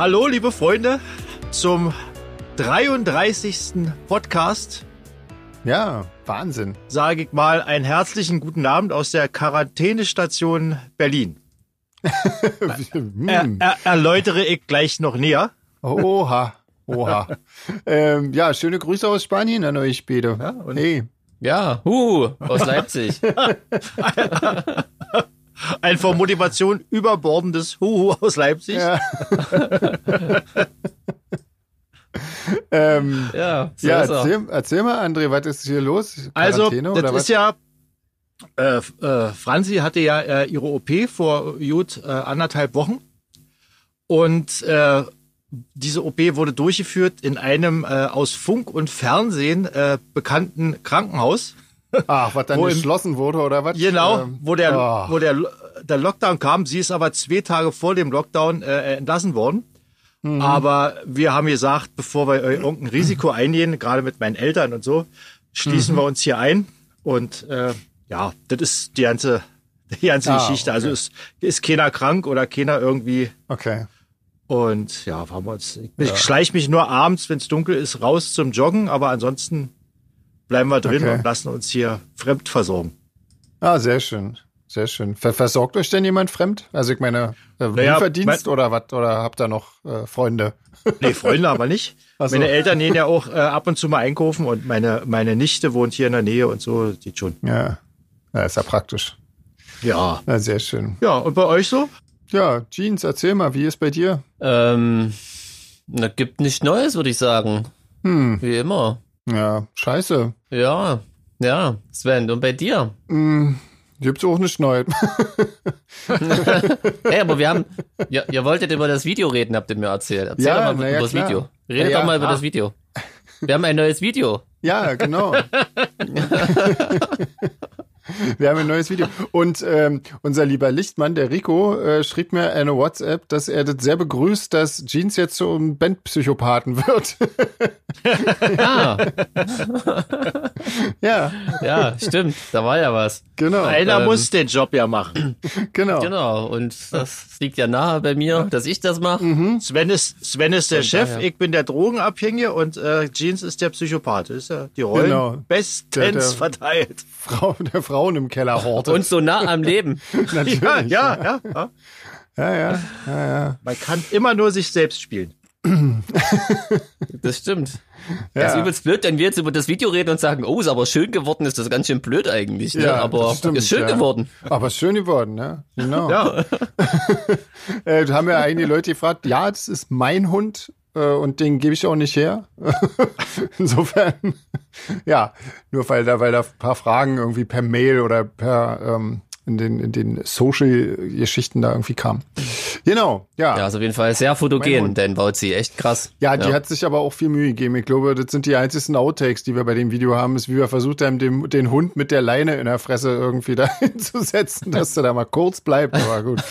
Hallo, liebe Freunde, zum 33. Podcast. Ja, Wahnsinn. Sage ich mal einen herzlichen guten Abend aus der Quarantänestation Berlin. er, er, erläutere ich gleich noch näher. Oha, oha. ähm, ja, schöne Grüße aus Spanien an euch beide. Ja, hey. Ja, hu, aus Leipzig. Ein vor Motivation überbordendes Huhu aus Leipzig. Ja. ähm, ja, so ja erzähl, erzähl, mal, André, was ist hier los? Quarantäne also, das ist ja, äh, äh, Franzi hatte ja äh, ihre OP vor gut äh, anderthalb Wochen. Und äh, diese OP wurde durchgeführt in einem äh, aus Funk und Fernsehen äh, bekannten Krankenhaus. Ach, was dann geschlossen wurde oder was? Genau, ähm, wo der, oh. wo der, der Lockdown kam. Sie ist aber zwei Tage vor dem Lockdown äh, entlassen worden. Mhm. Aber wir haben gesagt, bevor wir irgendein Risiko eingehen, gerade mit meinen Eltern und so, schließen mhm. wir uns hier ein. Und äh, ja, das ist die ganze, die ganze ah, Geschichte. Also okay. Also ist, ist keiner krank oder keiner irgendwie. Okay. Und ja, haben wir uns. Ich, ja. schleiche mich nur abends, wenn es dunkel ist, raus zum Joggen, aber ansonsten bleiben wir drin okay. und lassen uns hier fremd versorgen. Ah, sehr schön. Sehr schön. Versorgt euch denn jemand fremd? Also ich meine, äh, naja, Lieferdienst mein, oder was? Oder habt ihr noch äh, Freunde? Nee, Freunde aber nicht. So. Meine Eltern gehen ja auch äh, ab und zu mal einkaufen und meine, meine Nichte wohnt hier in der Nähe und so, sieht schon. Ja, ja ist ja praktisch. Ja. Na, sehr schön. Ja, und bei euch so? Ja, Jeans, erzähl mal, wie ist bei dir? Ähm, na, gibt nicht Neues, würde ich sagen. Hm. Wie immer. Ja, scheiße. Ja, ja, Sven, und bei dir? Hm, Gibt's auch nicht neu. hey, aber wir haben, ja, ihr wolltet über das Video reden, habt ihr mir erzählt. Erzähl ja, doch mal über ja, das klar. Video. Redet doch mal über das Video. Wir haben ein neues Video. Ja, genau. Wir haben ein neues Video. Und ähm, unser lieber Lichtmann, der Rico, äh, schrieb mir eine WhatsApp, dass er das sehr begrüßt, dass Jeans jetzt so ein Bandpsychopathen wird. ah. ja. Ja, stimmt. Da war ja was. Genau. Einer ähm, muss den Job ja machen. Genau. Genau. Und das liegt ja nahe bei mir, dass ich das mache. Mhm. Sven ist, Sven ist der und Chef, daher. ich bin der Drogenabhängige und äh, Jeans ist der Psychopath. Das ist ja die Rollen genau. bestens der, der verteilt. Frau, der Frauen im Keller hortet. Und so nah am Leben. Natürlich. Ja, ja, ja, ja. Ja, ja, ja. Man kann immer nur sich selbst spielen. das stimmt. Ja. Das ist übelst blöd, wenn wir jetzt über das Video reden und sagen, oh, ist aber schön geworden, ist das ganz schön blöd eigentlich. Ne? Ja, aber stimmt, ist schön ja. geworden. Aber ist schön geworden, ne? Genau. Ja. äh, da haben ja einige Leute gefragt, ja, das ist mein Hund und den gebe ich auch nicht her. Insofern, ja, nur weil da, weil da ein paar Fragen irgendwie per Mail oder per ähm, in den, in den Social-Geschichten da irgendwie kam. Genau, ja. Ja, ist auf jeden Fall sehr fotogen, denn baut sie echt krass. Ja, die ja. hat sich aber auch viel Mühe gegeben. Ich glaube, das sind die einzigen Outtakes, die wir bei dem Video haben, ist, wie wir versucht haben, den, den Hund mit der Leine in der Fresse irgendwie da hinzusetzen, dass der da mal kurz bleibt, aber gut.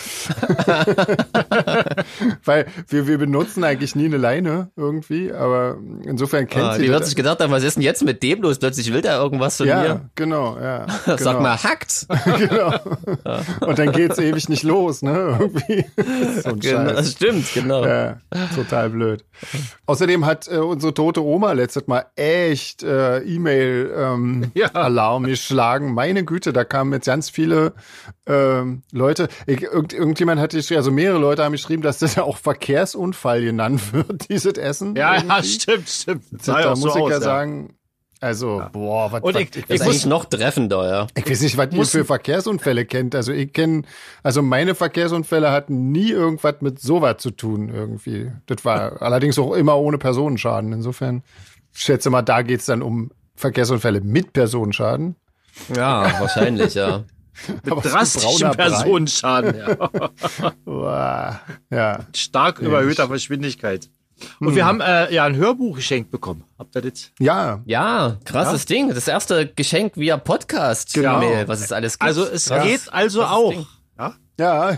Weil wir, wir benutzen eigentlich nie eine Leine irgendwie, aber insofern kennt ah, sie. Die wird sich gedacht haben, was ist denn jetzt mit dem los? Plötzlich will der irgendwas von ja, mir. Genau, ja. Genau. Sag mal, hackt. genau. Und dann geht's ewig nicht los, ne? Irgendwie. So genau, das stimmt, genau. Ja, total blöd. Außerdem hat äh, unsere tote Oma letztes Mal echt äh, E-Mail-Alarm ähm, geschlagen. Meine Güte, da kamen jetzt ganz viele ähm, Leute. Ich, irgend, irgendjemand hat geschrieben, also mehrere Leute haben geschrieben, dass das ja auch Verkehrsunfall genannt wird, dieses Essen. Ja, irgendwie. ja, stimmt, stimmt. Da, da muss so ich aus, ja sagen, also, ja. boah, was, Und ich, was, ich, ich muss noch treffender, ja. Ich weiß nicht, was ihr für Verkehrsunfälle kennt. Also ich kenne, also meine Verkehrsunfälle hatten nie irgendwas mit sowas zu tun irgendwie. Das war allerdings auch immer ohne Personenschaden. Insofern, ich schätze mal, da geht's dann um Verkehrsunfälle mit Personenschaden. Ja, wahrscheinlich, ja. mit drastischem Personenschaden, ja. ja. Stark überhöhter Geschwindigkeit. Und hm. wir haben äh, ja ein Hörbuch geschenkt bekommen. Habt ihr das? Ja. Ja, krasses ja. Ding. Das erste Geschenk via Podcast. Genau. Mail, was es alles gibt. Also es Krass. geht also krasses auch. Ding. Ja. Ja.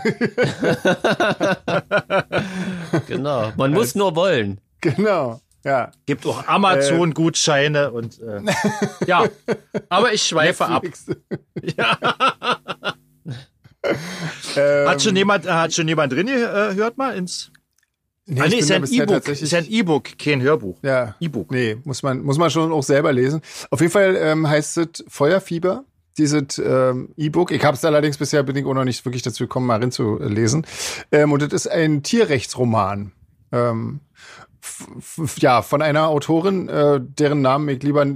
genau. Man muss nur wollen. Genau. Ja. Gibt auch Amazon-Gutscheine äh. und äh, ja. Aber ich schweife ab. ja. Ähm. Hat schon jemand, hat schon jemand drin gehört mal ins Nee, ah, nee ist ein E-Book. Ist ein E-Book, kein Hörbuch. Ja. E-Book. Nee, muss man, muss man schon auch selber lesen. Auf jeden Fall ähm, heißt es Feuerfieber, dieses ähm, E-Book. Ich habe es allerdings bisher bin ich auch noch nicht wirklich dazu gekommen, mal reinzulesen. Ähm, und es ist ein Tierrechtsroman. Ähm, ja, von einer Autorin, äh, deren Namen ich lieber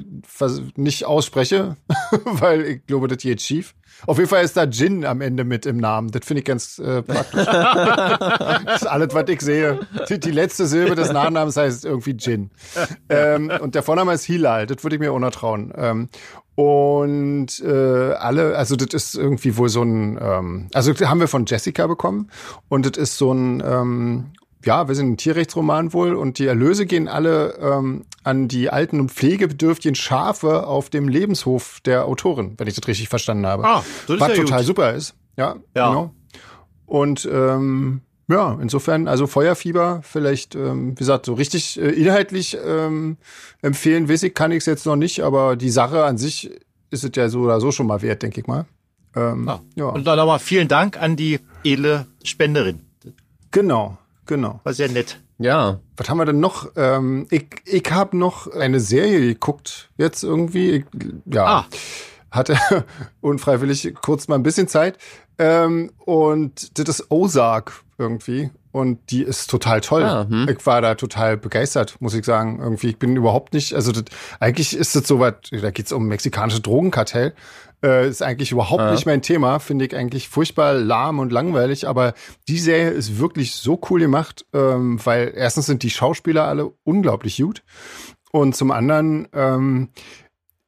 nicht ausspreche, weil ich glaube, das geht schief. Auf jeden Fall ist da Jin am Ende mit im Namen. Das finde ich ganz äh, praktisch. das ist alles, was ich sehe. Die, die, letzte Silbe des Nachnamens heißt irgendwie Jin. Ähm, und der Vorname ist Hilal. Das würde ich mir unertrauen. Ähm, und äh, alle, also das ist irgendwie wohl so ein, ähm, also das haben wir von Jessica bekommen und das ist so ein ähm, ja, wir sind ein Tierrechtsroman wohl und die Erlöse gehen alle ähm, an die alten und pflegebedürftigen Schafe auf dem Lebenshof der Autorin, wenn ich das richtig verstanden habe. Ah, das Was ja total gut. super ist. Ja, ja. genau. Und ähm, ja, insofern, also Feuerfieber, vielleicht, ähm, wie gesagt, so richtig äh, inhaltlich ähm, empfehlen, weiß ich, kann ich es jetzt noch nicht, aber die Sache an sich ist es ja so oder so schon mal wert, denke ich mal. Ähm, ah. ja. Und dann nochmal vielen Dank an die edle Spenderin. Genau. Genau. War sehr nett. Ja. Was haben wir denn noch? Ähm, ich ich habe noch eine Serie geguckt, jetzt irgendwie. Ich, ja. Ah. Hatte unfreiwillig kurz mal ein bisschen Zeit. Ähm, und das ist Ozark irgendwie. Und die ist total toll. Ah, hm. Ich war da total begeistert, muss ich sagen. Irgendwie, ich bin überhaupt nicht, also das, eigentlich ist das so was, da geht's um mexikanische Drogenkartell. Äh, ist eigentlich überhaupt ja. nicht mein Thema. Finde ich eigentlich furchtbar lahm und langweilig. Aber die Serie ist wirklich so cool gemacht, ähm, weil erstens sind die Schauspieler alle unglaublich gut. Und zum anderen, ähm,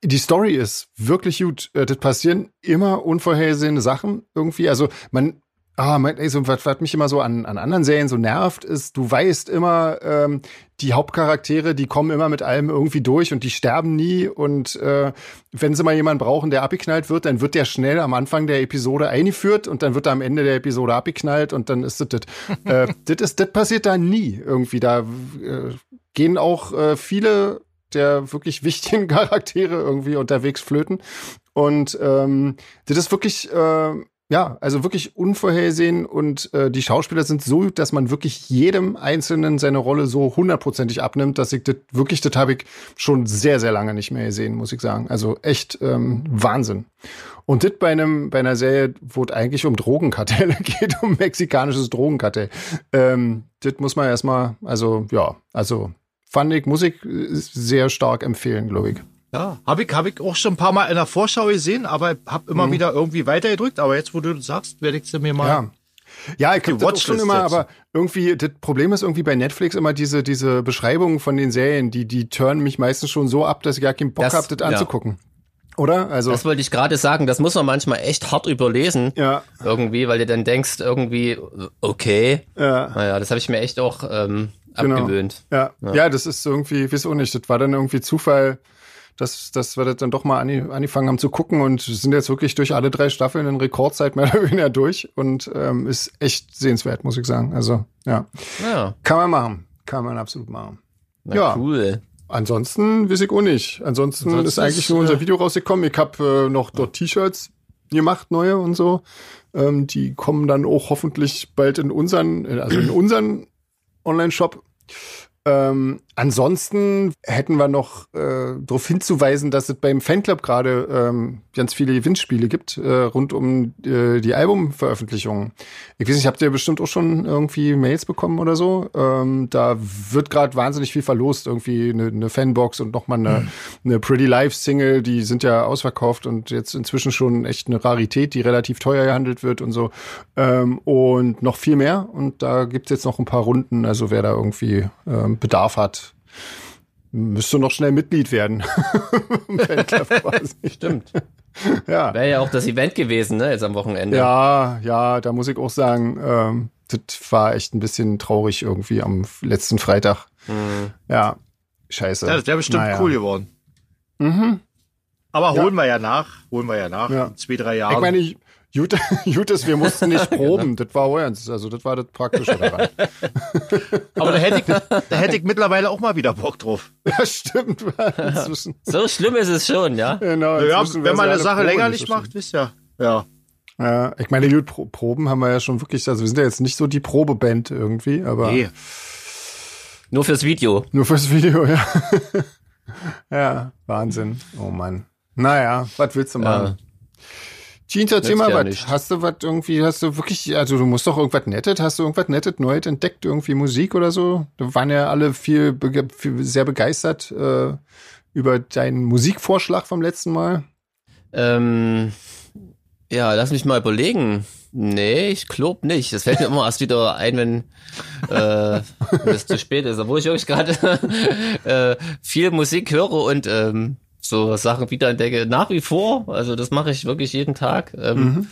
die Story ist wirklich gut. Äh, das passieren immer unvorhergesehene Sachen irgendwie. Also man Ah, also, was, was mich immer so an, an anderen Serien so nervt, ist, du weißt immer, ähm, die Hauptcharaktere, die kommen immer mit allem irgendwie durch und die sterben nie. Und äh, wenn sie mal jemanden brauchen, der abgeknallt wird, dann wird der schnell am Anfang der Episode eingeführt und dann wird er am Ende der Episode abgeknallt und dann ist das das. äh, das, ist, das passiert da nie irgendwie. Da äh, gehen auch äh, viele der wirklich wichtigen Charaktere irgendwie unterwegs flöten. Und ähm, das ist wirklich äh, ja, also wirklich unvorhersehen und äh, die Schauspieler sind so gut, dass man wirklich jedem Einzelnen seine Rolle so hundertprozentig abnimmt, dass ich das wirklich, das habe ich schon sehr, sehr lange nicht mehr gesehen, muss ich sagen. Also echt ähm, Wahnsinn. Und das bei einem, bei einer Serie, wo es eigentlich um Drogenkartelle geht, um mexikanisches Drogenkartell. Ähm, das muss man erstmal, also ja, also fand ich, muss ich äh, sehr stark empfehlen, glaube ich. Ja, habe ich, hab ich auch schon ein paar Mal in der Vorschau gesehen, aber habe immer mhm. wieder irgendwie weitergedrückt. Aber jetzt, wo du das sagst, werde ich sie mir mal. Ja. Ja, ich habe das schon immer, aber irgendwie, das Problem ist irgendwie bei Netflix immer diese, diese Beschreibungen von den Serien, die, die turnen mich meistens schon so ab, dass ich gar keinen Bock habe, das anzugucken. Ja. Oder? Also. Das wollte ich gerade sagen, das muss man manchmal echt hart überlesen. Ja. Irgendwie, weil du dann denkst, irgendwie, okay. Ja. Naja, das habe ich mir echt auch ähm, genau. abgewöhnt. Ja. ja. Ja, das ist irgendwie, wieso nicht, das war dann irgendwie Zufall dass, dass wir das dann doch mal angefangen haben zu gucken und sind jetzt wirklich durch alle drei Staffeln in Rekordzeit mehr oder weniger durch und ähm, ist echt sehenswert, muss ich sagen. Also, ja. ja. Kann man machen. Kann man absolut machen. Na, ja. Cool. Ansonsten weiß ich auch nicht. Ansonsten, Ansonsten ist eigentlich nur unser äh, Video rausgekommen. Ich habe äh, noch dort T-Shirts gemacht, neue und so. Ähm, die kommen dann auch hoffentlich bald in unseren, also in unseren Online-Shop. Ähm, ansonsten hätten wir noch äh, darauf hinzuweisen, dass es beim Fanclub gerade ähm, ganz viele Gewinnspiele gibt äh, rund um äh, die Albumveröffentlichungen. Ich weiß nicht, habt ihr bestimmt auch schon irgendwie Mails bekommen oder so? Ähm, da wird gerade wahnsinnig viel verlost, irgendwie eine, eine Fanbox und nochmal eine, mhm. eine Pretty Life Single, die sind ja ausverkauft und jetzt inzwischen schon echt eine Rarität, die relativ teuer gehandelt wird und so. Ähm, und noch viel mehr. Und da gibt's jetzt noch ein paar Runden, also wer da irgendwie ähm, Bedarf hat, müsste noch schnell Mitglied werden. Stimmt. Ja. Wäre ja auch das Event gewesen, ne, jetzt am Wochenende. Ja, ja, da muss ich auch sagen, ähm, das war echt ein bisschen traurig irgendwie am letzten Freitag. Mhm. Ja, scheiße. Ja, das wäre bestimmt naja. cool geworden. Mhm. Aber holen ja. wir ja nach, holen wir ja nach, ja. in zwei, drei Jahren. Ich meine, ich, Gut, gut ist, wir mussten nicht proben. das war ernst. Also, das war das Praktische daran. Aber da hätte, ich, da hätte ich mittlerweile auch mal wieder Bock drauf. Ja, stimmt. so schlimm ist es schon, ja? Genau. Ja, wenn man eine Sache länger nicht macht, wisst ihr. Ja. Ja, ich meine, gut, Proben haben wir ja schon wirklich, also wir sind ja jetzt nicht so die Probeband irgendwie, aber. Nee. Nur fürs Video. Nur fürs Video, ja. ja, Wahnsinn. Oh Mann. Naja, was willst du machen? Ja. Jeans, erzähl mal ja was. Hast du was irgendwie, hast du wirklich, also du musst doch irgendwas Nettes, hast du irgendwas Nettes neu entdeckt, irgendwie Musik oder so? Da waren ja alle viel, viel sehr begeistert äh, über deinen Musikvorschlag vom letzten Mal. Ähm, ja, lass mich mal überlegen. Nee, ich glaube nicht. Das fällt mir immer erst wieder ein, wenn, äh, wenn es zu spät ist. Obwohl ich wirklich gerade äh, viel Musik höre und ähm, so Sachen wiederentdecke. Nach wie vor, also das mache ich wirklich jeden Tag. Ähm, mhm.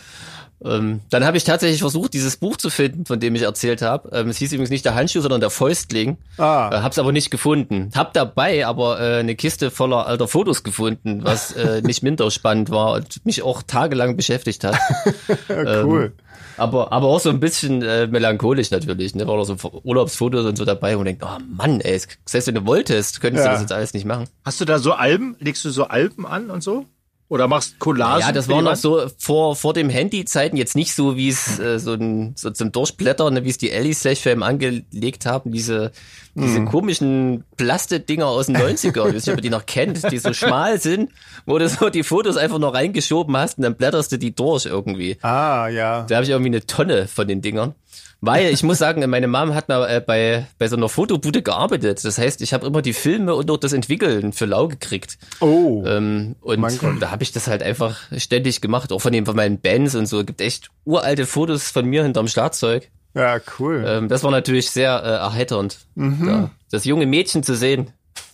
ähm, dann habe ich tatsächlich versucht, dieses Buch zu finden, von dem ich erzählt habe. Ähm, es hieß übrigens nicht der Handschuh, sondern der Fäustling. Ah. Äh, hab's aber nicht gefunden. Hab dabei aber äh, eine Kiste voller alter Fotos gefunden, was äh, nicht minder spannend war und mich auch tagelang beschäftigt hat. cool. Ähm, aber, aber auch so ein bisschen äh, melancholisch natürlich, ne? Oder so Urlaubsfotos und so dabei und man denkt, oh Mann, ey, selbst wenn du wolltest, könntest ja. du das jetzt alles nicht machen. Hast du da so Alben? Legst du so Alben an und so? Oder machst Collagen? Ja, das war noch so vor, vor dem Handy-Zeiten jetzt nicht so, wie es äh, so, ein, so zum Durchblättern, ne, wie es die Ellie Slash-Film angelegt haben, diese, diese mhm. komischen Plastik-Dinger aus den 90ern, ich weiß nicht, ob ihr die noch kennt, die so schmal sind, wo du so die Fotos einfach noch reingeschoben hast und dann blätterst du die durch irgendwie. Ah, ja. Da habe ich irgendwie eine Tonne von den Dingern. Weil ich muss sagen, meine Mom hat mal äh, bei, bei so einer Fotobude gearbeitet. Das heißt, ich habe immer die Filme und auch das Entwickeln für lau gekriegt. Oh. Ähm, und da habe ich das halt einfach ständig gemacht, auch von, den, von meinen Bands und so. Es gibt echt uralte Fotos von mir hinterm Schlagzeug. Ja, cool. Ähm, das war natürlich sehr äh, erheiternd, mhm. da, das junge Mädchen zu sehen.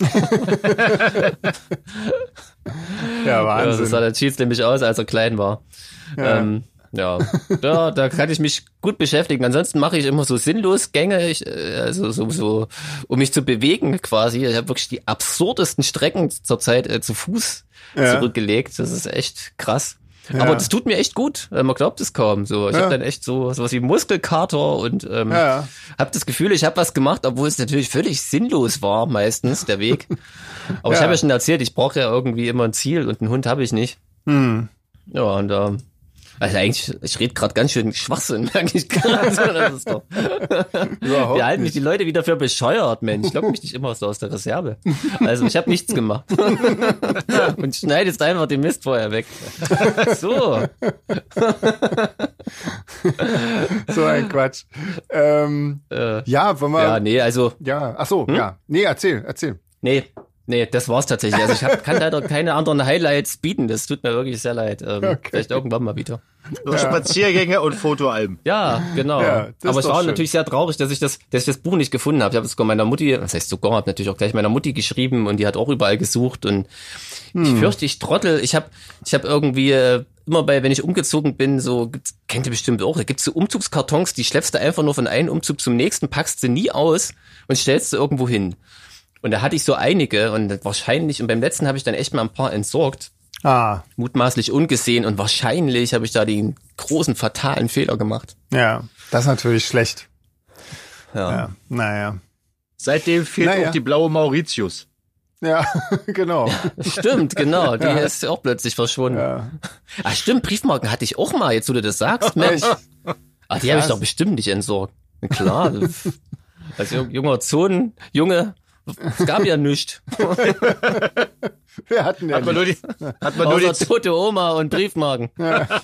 ja, Wahnsinn. Ja, das sah der Cheats nämlich aus, als er klein war. Ja. Ähm, ja, da, da kann ich mich gut beschäftigen. Ansonsten mache ich immer so sinnlos Gänge, ich, äh, also so, so, um mich zu bewegen quasi. Ich habe wirklich die absurdesten Strecken zurzeit äh, zu Fuß ja. zurückgelegt. Das ist echt krass. Ja. Aber das tut mir echt gut. Äh, man glaubt es kaum. So, ich ja. habe dann echt so sowas wie Muskelkater und ähm, ja. habe das Gefühl, ich habe was gemacht, obwohl es natürlich völlig sinnlos war meistens der Weg. Aber ja. ich habe ja schon erzählt, ich brauche ja irgendwie immer ein Ziel und einen Hund habe ich nicht. Hm. Ja und ähm, also eigentlich, ich rede gerade ganz schön Schwachsinn, merke ich gerade. Wir halten mich die Leute wieder für bescheuert, Mensch. Ich lock mich nicht immer so aus der Reserve. Also ich habe nichts gemacht. Und schneide jetzt einfach den Mist vorher weg. So. so ein Quatsch. Ähm, äh, ja, wollen wir. Ja, nee, also. Ja, ach so, hm? ja. Nee, erzähl, erzähl. Nee, Nee, das war's tatsächlich. Also ich hab, kann leider keine anderen Highlights bieten. Das tut mir wirklich sehr leid. Ähm, okay. Vielleicht irgendwann mal wieder. Ja. Spaziergänge und Fotoalben. Ja, genau. Ja, Aber ich war schön. natürlich sehr traurig, dass ich das, dass ich das Buch nicht gefunden habe. Ich habe es sogar meiner Mutti, das heißt sogar, habe natürlich auch gleich meiner Mutti geschrieben und die hat auch überall gesucht und hm. ich fürchte, ich trottel. Ich habe, ich habe irgendwie äh, immer bei, wenn ich umgezogen bin, so kennt ihr bestimmt auch, da gibt's so Umzugskartons, die schleppst du einfach nur von einem Umzug zum nächsten, packst sie nie aus und stellst sie irgendwo hin. Und da hatte ich so einige und wahrscheinlich, und beim letzten habe ich dann echt mal ein paar entsorgt. Ah. Mutmaßlich ungesehen und wahrscheinlich habe ich da den großen fatalen Fehler gemacht. Ja, das ist natürlich schlecht. Ja. ja naja. Seitdem fehlt naja. auch die blaue Mauritius. Ja, genau. Ja, stimmt, genau. Die ja. ist auch plötzlich verschwunden. Ja. Ah, stimmt, Briefmarken hatte ich auch mal, jetzt wo du das sagst, Mensch. Ach, die habe ich doch bestimmt nicht entsorgt. Klar. Als junger Zonen, Junge, es gab ja nichts. Wir hatten ja hat man nur die, hat man nur die tote Oma und Briefmarken. Ja.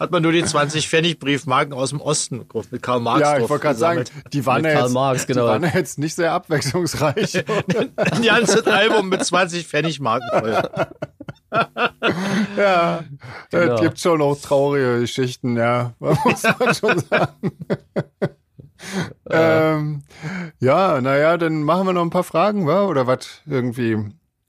Hat man nur die 20 Pfennig Briefmarken aus dem Osten gekauft mit Karl Marx. Ja, ich wollte gerade sagen, die waren, ja jetzt, Marx, genau. die waren ja jetzt nicht sehr abwechslungsreich. Ein ganzes Album mit 20 Pfennig Marken voll. ja, genau. es gibt schon auch traurige Geschichten, ja, muss man schon sagen. Ähm, ja, naja, dann machen wir noch ein paar Fragen, wa? oder was irgendwie?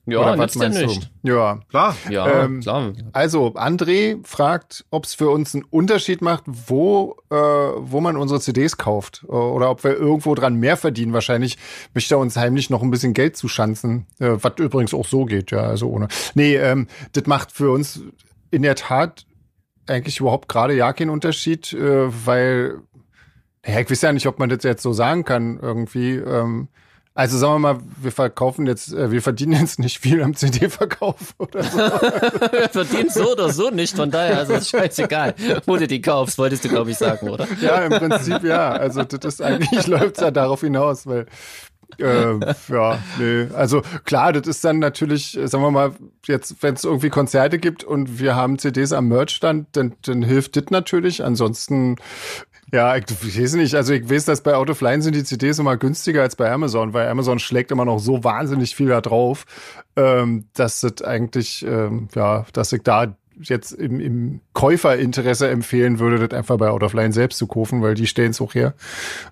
Ja, oder was meinst du? Ja, klar. Ja, ähm, klar. Also, André fragt, ob es für uns einen Unterschied macht, wo, äh, wo man unsere CDs kauft. Oder ob wir irgendwo dran mehr verdienen. Wahrscheinlich möchte er uns heimlich noch ein bisschen Geld zuschanzen. Äh, was übrigens auch so geht, ja, also ohne. Nee, ähm, das macht für uns in der Tat eigentlich überhaupt gerade ja keinen Unterschied, äh, weil ja, ich weiß ja nicht, ob man das jetzt so sagen kann irgendwie. Ähm, also sagen wir mal, wir verkaufen jetzt, äh, wir verdienen jetzt nicht viel am CD-Verkauf oder so. wir verdienen so oder so nicht, von daher, also ist scheißegal, wo du die kaufst, wolltest du, glaube ich, sagen, oder? Ja, im Prinzip ja. Also das ist eigentlich läuft's ja darauf hinaus, weil äh, ja, nee. Also klar, das ist dann natürlich, sagen wir mal, jetzt, wenn es irgendwie Konzerte gibt und wir haben CDs am Merchstand, dann, dann hilft das natürlich. Ansonsten ja, ich weiß nicht. Also ich weiß, dass bei Autofline sind die CDs immer günstiger als bei Amazon, weil Amazon schlägt immer noch so wahnsinnig viel da drauf, ähm, dass das eigentlich, ähm, ja, dass ich da jetzt im, im Käuferinteresse empfehlen würde, das einfach bei Autofline selbst zu kaufen, weil die stellen es auch her.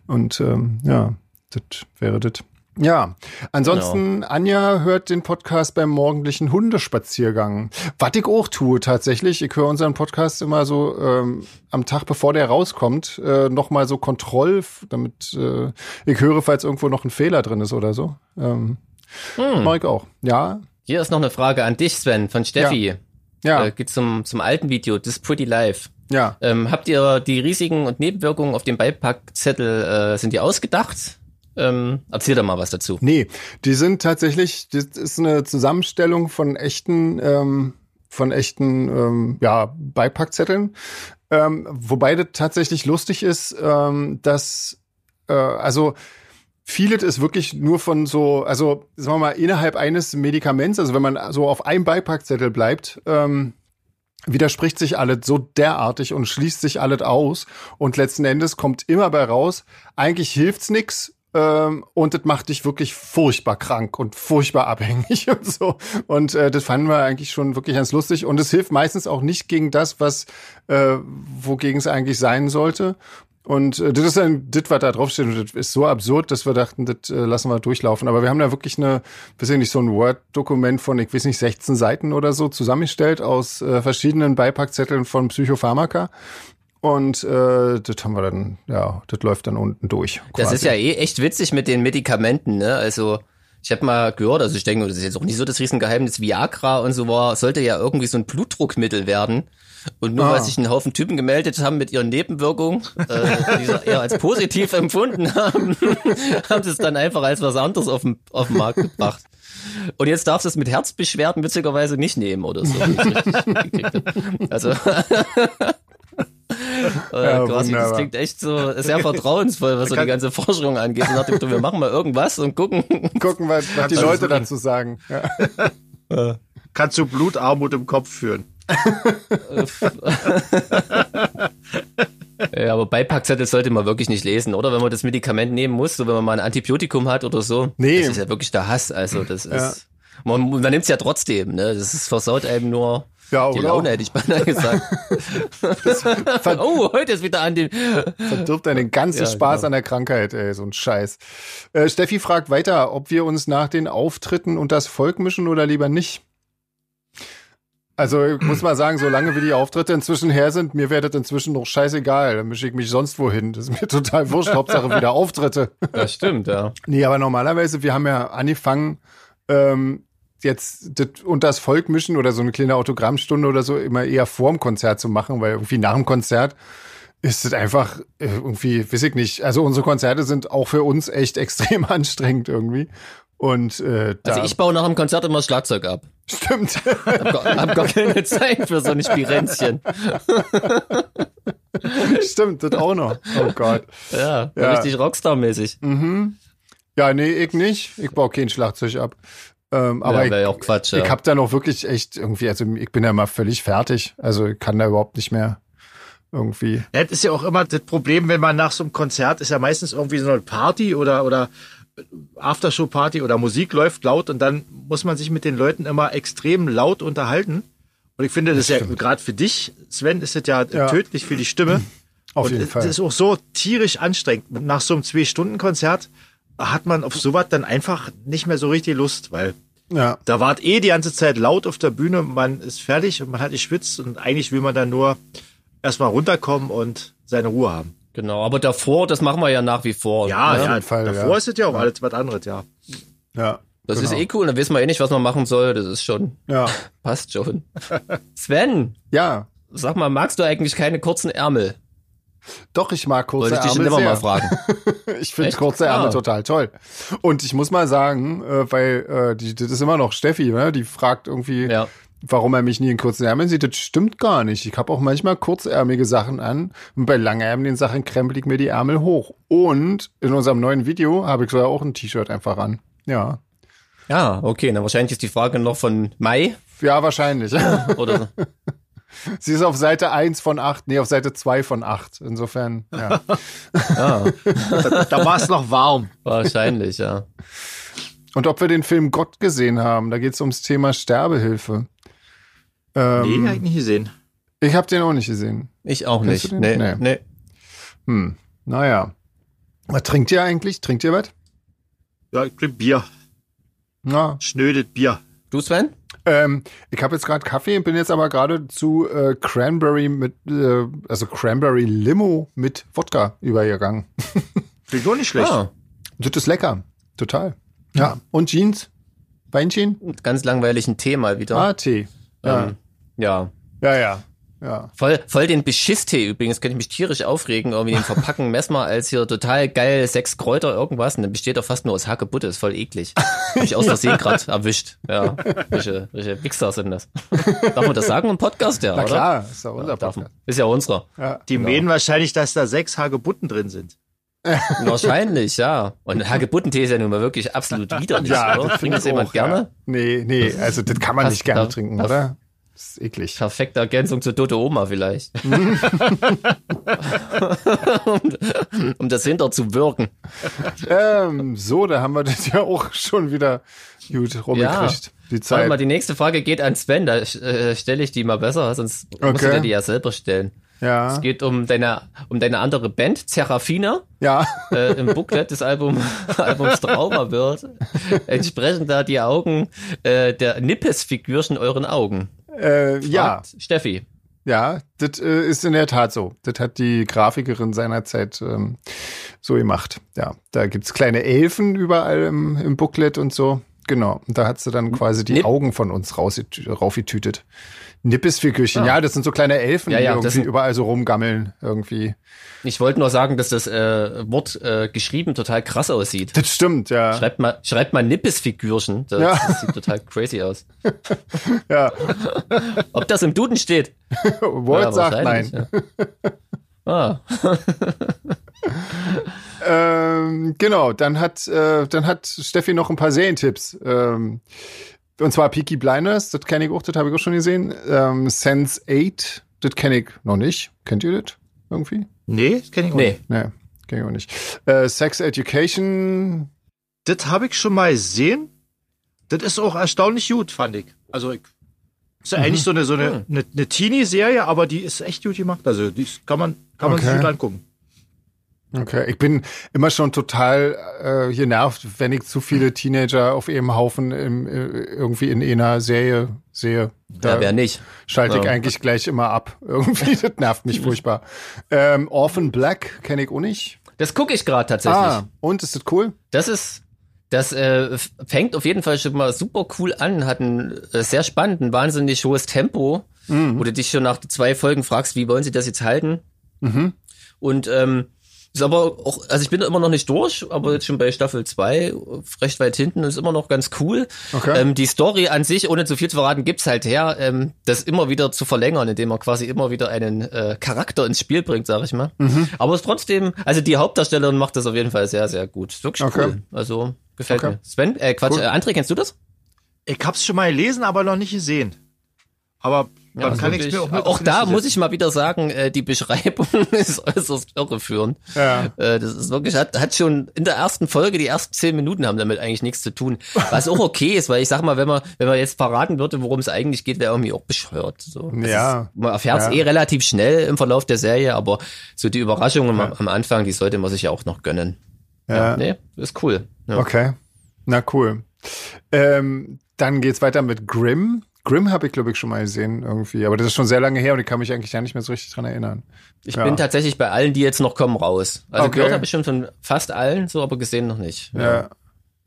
Und ähm, ja, das wäre das. Ja, ansonsten, genau. Anja hört den Podcast beim morgendlichen Hundespaziergang. Was ich auch tue tatsächlich, ich höre unseren Podcast immer so ähm, am Tag, bevor der rauskommt, äh, nochmal so Kontroll, damit äh, ich höre, falls irgendwo noch ein Fehler drin ist oder so. Ähm, hm. Mach ich auch, ja. Hier ist noch eine Frage an dich, Sven, von Steffi. Ja. Ja. Äh, geht zum, zum alten Video, This Pretty Life. Ja. Ähm, habt ihr die Risiken und Nebenwirkungen auf dem Beipackzettel, äh, sind die ausgedacht? Ähm, erzähl doch mal was dazu. Nee, die sind tatsächlich, das ist eine Zusammenstellung von echten, ähm, von echten, ähm, ja, Beipackzetteln. Ähm, wobei das tatsächlich lustig ist, ähm, dass, äh, also, Vieles ist wirklich nur von so, also sagen wir mal, innerhalb eines Medikaments, also wenn man so auf einem Beipackzettel bleibt, ähm, widerspricht sich alles so derartig und schließt sich alles aus und letzten Endes kommt immer bei raus, eigentlich hilft's nix, ähm, und das macht dich wirklich furchtbar krank und furchtbar abhängig und so. Und äh, das fanden wir eigentlich schon wirklich ganz lustig. Und es hilft meistens auch nicht gegen das, was äh, wogegen es eigentlich sein sollte. Und äh, das ist ein, das, was da draufsteht, und das ist so absurd, dass wir dachten, das äh, lassen wir durchlaufen. Aber wir haben da wirklich eine, weiß ich nicht, so ein Word-Dokument von, ich weiß nicht, 16 Seiten oder so zusammengestellt aus äh, verschiedenen Beipackzetteln von Psychopharmaka. Und äh, das haben wir dann, ja, das läuft dann unten durch. Quasi. Das ist ja eh echt witzig mit den Medikamenten, ne? Also ich habe mal gehört, also ich denke, das ist jetzt auch nicht so das Riesengeheimnis, Viagra und so war, sollte ja irgendwie so ein Blutdruckmittel werden. Und nur ah. weil sich ein Haufen Typen gemeldet haben mit ihren Nebenwirkungen, äh, die sie eher als positiv empfunden haben, haben sie es dann einfach als was anderes auf den, auf den Markt gebracht. Und jetzt darfst du es mit Herzbeschwerden witzigerweise nicht nehmen oder so. also äh, ja, quasi, das klingt echt so sehr vertrauensvoll, was so die ganze Forschung angeht. Und dachte wir machen mal irgendwas und gucken. Gucken, was, was die Leute dazu sagen. Ja. Kannst du Blutarmut im Kopf führen. ja, aber Beipackzettel sollte man wirklich nicht lesen, oder? Wenn man das Medikament nehmen muss, so wenn man mal ein Antibiotikum hat oder so. Nee. Das ist ja wirklich der Hass. Also das ist. Ja. Man, man nimmt es ja trotzdem, ne? Das ist versaut einem nur ja, die Laune hätte ich beinahe gesagt. oh, heute ist wieder an dem. Verdirbt einen ganzen ja, Spaß genau. an der Krankheit, ey, so ein Scheiß. Äh, Steffi fragt weiter, ob wir uns nach den Auftritten und das Volk mischen oder lieber nicht. Also ich muss mal sagen, solange wie die Auftritte inzwischen her sind, mir wäre das inzwischen noch scheißegal. Dann mische ich mich sonst wohin. Das ist mir total wurscht. Hauptsache wieder Auftritte. Das stimmt, ja. Nee, aber normalerweise, wir haben ja angefangen, ähm, jetzt das und das Volk mischen oder so eine kleine Autogrammstunde oder so immer eher vorm Konzert zu machen, weil irgendwie nach dem Konzert ist es einfach äh, irgendwie, weiß ich nicht. Also unsere Konzerte sind auch für uns echt extrem anstrengend irgendwie. Und äh, da also ich baue nach dem Konzert immer Schlagzeug ab. Stimmt. hab, gar, hab gar keine Zeit für so ein Spirenzchen. Stimmt, das auch noch. Oh Gott. Ja, ja. richtig Rockstar-mäßig. Mhm. Ja, nee, ich nicht. Ich baue kein Schlagzeug ab. Ähm, aber ja, ich, auch Quatsch, ja. ich habe da noch wirklich echt irgendwie, also ich bin ja mal völlig fertig. Also ich kann da überhaupt nicht mehr irgendwie. Ja, das ist ja auch immer das Problem, wenn man nach so einem Konzert ist ja meistens irgendwie so eine Party oder oder Aftershow-Party oder Musik läuft laut und dann muss man sich mit den Leuten immer extrem laut unterhalten. Und ich finde, das, das ist ja gerade für dich, Sven, ist das ja, ja, tödlich für die Stimme. Auf und jeden Fall. Das ist auch so tierisch anstrengend. Nach so einem Zwei-Stunden-Konzert hat man auf sowas dann einfach nicht mehr so richtig Lust, weil ja. da wart eh die ganze Zeit laut auf der Bühne, man ist fertig und man hat geschwitzt und eigentlich will man dann nur erstmal runterkommen und seine Ruhe haben. Genau, aber davor, das machen wir ja nach wie vor. Ja, ne? ja, Fall, davor ja. ist es ja auch ja. alles was anderes, ja. Ja. Das genau. ist eh cool, dann wissen wir eh nicht, was man machen soll. Das ist schon. Ja. Passt schon. Sven. Ja. Sag mal, magst du eigentlich keine kurzen Ärmel? Doch, ich mag kurze ich dich Ärmel immer mal fragen. ich finde kurze Ärmel ah. total toll. Und ich muss mal sagen, äh, weil äh, die, das ist immer noch Steffi, ne? die fragt irgendwie, ja. warum er mich nie in kurzen Ärmeln sieht, das stimmt gar nicht. Ich habe auch manchmal kurzärmelige Sachen an und bei langärmeligen Sachen krempel ich mir die Ärmel hoch. Und in unserem neuen Video habe ich sogar auch ein T-Shirt einfach an. Ja. Ja, okay, dann wahrscheinlich ist die Frage noch von Mai. Ja, wahrscheinlich. Oder so. Sie ist auf Seite 1 von 8, nee, auf Seite 2 von 8. Insofern, ja. ah. da, da war es noch warm. Wahrscheinlich, ja. Und ob wir den Film Gott gesehen haben, da geht es ums Thema Sterbehilfe. Ähm, nee, habe ich nicht gesehen. Ich habe den auch nicht gesehen. Ich auch Kennst nicht. Nee, nee. nee. Hm, naja. Was trinkt ihr eigentlich? Trinkt ihr was? Ja, ich trinke Bier. Na. Schnödet Bier. Du, Sven? Ähm, ich habe jetzt gerade Kaffee, bin jetzt aber gerade zu äh, Cranberry mit, äh, also Cranberry Limo mit Wodka übergegangen. Klingt doch nicht schlecht. Ah. Das ist lecker. Total. Ja. Und Jeans? Weinchen? Ganz langweiligen Tee mal wieder. Ah, Tee. Ja. Ähm, ja. Ja, ja. Ja. Voll, voll den Beschisstee übrigens, könnte ich mich tierisch aufregen, irgendwie den verpacken Messmer als hier total geil sechs Kräuter irgendwas und dann besteht doch fast nur aus Hagebutte, ist voll eklig. Hab ich aus Versehen gerade erwischt. Ja, welche, welche Wichser sind das? Darf man das sagen im Podcast, ja, Na oder? klar, ist ja unser Podcast. Man, ist ja unserer. Ja, Die genau. meinen wahrscheinlich, dass da sechs Hagebutten drin sind. Wahrscheinlich, ja. Und Hagebuttentee ist ja nun mal wirklich absolut widerlich, ja, oder? Trinkt das jemand auch, gerne? Ja. Nee, nee, also das kann man nicht gerne trinken, oder? Das ist eklig. Perfekte Ergänzung zu Tote Oma vielleicht. um, um, das hinter zu wirken. Ähm, so, da haben wir das ja auch schon wieder gut rumgekriegt. Ja. Die Zeit. Warte mal, die nächste Frage geht an Sven, da äh, stelle ich die mal besser, sonst okay. musst du die ja selber stellen. Ja. Es geht um deine, um deine andere Band, Serafina. Ja. Äh, Im Booklet des Album, Albums Trauma wird. Entsprechend da die Augen äh, der Nippes-Figürchen euren Augen. Äh, ja. Steffi. Ja, das äh, ist in der Tat so. Das hat die Grafikerin seinerzeit ähm, so gemacht. Ja, da gibt's kleine Elfen überall im, im Booklet und so. Genau. Und da hat sie dann quasi die Augen von uns raufgetütet. Nippesfigürchen, ah. ja, das sind so kleine Elfen, ja, ja, die irgendwie überall so rumgammeln irgendwie. Ich wollte nur sagen, dass das äh, Wort äh, geschrieben total krass aussieht. Das stimmt, ja. Schreibt mal, schreibt mal Nippesfigürchen. Das, ja. das sieht total crazy aus. ja. Ob das im Duden steht? Word ja, sagt nein. Ah. ähm, genau, dann hat, äh, dann hat Steffi noch ein paar Serientipps. Ähm, und zwar Peaky Blinders, das kenne ich auch, das habe ich auch schon gesehen. Ähm, Sense 8, das kenne ich noch nicht. Kennt ihr das irgendwie? Nee, das kenne ich auch nee. nicht. Nee, kenne ich auch nicht. Äh, Sex Education. Das habe ich schon mal gesehen. Das ist auch erstaunlich gut, fand ich. Also ich, ist ja mhm. eigentlich so eine, so eine, hm. eine, eine Teenie-Serie, aber die ist echt gut gemacht. Also die kann man, kann man okay. sich gut angucken. Okay, ich bin immer schon total äh, hier nervt, wenn ich zu viele Teenager auf einem Haufen im, äh, irgendwie in einer Serie sehe. Da ja, wer nicht. Schalte ich ja. eigentlich gleich immer ab. Irgendwie, das nervt mich furchtbar. Ähm, Orphan Black kenne ich auch nicht. Das gucke ich gerade tatsächlich. Ah, und ist das cool? Das ist, das äh, fängt auf jeden Fall schon mal super cool an, hat ein äh, sehr spannend, ein wahnsinnig hohes Tempo, mhm. wo du dich schon nach zwei Folgen fragst, wie wollen sie das jetzt halten? Mhm. Und ähm, ist aber auch, also ich bin immer noch nicht durch, aber jetzt schon bei Staffel 2, recht weit hinten, ist immer noch ganz cool. Okay. Ähm, die Story an sich, ohne zu viel zu verraten, gibt's halt her, ähm, das immer wieder zu verlängern, indem man quasi immer wieder einen äh, Charakter ins Spiel bringt, sag ich mal. Mhm. Aber es ist trotzdem, also die Hauptdarstellerin macht das auf jeden Fall sehr, sehr gut. Wirklich okay. cool. Also gefällt okay. mir. Sven, äh, Quatsch, cool. äh, André, kennst du das? Ich hab's schon mal gelesen, aber noch nicht gesehen. Aber ja, dann kann ich mir auch, auch da muss ich mal wieder sagen, äh, die Beschreibung ist äußerst irreführend. Ja. Äh, das ist wirklich, hat, hat schon in der ersten Folge, die ersten zehn Minuten haben damit eigentlich nichts zu tun. Was auch okay ist, weil ich sag mal, wenn man, wenn man jetzt verraten würde, worum es eigentlich geht, wäre irgendwie auch bescheuert. So. ja. Ist, man erfährt es ja. eh relativ schnell im Verlauf der Serie, aber so die Überraschungen ja. am, Anfang, die sollte man sich ja auch noch gönnen. Ja. ja nee, ist cool. Okay. Na cool. Ähm, dann geht's weiter mit Grimm. Grimm habe ich, glaube ich, schon mal gesehen irgendwie. Aber das ist schon sehr lange her und ich kann mich eigentlich ja nicht mehr so richtig dran erinnern. Ich ja. bin tatsächlich bei allen, die jetzt noch kommen, raus. Also okay. gehört habe ich schon von fast allen, so aber gesehen noch nicht. Ja, ja,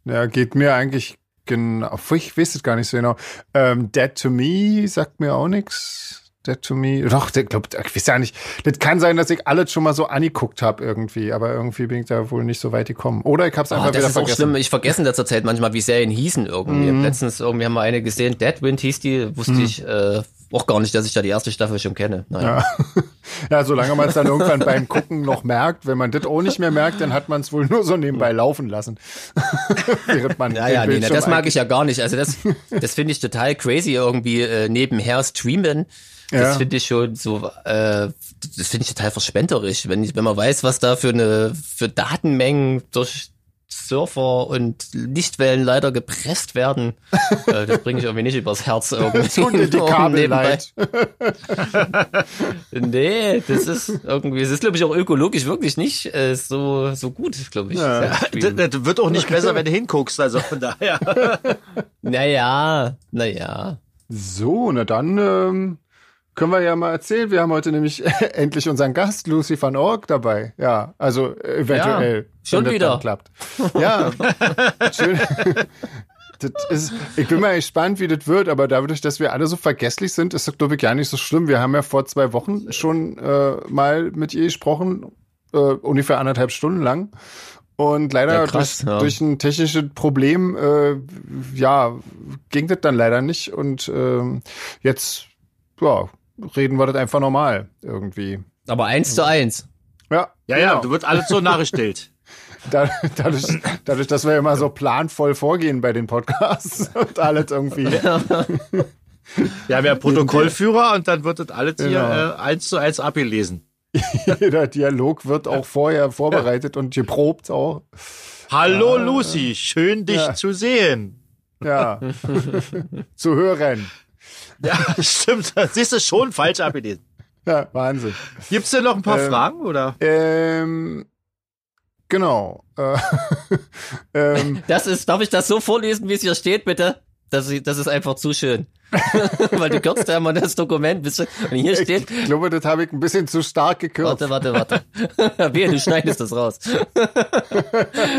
ja geht mir eigentlich genau. Ich weiß es gar nicht so genau. Ähm, Dead to Me sagt mir auch nichts. Dead to Me. Doch, der glaubt, ich weiß ja nicht. Das kann sein, dass ich alles schon mal so angeguckt habe irgendwie, aber irgendwie bin ich da wohl nicht so weit gekommen. Oder ich habe es ah, einfach oh, das wieder ist vergessen. Auch schlimm. Ich vergesse in letzter Zeit manchmal, wie Serien hießen irgendwie. Mhm. Letztens irgendwie haben wir eine gesehen, Deadwind hieß die, wusste mhm. ich äh, auch gar nicht, dass ich da die erste Staffel schon kenne. Nein. Ja. ja, solange man es dann irgendwann beim Gucken noch merkt. Wenn man das auch nicht mehr merkt, dann hat man es wohl nur so nebenbei laufen lassen. Während man ja, ja, nee, das mag ich ja gar nicht. Also das, das finde ich total crazy irgendwie äh, nebenher streamen. Das ja. finde ich schon so, äh, das finde ich total verschwenderisch, wenn ich, wenn man weiß, was da für eine für Datenmengen durch Surfer und Lichtwellen leider gepresst werden. äh, das bringe ich irgendwie nicht übers Herz irgendwie. und die Kabel Nee, das ist irgendwie, es ist glaube ich auch ökologisch wirklich nicht äh, so so gut, glaube ich. Ja. Ja, das, das, wird auch nicht besser, wenn du hinguckst, also von daher. naja, naja. So, na dann ähm, können wir ja mal erzählen. Wir haben heute nämlich endlich unseren Gast, Lucy van Org, dabei. Ja, also eventuell. Ja, schon wieder. Klappt. Ja, schön. Das ist, ich bin mal gespannt, wie das wird, aber dadurch, dass wir alle so vergesslich sind, ist das, glaube ich, gar nicht so schlimm. Wir haben ja vor zwei Wochen schon äh, mal mit ihr gesprochen, äh, ungefähr anderthalb Stunden lang. Und leider ja, krass, durch, ja. durch, ein technisches Problem, äh, ja, ging das dann leider nicht. Und ähm, jetzt, ja, reden wir das einfach normal irgendwie. Aber eins zu eins. Ja, ja, ja, genau. du wird alles so nachgestellt. Da, dadurch, dadurch, dass wir immer so planvoll vorgehen bei den Podcasts und alles irgendwie. Ja. Wir haben ja Protokollführer und dann wird das alles genau. hier äh, eins zu eins abgelesen. Jeder Dialog wird auch vorher vorbereitet und geprobt auch. Hallo. Lucy, schön dich ja. zu sehen. Ja. zu hören. Ja, stimmt. Siehst du schon falsch abgelesen. Ja, Wahnsinn. Gibt's denn noch ein paar ähm, Fragen, oder? Ähm, genau. Äh, ähm, das ist, darf ich das so vorlesen, wie es hier steht, bitte? Das, das ist einfach zu schön. Weil du kürzt ja immer das Dokument. Bisschen, und hier steht. Ich glaube, das habe ich ein bisschen zu stark gekürzt. Warte, warte, warte. Wehe, du schneidest das raus.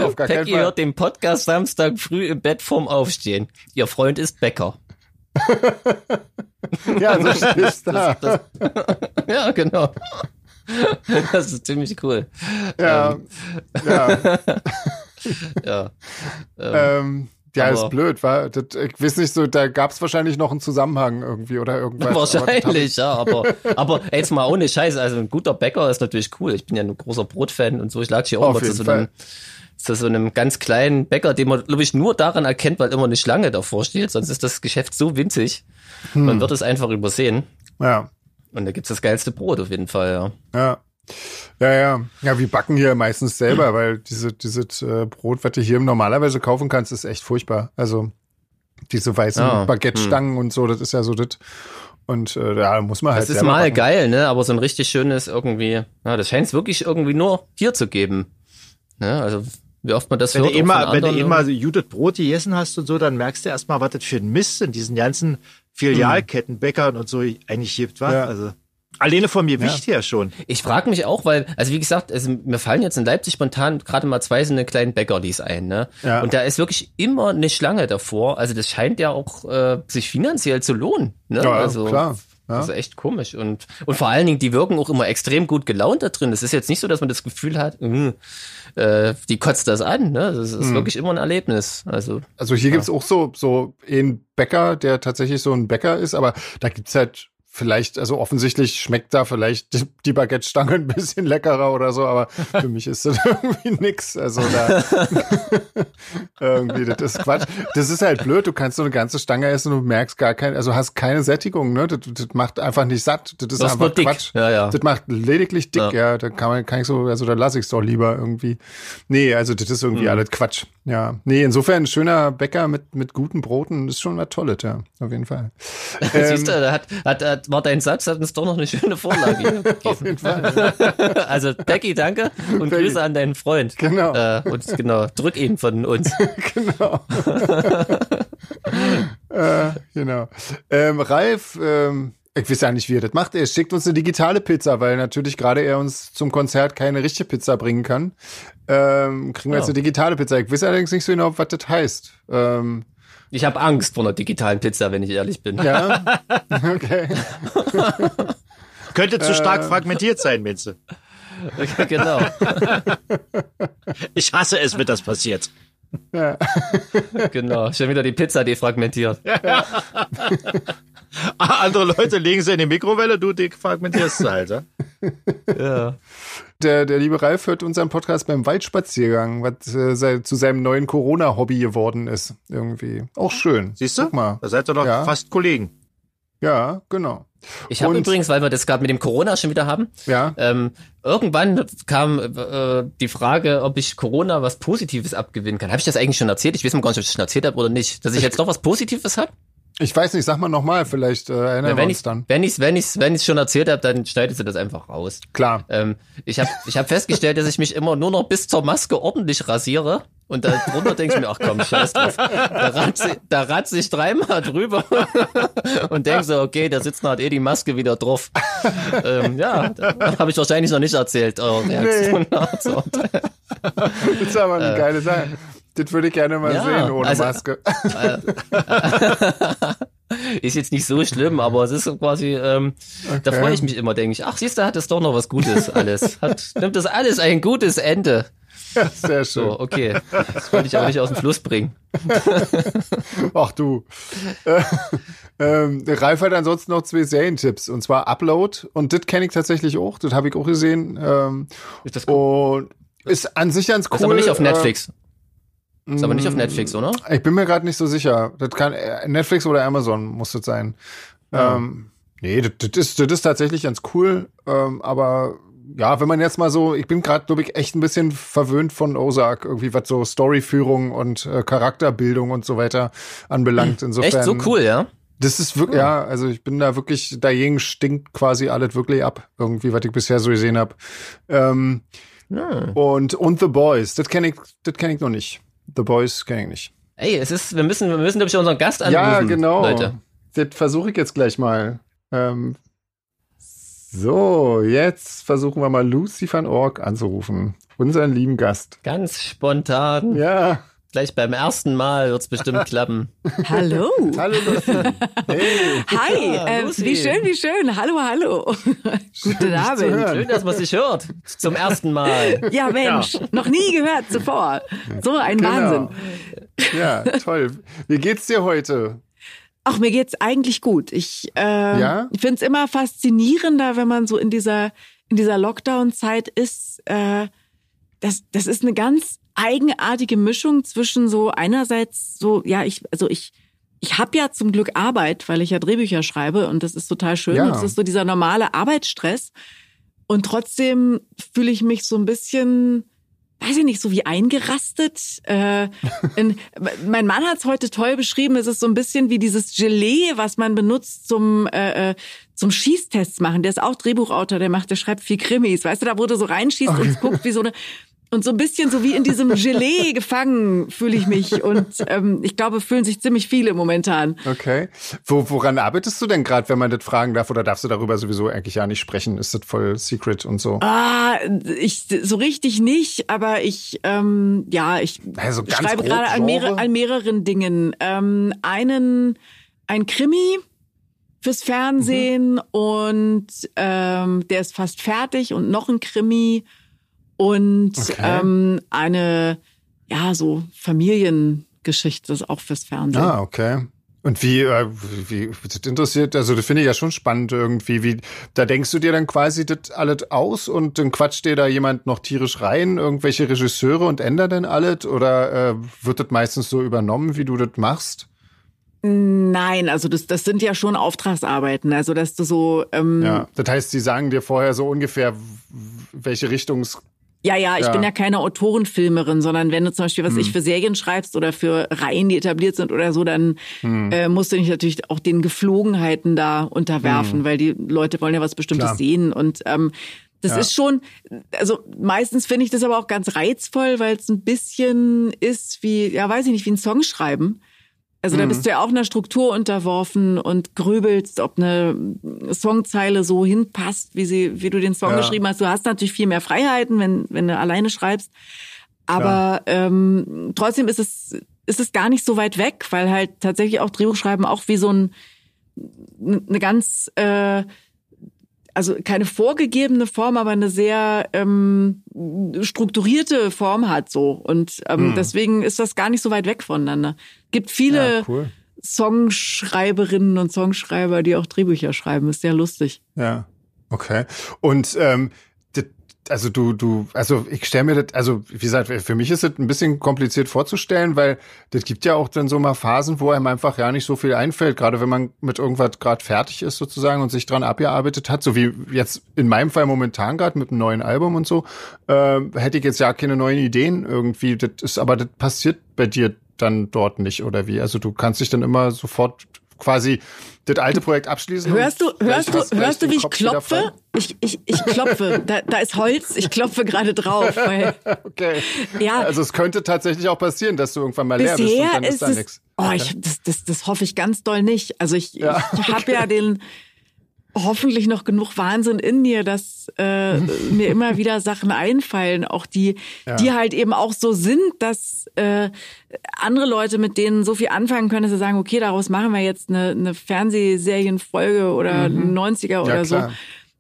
Auf gar Peggy hört den Podcast Samstag früh im Bett vorm Aufstehen. Ihr Freund ist Bäcker. Ja, so stehst da. Das, das, ja, genau. Das ist ziemlich cool. Ja. Ähm. Ja. ja. Ähm, ähm, ja, ist blöd, war. Das, ich weiß nicht so, da gab es wahrscheinlich noch einen Zusammenhang irgendwie oder irgendwas. Wahrscheinlich, ja, aber, aber jetzt mal ohne Scheiße, also ein guter Bäcker ist natürlich cool. Ich bin ja ein großer Brotfan und so. Ich lag hier auch mal zu so einem zu so einem ganz kleinen Bäcker, den man, glaube ich, nur daran erkennt, weil immer eine Schlange davor steht. Sonst ist das Geschäft so winzig. Hm. Man wird es einfach übersehen. Ja. Und da gibt's das geilste Brot auf jeden Fall, ja. Ja. Ja, ja. Ja, wir backen hier meistens selber, weil diese, dieses äh, Brot, was du hier normalerweise kaufen kannst, ist echt furchtbar. Also diese weißen ah, Baguette-Stangen hm. und so, das ist ja so das. Und äh, da muss man halt. Das ist mal backen. geil, ne? Aber so ein richtig schönes irgendwie, ja, das scheint es wirklich irgendwie nur hier zu geben. Ne? Also wie oft man das wenn hört. Du immer, wenn du immer Judith Brot gegessen hast und so, dann merkst du erstmal, was das für ein Mist in diesen ganzen Filialketten, Bäckern und so eigentlich gibt, wa? Ja. Also. Alleine vom Gewicht ja. her schon. Ich frage mich auch, weil, also wie gesagt, also mir fallen jetzt in Leipzig spontan gerade mal zwei so eine kleinen Bäckerlis ein, ne? Ja. Und da ist wirklich immer eine Schlange davor. Also das scheint ja auch äh, sich finanziell zu lohnen. Ne? Ja, also, klar. Ja. Das ist echt komisch. Und, und vor allen Dingen, die wirken auch immer extrem gut gelaunt da drin. Es ist jetzt nicht so, dass man das Gefühl hat, mh, äh, die kotzt das an. Ne? Das ist mhm. wirklich immer ein Erlebnis. Also, also hier ja. gibt's auch so, so einen Bäcker, der tatsächlich so ein Bäcker ist, aber da gibt's halt vielleicht, also offensichtlich schmeckt da vielleicht die, die Baguette-Stange ein bisschen leckerer oder so, aber für mich ist das irgendwie nix. Also da irgendwie, das ist Quatsch. Das ist halt blöd, du kannst so eine ganze Stange essen und du merkst gar kein, also hast keine Sättigung, ne? Das, das macht einfach nicht satt. Das ist das einfach Quatsch. Ja, ja. Das macht lediglich dick, ja. ja. Da kann man, kann ich so, also da lasse ich es doch lieber irgendwie. Nee, also das ist irgendwie mhm. alles Quatsch. Ja. Nee, insofern ein schöner Bäcker mit, mit guten Broten ist schon was Tolles, ja. Auf jeden Fall. Siehst du, da hat, hat, hat war dein Satz, hat uns doch noch eine schöne Vorlage Auf jeden Fall. also Becky, danke und Becky. Grüße an deinen Freund. Genau. Äh, und genau, drück ihn von uns. genau. äh, genau. Ähm, Ralf, ähm, ich weiß ja nicht, wie er das macht. Er schickt uns eine digitale Pizza, weil natürlich gerade er uns zum Konzert keine richtige Pizza bringen kann. Ähm, kriegen wir ja. jetzt eine digitale Pizza. Ich weiß allerdings nicht so genau, was das heißt. Ähm, Ich habe Angst vor einer digitalen Pizza, wenn ich ehrlich bin. Ja. Okay. Könnte zu stark äh. fragmentiert sein, Minze. genau. Ich hasse es, wenn das passiert. Ja. genau, schon wieder die Pizza defragmentiert. Ja. Andere Leute legen sie in die Mikrowelle, du defragmentierst sie halt. Ja? ja. Der, der liebe Ralf hört unseren Podcast beim Waldspaziergang, was äh, zu seinem neuen Corona-Hobby geworden ist. Irgendwie. Auch schön. Siehst du? Guck mal. Da seid ihr doch ja. fast Kollegen. Ja, genau. Ich habe übrigens, weil wir das gerade mit dem Corona schon wieder haben, ja. ähm, irgendwann kam äh, die Frage, ob ich Corona was Positives abgewinnen kann. Habe ich das eigentlich schon erzählt? Ich weiß mal gar nicht, ob ich das schon erzählt habe oder nicht. Dass ich jetzt doch was Positives habe? Ich weiß nicht, sag mal nochmal, vielleicht äh, erinnern ja, wenn wir uns dann. Wenn ich wenn ich's, wenn ich's schon erzählt habe, dann schneidet sie das einfach raus. Klar. Ähm, ich habe ich hab festgestellt, dass ich mich immer nur noch bis zur Maske ordentlich rasiere. Und darunter denke ich mir, ach komm, scheiß drauf. Da ratze, da ratze ich dreimal drüber und denke so, okay, da sitzt halt eh die Maske wieder drauf. ähm, ja, habe ich wahrscheinlich noch nicht erzählt, eure Reaktion. Nee. Das ist aber eine äh, geile Sache. Das würde ich gerne mal ja, sehen ohne also, Maske. ist jetzt nicht so schlimm, aber es ist quasi, ähm, okay. da freue ich mich immer, denke ich, ach siehst du, hat es doch noch was Gutes alles. Hat, nimmt das alles ein gutes Ende. Ja, sehr schön. So, okay. Das wollte ich auch nicht aus dem Fluss bringen. Ach du. Äh, ähm, Ralf hat ansonsten noch zwei Serientipps. Und zwar Upload. Und das kenne ich tatsächlich auch. Das habe ich auch gesehen. Ähm, ist das cool? Und ist an sich ganz cool. Ist aber nicht auf Netflix. Äh, ist aber nicht auf Netflix, oder? Ich bin mir gerade nicht so sicher. Das kann äh, Netflix oder Amazon muss das sein. Ja. Ähm, nee, das, das, ist, das ist tatsächlich ganz cool. Ähm, aber ja, wenn man jetzt mal so, ich bin gerade, glaube ich, echt ein bisschen verwöhnt von Ozark, irgendwie was so Storyführung und äh, Charakterbildung und so weiter anbelangt. Insofern. Echt so cool, ja? Das ist wirklich, ja, also ich bin da wirklich, dagegen stinkt quasi alles wirklich ab, irgendwie, was ich bisher so gesehen habe. Ähm, ja. Und, und The Boys, das kenne ich, das kenne ich noch nicht. The Boys kenne ich nicht. Ey, es ist, wir müssen, wir müssen, glaube ich, unseren Gast anrufen. Ja, genau. Leute. Das versuche ich jetzt gleich mal. Ähm, so, jetzt versuchen wir mal Lucy van Org anzurufen. Unseren lieben Gast. Ganz spontan. Ja. Gleich beim ersten Mal wird es bestimmt klappen. Hallo. hallo. Hey. Hi, ja, äh, wie schön, wie schön. Hallo, hallo. Guten Abend. Schön, dass man sich hört. Zum ersten Mal. Ja, Mensch, ja. noch nie gehört zuvor. So ein genau. Wahnsinn. Ja, toll. Wie geht's dir heute? Ach, mir geht's eigentlich gut. Ich äh, ja? finde es immer faszinierender, wenn man so in dieser in dieser Lockdown-Zeit ist. Äh, das, das ist eine ganz eigenartige Mischung zwischen so einerseits so, ja, ich, also ich, ich habe ja zum Glück Arbeit, weil ich ja Drehbücher schreibe und das ist total schön. Ja. Und es ist so dieser normale Arbeitsstress. Und trotzdem fühle ich mich so ein bisschen, weiß ich nicht, so wie eingerastet. Äh, in, mein Mann hat es heute toll beschrieben. Es ist so ein bisschen wie dieses Gelee, was man benutzt zum äh, äh zum Schießtests machen. Der ist auch Drehbuchautor, der macht, der schreibt viel Krimis. Weißt du, da wo du so reinschießt und guckt wie so eine und so ein bisschen so wie in diesem Gelee gefangen fühle ich mich. Und ähm, ich glaube, fühlen sich ziemlich viele momentan. Okay. Wo, woran arbeitest du denn gerade, wenn man das fragen darf? Oder darfst du darüber sowieso eigentlich ja nicht sprechen? Ist das voll secret und so? Ah, ich so richtig nicht, aber ich, ähm, ja, ich also schreibe gerade an, mehrere, an mehreren Dingen. Ähm, einen, ein Krimi fürs Fernsehen mhm. und ähm, der ist fast fertig und noch ein Krimi und okay. ähm, eine, ja, so Familiengeschichte ist auch fürs Fernsehen. Ah, okay. Und wie, äh, wie, das interessiert, also das finde ich ja schon spannend irgendwie, wie, da denkst du dir dann quasi das alles aus und dann quatscht dir da jemand noch tierisch rein, irgendwelche Regisseure und ändert dann alles oder äh, wird das meistens so übernommen, wie du das machst? Nein, also das, das sind ja schon Auftragsarbeiten, also dass du so. Ähm, ja, das heißt, sie sagen dir vorher so ungefähr, welche Richtung ja, ja, ich ja. bin ja keine Autorenfilmerin, sondern wenn du zum Beispiel, was hm. ich für Serien schreibst oder für Reihen, die etabliert sind oder so, dann hm. äh, musst du dich natürlich auch den Geflogenheiten da unterwerfen, hm. weil die Leute wollen ja was Bestimmtes Klar. sehen. Und ähm, das ja. ist schon, also meistens finde ich das aber auch ganz reizvoll, weil es ein bisschen ist wie, ja, weiß ich nicht, wie ein Song schreiben. Also da bist mhm. du ja auch einer Struktur unterworfen und grübelst, ob eine Songzeile so hinpasst, wie sie, wie du den Song ja. geschrieben hast. Du hast natürlich viel mehr Freiheiten, wenn, wenn du alleine schreibst. Aber ähm, trotzdem ist es ist es gar nicht so weit weg, weil halt tatsächlich auch Drehbuchschreiben auch wie so ein eine ganz äh, also keine vorgegebene Form, aber eine sehr ähm, strukturierte Form hat so. Und ähm, hm. deswegen ist das gar nicht so weit weg voneinander. Gibt viele ja, cool. Songschreiberinnen und Songschreiber, die auch Drehbücher schreiben. Ist sehr lustig. Ja, okay. Und ähm, also du, du, also ich stelle mir das, also wie gesagt, für mich ist es ein bisschen kompliziert vorzustellen, weil das gibt ja auch dann so mal Phasen, wo einem einfach ja nicht so viel einfällt, gerade wenn man mit irgendwas gerade fertig ist sozusagen und sich dran abgearbeitet hat, so wie jetzt in meinem Fall momentan gerade mit einem neuen Album und so, äh, hätte ich jetzt ja keine neuen Ideen irgendwie. Das ist, aber das passiert bei dir dann dort nicht oder wie? Also du kannst dich dann immer sofort quasi das alte Projekt abschließen. Hörst du, hörst du, hörst du, wie ich klopfe? Ich, ich, ich klopfe. Da, da ist Holz. Ich klopfe gerade drauf. Weil, okay. Ja. Also es könnte tatsächlich auch passieren, dass du irgendwann mal leer bist und dann ist, ist da nichts. Oh, ich, das, das, das hoffe ich ganz doll nicht. Also ich, ja, ich okay. habe ja den hoffentlich noch genug Wahnsinn in mir, dass äh, mir immer wieder Sachen einfallen, auch die, ja. die halt eben auch so sind, dass äh, andere Leute mit denen so viel anfangen können, dass sie sagen, okay, daraus machen wir jetzt eine, eine Fernsehserienfolge oder mhm. 90er ja, oder klar. so.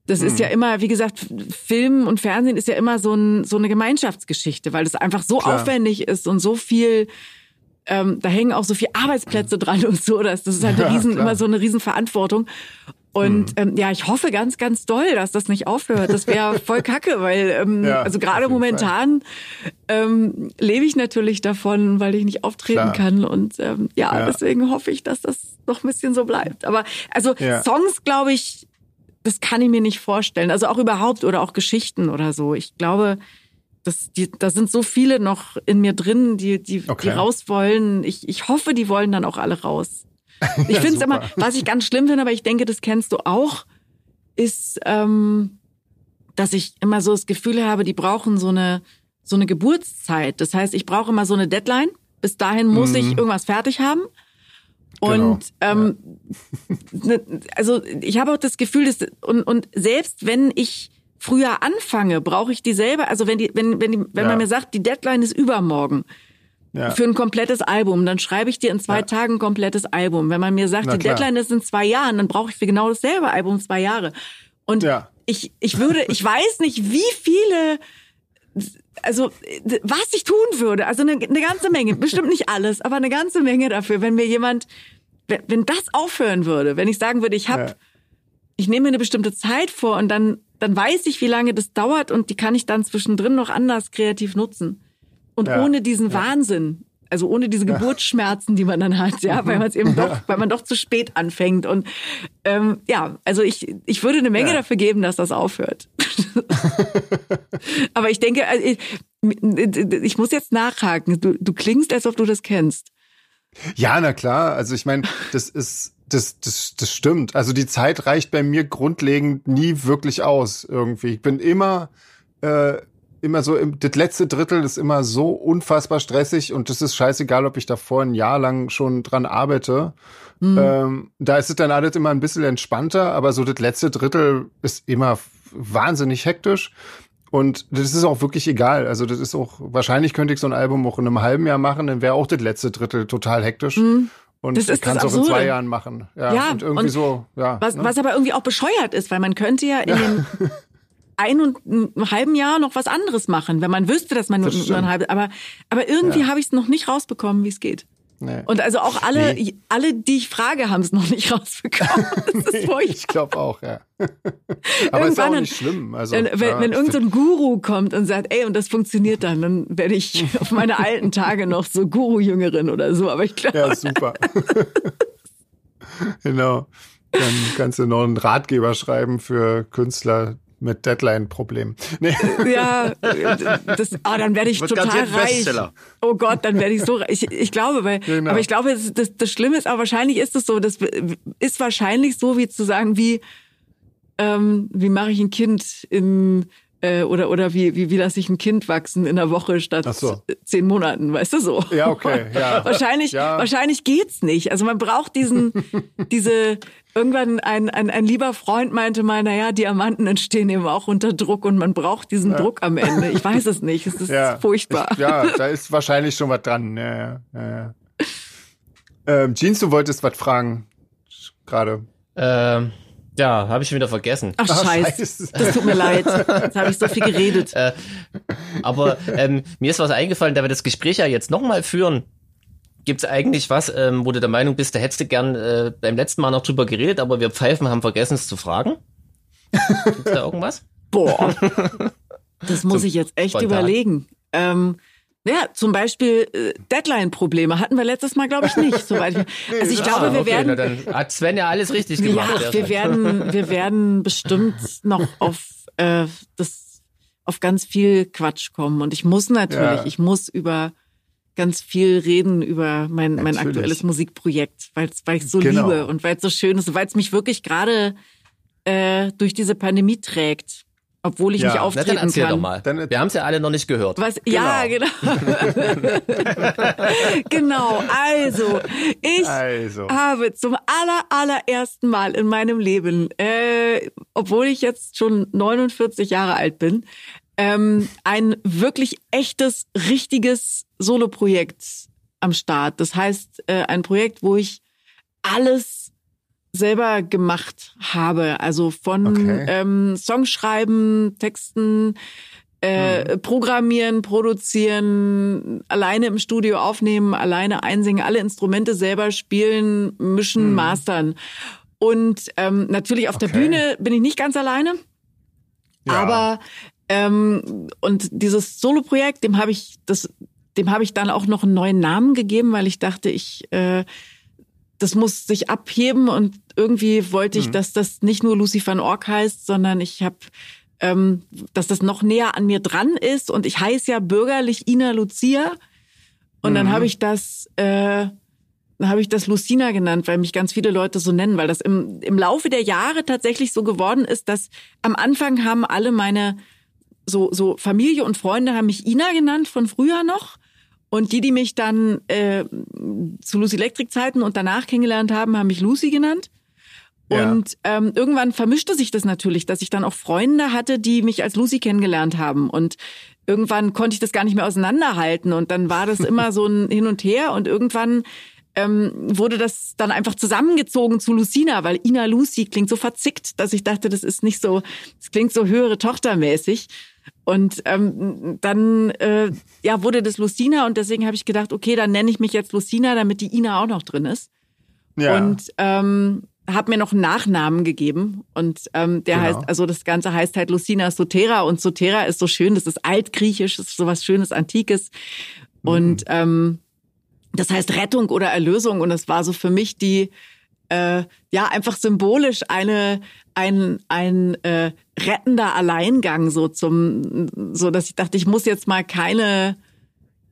Das mhm. ist ja immer, wie gesagt, Film und Fernsehen ist ja immer so, ein, so eine Gemeinschaftsgeschichte, weil es einfach so klar. aufwendig ist und so viel ähm, da hängen auch so viele Arbeitsplätze dran und so, das, das ist halt eine riesen, immer so eine Riesenverantwortung. Und mhm. ähm, ja, ich hoffe ganz, ganz doll, dass das nicht aufhört. Das wäre voll kacke, weil ähm, ja, also gerade momentan ähm, lebe ich natürlich davon, weil ich nicht auftreten Klar. kann. Und ähm, ja, ja, deswegen hoffe ich, dass das noch ein bisschen so bleibt. Aber also ja. Songs, glaube ich, das kann ich mir nicht vorstellen. Also auch überhaupt oder auch Geschichten oder so. Ich glaube, das, die, da sind so viele noch in mir drin, die, die, okay. die raus wollen. Ich, ich hoffe, die wollen dann auch alle raus. Ich finde es immer, was ich ganz schlimm finde, aber ich denke, das kennst du auch, ist, ähm, dass ich immer so das Gefühl habe, die brauchen so eine, so eine Geburtszeit. Das heißt, ich brauche immer so eine Deadline. Bis dahin muss mhm. ich irgendwas fertig haben. Und genau. ähm, ja. also ich habe auch das Gefühl, dass und, und selbst wenn ich früher anfange, brauche ich dieselbe. Also wenn die, wenn wenn die, wenn ja. man mir sagt, die Deadline ist übermorgen, ja. für ein komplettes Album. Dann schreibe ich dir in zwei ja. Tagen ein komplettes Album. Wenn man mir sagt, Na, die klar. Deadline ist in zwei Jahren, dann brauche ich für genau dasselbe Album zwei Jahre. Und ja. ich, ich würde, ich weiß nicht, wie viele, also was ich tun würde. Also eine, eine ganze Menge, bestimmt nicht alles, aber eine ganze Menge dafür, wenn mir jemand, wenn, wenn das aufhören würde, wenn ich sagen würde, ich habe, ich nehme mir eine bestimmte Zeit vor und dann, dann weiß ich, wie lange das dauert und die kann ich dann zwischendrin noch anders kreativ nutzen. Und ja. ohne diesen ja. Wahnsinn, also ohne diese Geburtsschmerzen, die man dann hat, ja, weil man es eben doch, weil man doch zu spät anfängt. Und ähm, ja, also ich, ich würde eine Menge ja. dafür geben, dass das aufhört. Aber ich denke, also ich, ich muss jetzt nachhaken. Du, du klingst, als ob du das kennst. Ja, na klar. Also ich meine, das ist, das, das, das stimmt. Also die Zeit reicht bei mir grundlegend nie wirklich aus irgendwie. Ich bin immer äh, immer so, im, das letzte Drittel ist immer so unfassbar stressig und das ist scheißegal, ob ich davor ein Jahr lang schon dran arbeite. Mhm. Ähm, da ist es dann alles immer ein bisschen entspannter, aber so das letzte Drittel ist immer wahnsinnig hektisch. Und das ist auch wirklich egal. Also das ist auch, wahrscheinlich könnte ich so ein Album auch in einem halben Jahr machen, dann wäre auch das letzte Drittel total hektisch. Mhm. Und das kann es auch in zwei Jahren machen. Ja, ja und irgendwie und so, ja. Was, ne? was aber irgendwie auch bescheuert ist, weil man könnte ja in den ein und einem halben Jahr noch was anderes machen, wenn man wüsste, dass man das nur, nur ein halbes. Aber, aber irgendwie ja. habe ich es noch nicht rausbekommen, wie es geht. Nee. Und also auch alle, nee. alle, die ich frage, haben es noch nicht rausbekommen. Das ist ich glaube auch, ja. Aber ist auch nicht schlimm. Also, wenn, ja, wenn irgendein so Guru kommt und sagt, ey, und das funktioniert dann, dann werde ich auf meine alten Tage noch so Guru-Jüngerin oder so. Aber ich glaube. Ja, super. genau. Dann kannst du noch einen Ratgeber schreiben für Künstler, mit Deadline-Problem. Nee. Ja, das, ah, dann werde ich Wird total reich. Oh Gott, dann werde ich so reich. Ich, ich glaube, weil, genau. aber ich glaube, das, das, das Schlimme ist, aber wahrscheinlich ist es so, das ist wahrscheinlich so, wie zu sagen, wie, ähm, wie mache ich ein Kind im Äh, oder oder wie, wie, wie lasse ich ein Kind wachsen in einer Woche statt so. zehn Monaten, weißt du so? Ja, okay. Ja. wahrscheinlich, ja. wahrscheinlich geht's nicht. Also man braucht diesen, diese, irgendwann ein, ein, ein lieber Freund meinte mal, naja, Diamanten entstehen eben auch unter Druck und man braucht diesen ja. Druck am Ende. Ich weiß es nicht. Es ist ja. furchtbar. Ich, ja, da ist wahrscheinlich schon was dran. Ja, ja, ja. Ähm, Jeans, du wolltest was fragen gerade. Ähm, ja, habe ich schon wieder vergessen. Ach, Ach scheiße. Das tut mir leid. Jetzt habe ich so viel geredet. Äh, aber ähm, mir ist was eingefallen, da wir das Gespräch ja jetzt nochmal führen. Gibt es eigentlich was, ähm, wo du der Meinung bist, da hättest du gern äh, beim letzten Mal noch drüber geredet, aber wir Pfeifen haben vergessen es zu fragen? Gibt's da irgendwas? Boah. Das muss Zum ich jetzt echt spontan. überlegen. Ähm, ja, zum Beispiel äh, Deadline-Probleme hatten wir letztes Mal, glaube ich, nicht. Soweit also ich ja, glaube, wir okay, werden. Na, dann hat Sven ja alles richtig gemacht. Ja, wir werden, wir werden bestimmt noch auf äh, das auf ganz viel Quatsch kommen. Und ich muss natürlich, ja. ich muss über ganz viel reden über mein, mein aktuelles Musikprojekt, weil weil ich so genau. liebe und weil es so schön ist, weil es mich wirklich gerade äh, durch diese Pandemie trägt obwohl ich ja. nicht auftreten Na, dann erzähl kann. Doch mal. Dann, Wir haben es ja alle noch nicht gehört. Was? Genau. Ja, genau. genau. Also, ich also. habe zum aller allerersten Mal in meinem Leben, äh, obwohl ich jetzt schon 49 Jahre alt bin, ähm, ein wirklich echtes, richtiges Soloprojekt am Start. Das heißt, äh, ein Projekt, wo ich alles selber gemacht habe. Also von okay. ähm, Songschreiben, Texten, äh, mhm. Programmieren, Produzieren, alleine im Studio aufnehmen, alleine einsingen, alle Instrumente selber spielen, mischen, mhm. mastern. Und ähm, natürlich auf okay. der Bühne bin ich nicht ganz alleine. Ja. Aber ähm, und dieses Solo-Projekt, dem habe ich das, dem habe ich dann auch noch einen neuen Namen gegeben, weil ich dachte, ich äh, das muss sich abheben und irgendwie wollte ich, mhm. dass das nicht nur Lucy van Ork heißt, sondern ich habe ähm, dass das noch näher an mir dran ist und ich heiße ja bürgerlich Ina Lucia und mhm. dann habe ich das äh, dann habe ich das Lucina genannt, weil mich ganz viele Leute so nennen, weil das im, im Laufe der Jahre tatsächlich so geworden ist, dass am Anfang haben alle meine so, so Familie und Freunde haben mich Ina genannt von früher noch. Und die, die mich dann äh, zu Lucy Electric Zeiten und danach kennengelernt haben, haben mich Lucy genannt. Und ja. ähm, irgendwann vermischte sich das natürlich, dass ich dann auch Freunde hatte, die mich als Lucy kennengelernt haben. Und irgendwann konnte ich das gar nicht mehr auseinanderhalten. Und dann war das immer so ein Hin und Her. Und irgendwann ähm, wurde das dann einfach zusammengezogen zu Lucina, weil Ina Lucy klingt so verzickt, dass ich dachte, das ist nicht so, es klingt so höhere Tochtermäßig. Und ähm, dann äh, ja wurde das Lucina und deswegen habe ich gedacht, okay, dann nenne ich mich jetzt Lucina, damit die Ina auch noch drin ist. Ja. Und ähm, habe mir noch einen Nachnamen gegeben und ähm, der genau. heißt, also das Ganze heißt halt Lucina Sotera und Sotera ist so schön, das ist altgriechisch, das ist so was Schönes, Antikes mhm. und ähm, das heißt Rettung oder Erlösung und das war so für mich die äh, ja einfach symbolisch eine ein ein äh, rettender Alleingang so zum so dass ich dachte ich muss jetzt mal keine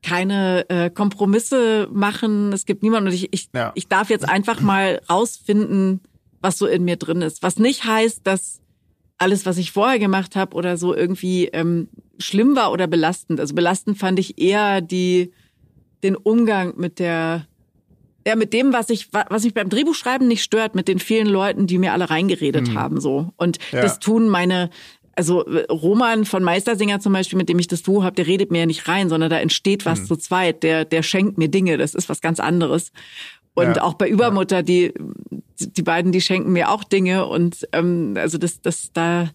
keine äh, Kompromisse machen. Es gibt niemanden und ich ich, ja. ich darf jetzt einfach mal rausfinden was so in mir drin ist. Was nicht heißt dass alles was ich vorher gemacht habe oder so irgendwie ähm, schlimm war oder belastend. Also belastend fand ich eher die den Umgang mit der ja, mit dem, was ich, was mich beim Drehbuchschreiben nicht stört, mit den vielen Leuten, die mir alle reingeredet mhm. haben, so. Und ja. das tun meine, also Roman von Meistersinger zum Beispiel, mit dem ich das Duo habe, der redet mir ja nicht rein, sondern da entsteht was mhm. zu zweit. Der, der schenkt mir Dinge. Das ist was ganz anderes. Und ja. auch bei Übermutter, die, die beiden, die schenken mir auch Dinge. Und ähm, also das, das da,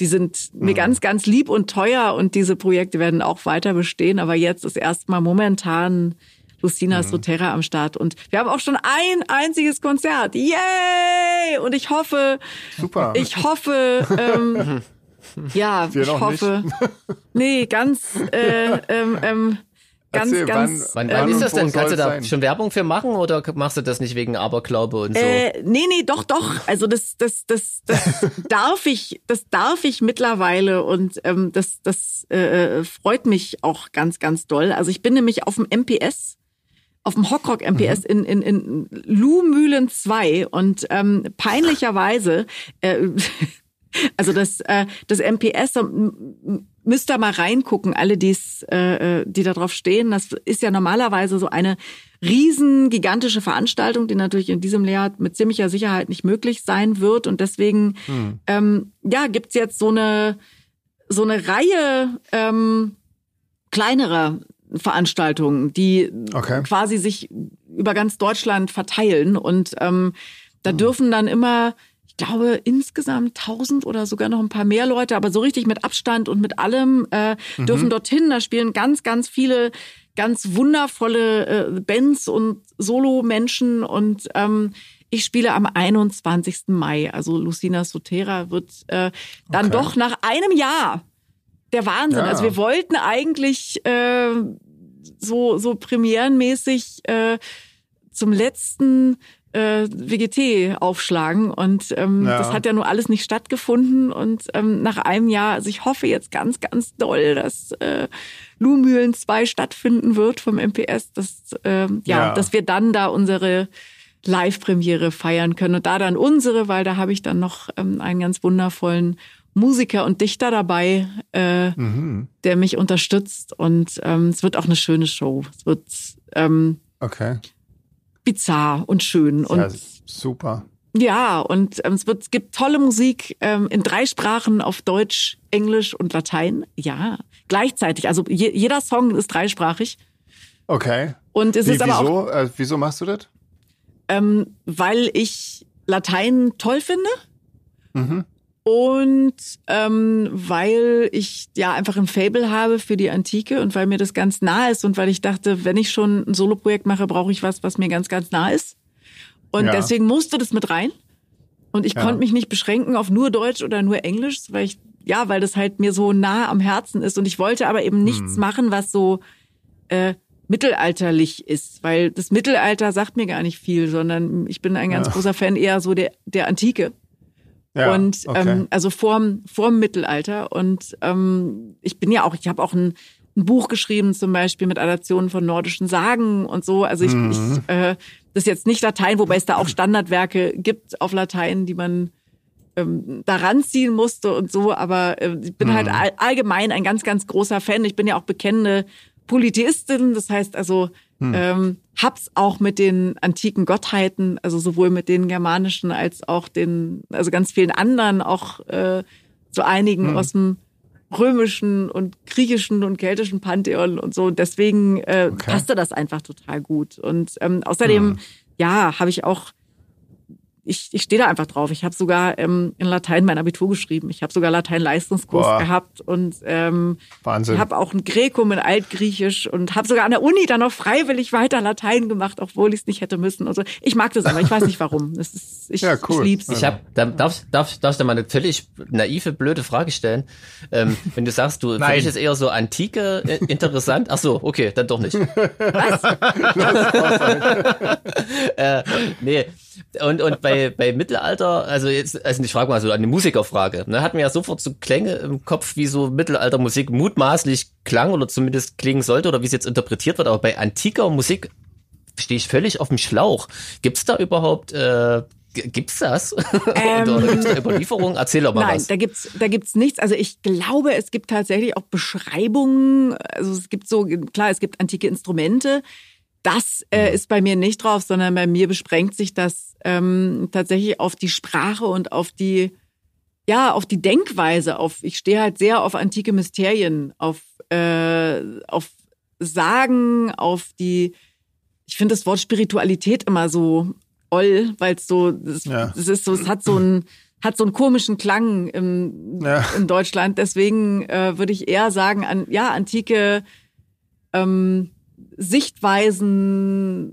die sind mir mhm. ganz, ganz lieb und teuer und diese Projekte werden auch weiter bestehen. Aber jetzt ist erstmal momentan Lucina mhm. Soterra am Start. Und wir haben auch schon ein einziges Konzert. Yay! Und ich hoffe, Super. ich hoffe, ähm, ja, Wir ich hoffe, nee, ganz, äh, ähm, ähm, ganz, Erzähl, ganz. Wann, wann, wann ist das denn? Kannst du da sein? schon Werbung für machen oder machst du das nicht wegen Aberglaube und so? Äh, nee, nee, doch, doch. Also das, das, das, das darf ich, das darf ich mittlerweile und ähm, das, das äh, freut mich auch ganz, ganz doll. Also ich bin nämlich auf dem MPS auf dem Hockrock MPS mhm. in, in, in Luhmühlen 2 und ähm, peinlicherweise äh, Also das, äh, das MPS, müsst ihr mal reingucken, alle, die's, äh, äh, die da drauf stehen. Das ist ja normalerweise so eine riesen, gigantische Veranstaltung, die natürlich in diesem Lehrjahr mit ziemlicher Sicherheit nicht möglich sein wird. Und deswegen, hm. ähm, ja, gibt's jetzt so eine, so eine Reihe ähm, kleinerer Veranstaltungen, die okay. quasi sich über ganz Deutschland verteilen. Und ähm, da hm. dürfen dann immer ich glaube, insgesamt 1000 oder sogar noch ein paar mehr Leute, aber so richtig mit Abstand und mit allem äh, mhm. dürfen dorthin. Da spielen ganz, ganz viele ganz wundervolle äh, Bands und Solo-Menschen und ähm, ich spiele am 21. Mai. Also Lucina Sotera wird äh, dann okay. doch nach einem Jahr der Wahnsinn. Ja. Also wir wollten eigentlich äh, so so premierenmäßig äh, zum letzten äh, WGT aufschlagen. Und ähm, ja. das hat ja nur alles nicht stattgefunden. Und ähm, nach einem Jahr, also ich hoffe jetzt ganz, ganz doll, dass äh, Luhmühlen 2 stattfinden wird vom MPS, dass, äh, ja, ja, dass wir dann da unsere Live-Premiere feiern können. Und da dann unsere, weil da habe ich dann noch ähm, einen ganz wundervollen Musiker und Dichter dabei, äh, mhm. der mich unterstützt. Und ähm, es wird auch eine schöne Show. Es wird ähm, okay bizarr und schön. Und ja, super. Ja, und ähm, es, wird, es gibt tolle Musik ähm, in drei Sprachen auf Deutsch, Englisch und Latein. Ja, gleichzeitig. Also je, jeder Song ist dreisprachig. Okay. Und es Wie, ist aber wieso? auch. Äh, wieso machst du das? Ähm, weil ich Latein toll finde. Mhm. Und ähm, weil ich ja einfach ein Fable habe für die Antike und weil mir das ganz nah ist und weil ich dachte, wenn ich schon ein Soloprojekt mache, brauche ich was, was mir ganz, ganz nah ist. Und ja. deswegen musste das mit rein. Und ich ja. konnte mich nicht beschränken auf nur Deutsch oder nur Englisch, weil ich, ja, weil das halt mir so nah am Herzen ist. Und ich wollte aber eben nichts hm. machen, was so äh, mittelalterlich ist, weil das Mittelalter sagt mir gar nicht viel, sondern ich bin ein ganz ja. großer Fan eher so der, der Antike. Ja, und okay. ähm, also vorm, vorm Mittelalter. Und ähm, ich bin ja auch, ich habe auch ein, ein Buch geschrieben, zum Beispiel mit Adaptionen von nordischen Sagen und so. Also ich, mhm. ich äh, das ist jetzt nicht Latein, wobei es da auch Standardwerke gibt auf Latein, die man ähm, da ranziehen musste und so. Aber äh, ich bin halt mhm. halt all, allgemein ein ganz, ganz großer Fan. Ich bin ja auch bekennende Polytheistin. Das heißt also, hm. Ähm, hab's auch mit den antiken Gottheiten, also sowohl mit den germanischen als auch den, also ganz vielen anderen, auch äh, so einigen hm. aus dem römischen und griechischen und keltischen Pantheon und so. deswegen äh, okay. passte das einfach total gut. Und ähm, außerdem, hm. ja, habe ich auch ich, ich stehe da einfach drauf. Ich habe sogar ähm, in Latein mein Abitur geschrieben. Ich habe sogar Latein-Leistungskurs gehabt und ähm, Wahnsinn. habe auch ein Grekum in Altgriechisch und habe sogar an der Uni dann noch freiwillig weiter Latein gemacht, obwohl ich es nicht hätte müssen. Also ich mag das aber, ich weiß nicht warum. Das ist, ich, ja, cool. ich lieb's. Ich habe, darf, darf, darfst du mal eine völlig naive, blöde Frage stellen? Ähm, wenn du sagst, du dich ist eher so Antike äh, interessant. Ach so, okay, dann doch nicht. Was? äh, nee. Und, und bei, bei Mittelalter, also jetzt, also ich frage mal so eine Musikerfrage, ne, hatten wir ja sofort so Klänge im Kopf, wie so Mittelaltermusik mutmaßlich klang oder zumindest klingen sollte oder wie es jetzt interpretiert wird, aber bei antiker Musik stehe ich völlig auf dem Schlauch. Gibt's da überhaupt äh, Gibt's das? Ähm, Oder gibt's da Überlieferungen? Erzähl doch mal nein, was. da gibt's, da gibt's nichts. Also ich glaube, es gibt tatsächlich auch Beschreibungen. Also es gibt so, klar, es gibt antike Instrumente. Das äh, mhm. ist bei mir nicht drauf, sondern bei mir besprengt sich das ähm, tatsächlich auf die Sprache und auf die, ja, auf die Denkweise. Auf, ich stehe halt sehr auf antike Mysterien, auf, äh, auf Sagen, auf die, ich finde das Wort Spiritualität immer so oll, weil es so, es ja. ist so, es hat so einen, hat so einen komischen Klang im, ja. in Deutschland. Deswegen äh, würde ich eher sagen, an, ja, antike ähm, Sichtweisen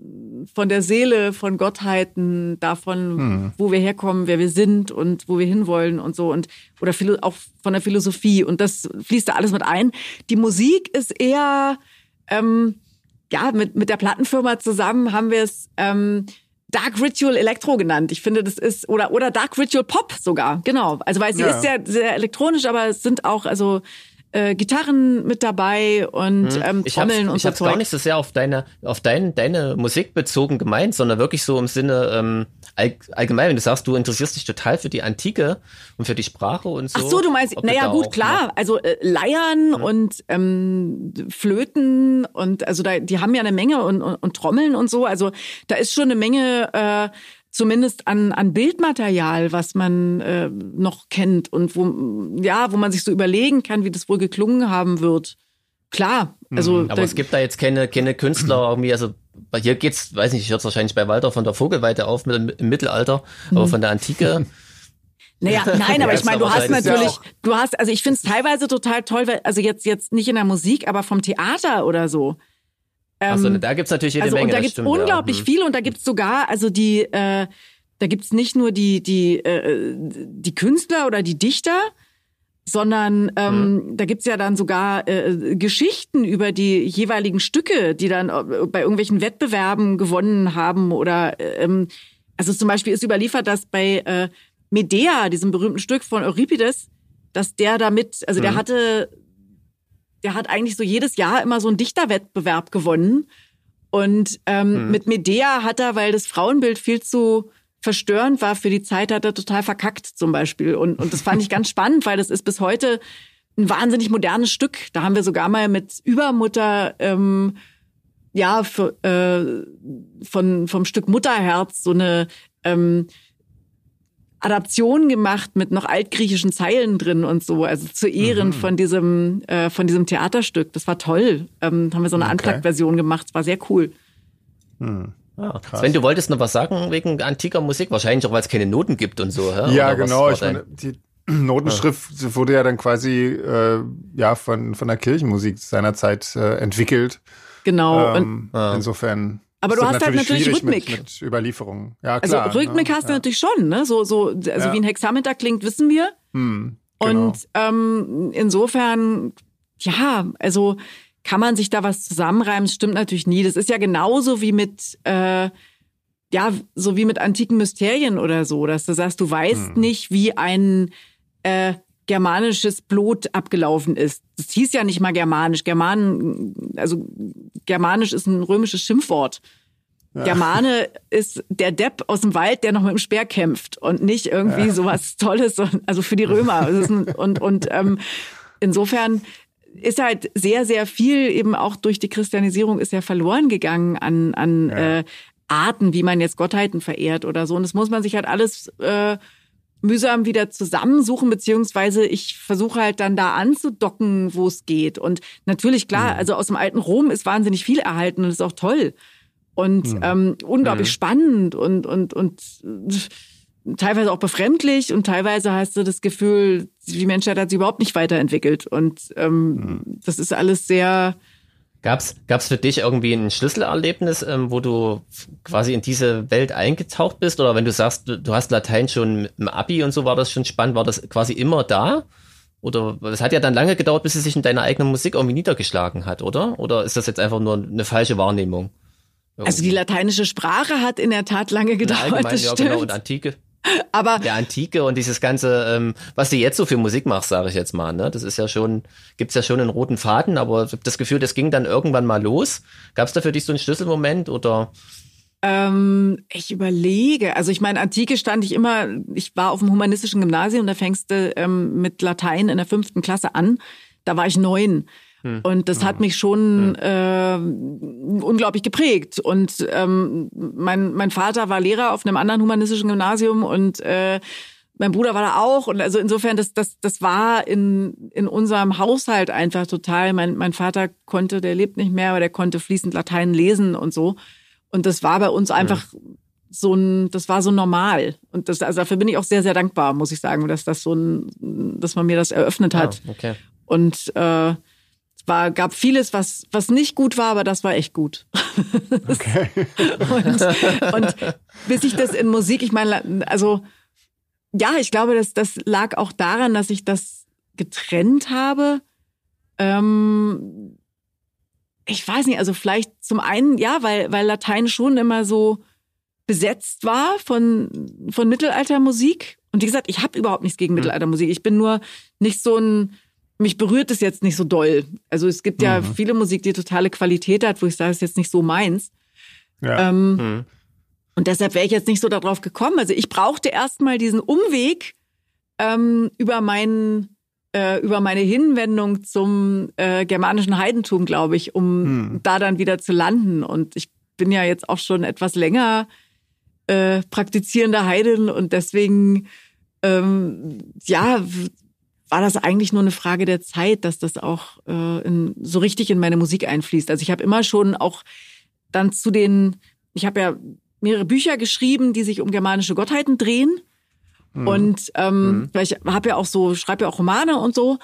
von der Seele, von Gottheiten, davon, hm. wo wir herkommen, wer wir sind und wo wir hinwollen und so und oder auch von der Philosophie und das fließt da alles mit ein. Die Musik ist eher ähm, ja mit mit der Plattenfirma zusammen haben wir es ähm, Dark Ritual Electro genannt. Ich finde, das ist oder oder Dark Ritual Pop sogar. Genau. Also weil sie ja. ist sehr sehr elektronisch, aber es sind auch also äh, Gitarren mit dabei und hm. ähm, Trommeln ich und so Ich habe gar nicht so sehr auf deine, auf dein, deine Musik bezogen gemeint, sondern wirklich so im Sinne ähm, all, allgemein, wenn du sagst, du interessierst dich total für die Antike und für die Sprache und so. Ach so, du meinst, naja gut, klar, noch, also äh, Leiern hm. und ähm, Flöten und also da, die haben ja eine Menge und, und, und Trommeln und so, also da ist schon eine Menge äh, zumindest an, an Bildmaterial, was man äh, noch kennt und wo, ja, wo man sich so überlegen kann, wie das wohl geklungen haben wird. Klar, also. Mhm. Aber es gibt da jetzt keine, keine Künstler irgendwie, also hier geht's, weiß nicht, ich hör's wahrscheinlich bei Walter von der Vogelweite auf mit, im Mittelalter, aber mhm. von der Antike. Naja, nein, aber ich meine, du hast natürlich, du hast, also ich finde es teilweise total toll, weil, also jetzt, jetzt nicht in der Musik, aber vom Theater oder so. Ähm, Achso, da gibt's natürlich jede also, Menge. Und da gibt's stimmt, unglaublich ja. Hm. viel und da gibt's sogar, also die, äh, da gibt's nicht nur die, die, äh, die Künstler oder die Dichter, sondern ähm, hm. da gibt's ja dann sogar äh, Geschichten über die jeweiligen Stücke, die dann äh, bei irgendwelchen Wettbewerben gewonnen haben oder ähm, also zum Beispiel ist überliefert, dass bei äh, Medea, diesem berühmten Stück von Euripides, dass der damit, also hm. der hatte der hat eigentlich so jedes Jahr immer so einen Dichterwettbewerb gewonnen. Und ähm, hm. mit Medea hat er, weil das Frauenbild viel zu verstörend war für die Zeit, hat er total verkackt zum Beispiel. Und, und das fand ich ganz spannend, weil das ist bis heute ein wahnsinnig modernes Stück. Da haben wir sogar mal mit Übermutter ähm, ja für, äh, von vom Stück Mutterherz so eine ähm, Adaption gemacht mit noch altgriechischen Zeilen drin und so, also zu Ehren mhm. von diesem äh, von diesem Theaterstück. Das war toll. Ähm, haben wir so eine okay. Unplugged-Version gemacht. Das war sehr cool. Hm. Ah, Sven, du wolltest noch was sagen wegen antiker Musik, wahrscheinlich auch, weil es keine Noten gibt und so. Hä? Ja, Oder genau. Ich meine, die Notenschrift ja. wurde ja dann quasi äh, ja von von der Kirchenmusik seinerzeit äh, entwickelt. Genau. Ähm, und, insofern aber du hast halt natürlich Rhythmik. Mit, mit Überlieferungen. Ja, also klar. Also Rhythmik ne? hast du ja. natürlich schon, ne? So, so, also ja. wie ein Hexameter klingt, wissen wir. Hm, genau. Und ähm, insofern, ja, also kann man sich da was zusammenreimen? Das stimmt natürlich nie. Das ist ja genauso wie mit, äh, ja, so wie mit antiken Mysterien oder so, dass du sagst, du weißt hm. nicht, wie ein äh, germanisches Blut abgelaufen ist. Das hieß ja nicht mal germanisch. German, also germanisch ist ein römisches Schimpfwort. Ja. Germane ist der Depp aus dem Wald, der noch mit dem Speer kämpft und nicht irgendwie ja. sowas Tolles, also für die Römer. Ein, und und ähm, insofern ist halt sehr, sehr viel eben auch durch die Christianisierung ist ja verloren gegangen an, an ja. äh, Arten, wie man jetzt Gottheiten verehrt oder so. Und das muss man sich halt alles äh, mühsam wieder zusammensuchen, beziehungsweise ich versuche halt dann da anzudocken, wo es geht. Und natürlich, klar, mhm. also aus dem alten Rom ist wahnsinnig viel erhalten und ist auch toll. Und mhm. ähm, unglaublich mhm. spannend und, und, und teilweise auch befremdlich und teilweise hast du das Gefühl, die Menschheit hat sich überhaupt nicht weiterentwickelt. Und ähm, mhm. das ist alles sehr Gab's, gab's für dich irgendwie ein Schlüsselerlebnis, ähm, wo du quasi in diese Welt eingetaucht bist? Oder wenn du sagst, du, du hast Latein schon im Abi und so, war das schon spannend? War das quasi immer da? Oder es hat ja dann lange gedauert, bis es sich in deiner eigenen Musik irgendwie niedergeschlagen hat, oder? Oder ist das jetzt einfach nur eine falsche Wahrnehmung? Irgendwie? Also die lateinische Sprache hat in der Tat lange gedauert. Ja, allgemein, das ja, genau, und Antike. Aber der Antike und dieses ganze, ähm, was du jetzt so für Musik machst, sage ich jetzt mal, ne? Das ist ja schon, gibt's ja schon einen roten Faden, aber ich habe das Gefühl, das ging dann irgendwann mal los. Gab's da für dich so einen Schlüsselmoment oder? Ähm, ich überlege. Also ich meine, Antike stand ich immer, ich war auf dem humanistischen Gymnasium, da fängst du ähm, mit Latein in der fünften Klasse an. Da war ich neun. Hm. Und das hat hm. mich schon hm. äh, unglaublich geprägt. Und ähm, mein, mein Vater war Lehrer auf einem anderen humanistischen Gymnasium und äh, mein Bruder war da auch. Und also insofern, das, das, das war in, in unserem Haushalt einfach total. Mein, mein Vater konnte, der lebt nicht mehr, aber der konnte fließend Latein lesen und so. Und das war bei uns einfach ja. so ein, das war so normal. Und das, also dafür bin ich auch sehr, sehr dankbar, muss ich sagen, dass das so ein, dass man mir das eröffnet hat. Ah, okay. Und äh, war, gab vieles, was, was nicht gut war, aber das war echt gut. Okay. und, und bis ich das in Musik, ich meine, also ja, ich glaube, dass das lag auch daran, dass ich das getrennt habe. Ähm, ich weiß nicht, also vielleicht zum einen, ja, weil, weil Latein schon immer so besetzt war von, von Mittelaltermusik. Und wie gesagt, ich habe überhaupt nichts gegen hm. Mittelaltermusik. Ich bin nur nicht so ein mich berührt es jetzt nicht so doll. Also es gibt ja mhm. viele Musik, die totale Qualität hat, wo ich sage, es ist jetzt nicht so meins. Ja. Ähm, mhm. Und deshalb wäre ich jetzt nicht so darauf gekommen. Also ich brauchte erstmal diesen Umweg ähm, über meinen äh, über meine Hinwendung zum äh, germanischen Heidentum, glaube ich, um hm. da dann wieder zu landen. Und ich bin ja jetzt auch schon etwas länger äh, praktizierender Heiden und deswegen ähm, ja war das eigentlich nur eine Frage der Zeit, dass das auch äh, in, so richtig in meine Musik einfließt. Also ich habe immer schon auch dann zu den, ich habe ja mehrere Bücher geschrieben, die sich um germanische Gottheiten drehen. Mhm. Und ähm, mhm. ich habe ja auch so, schreibe ja auch Romane und so.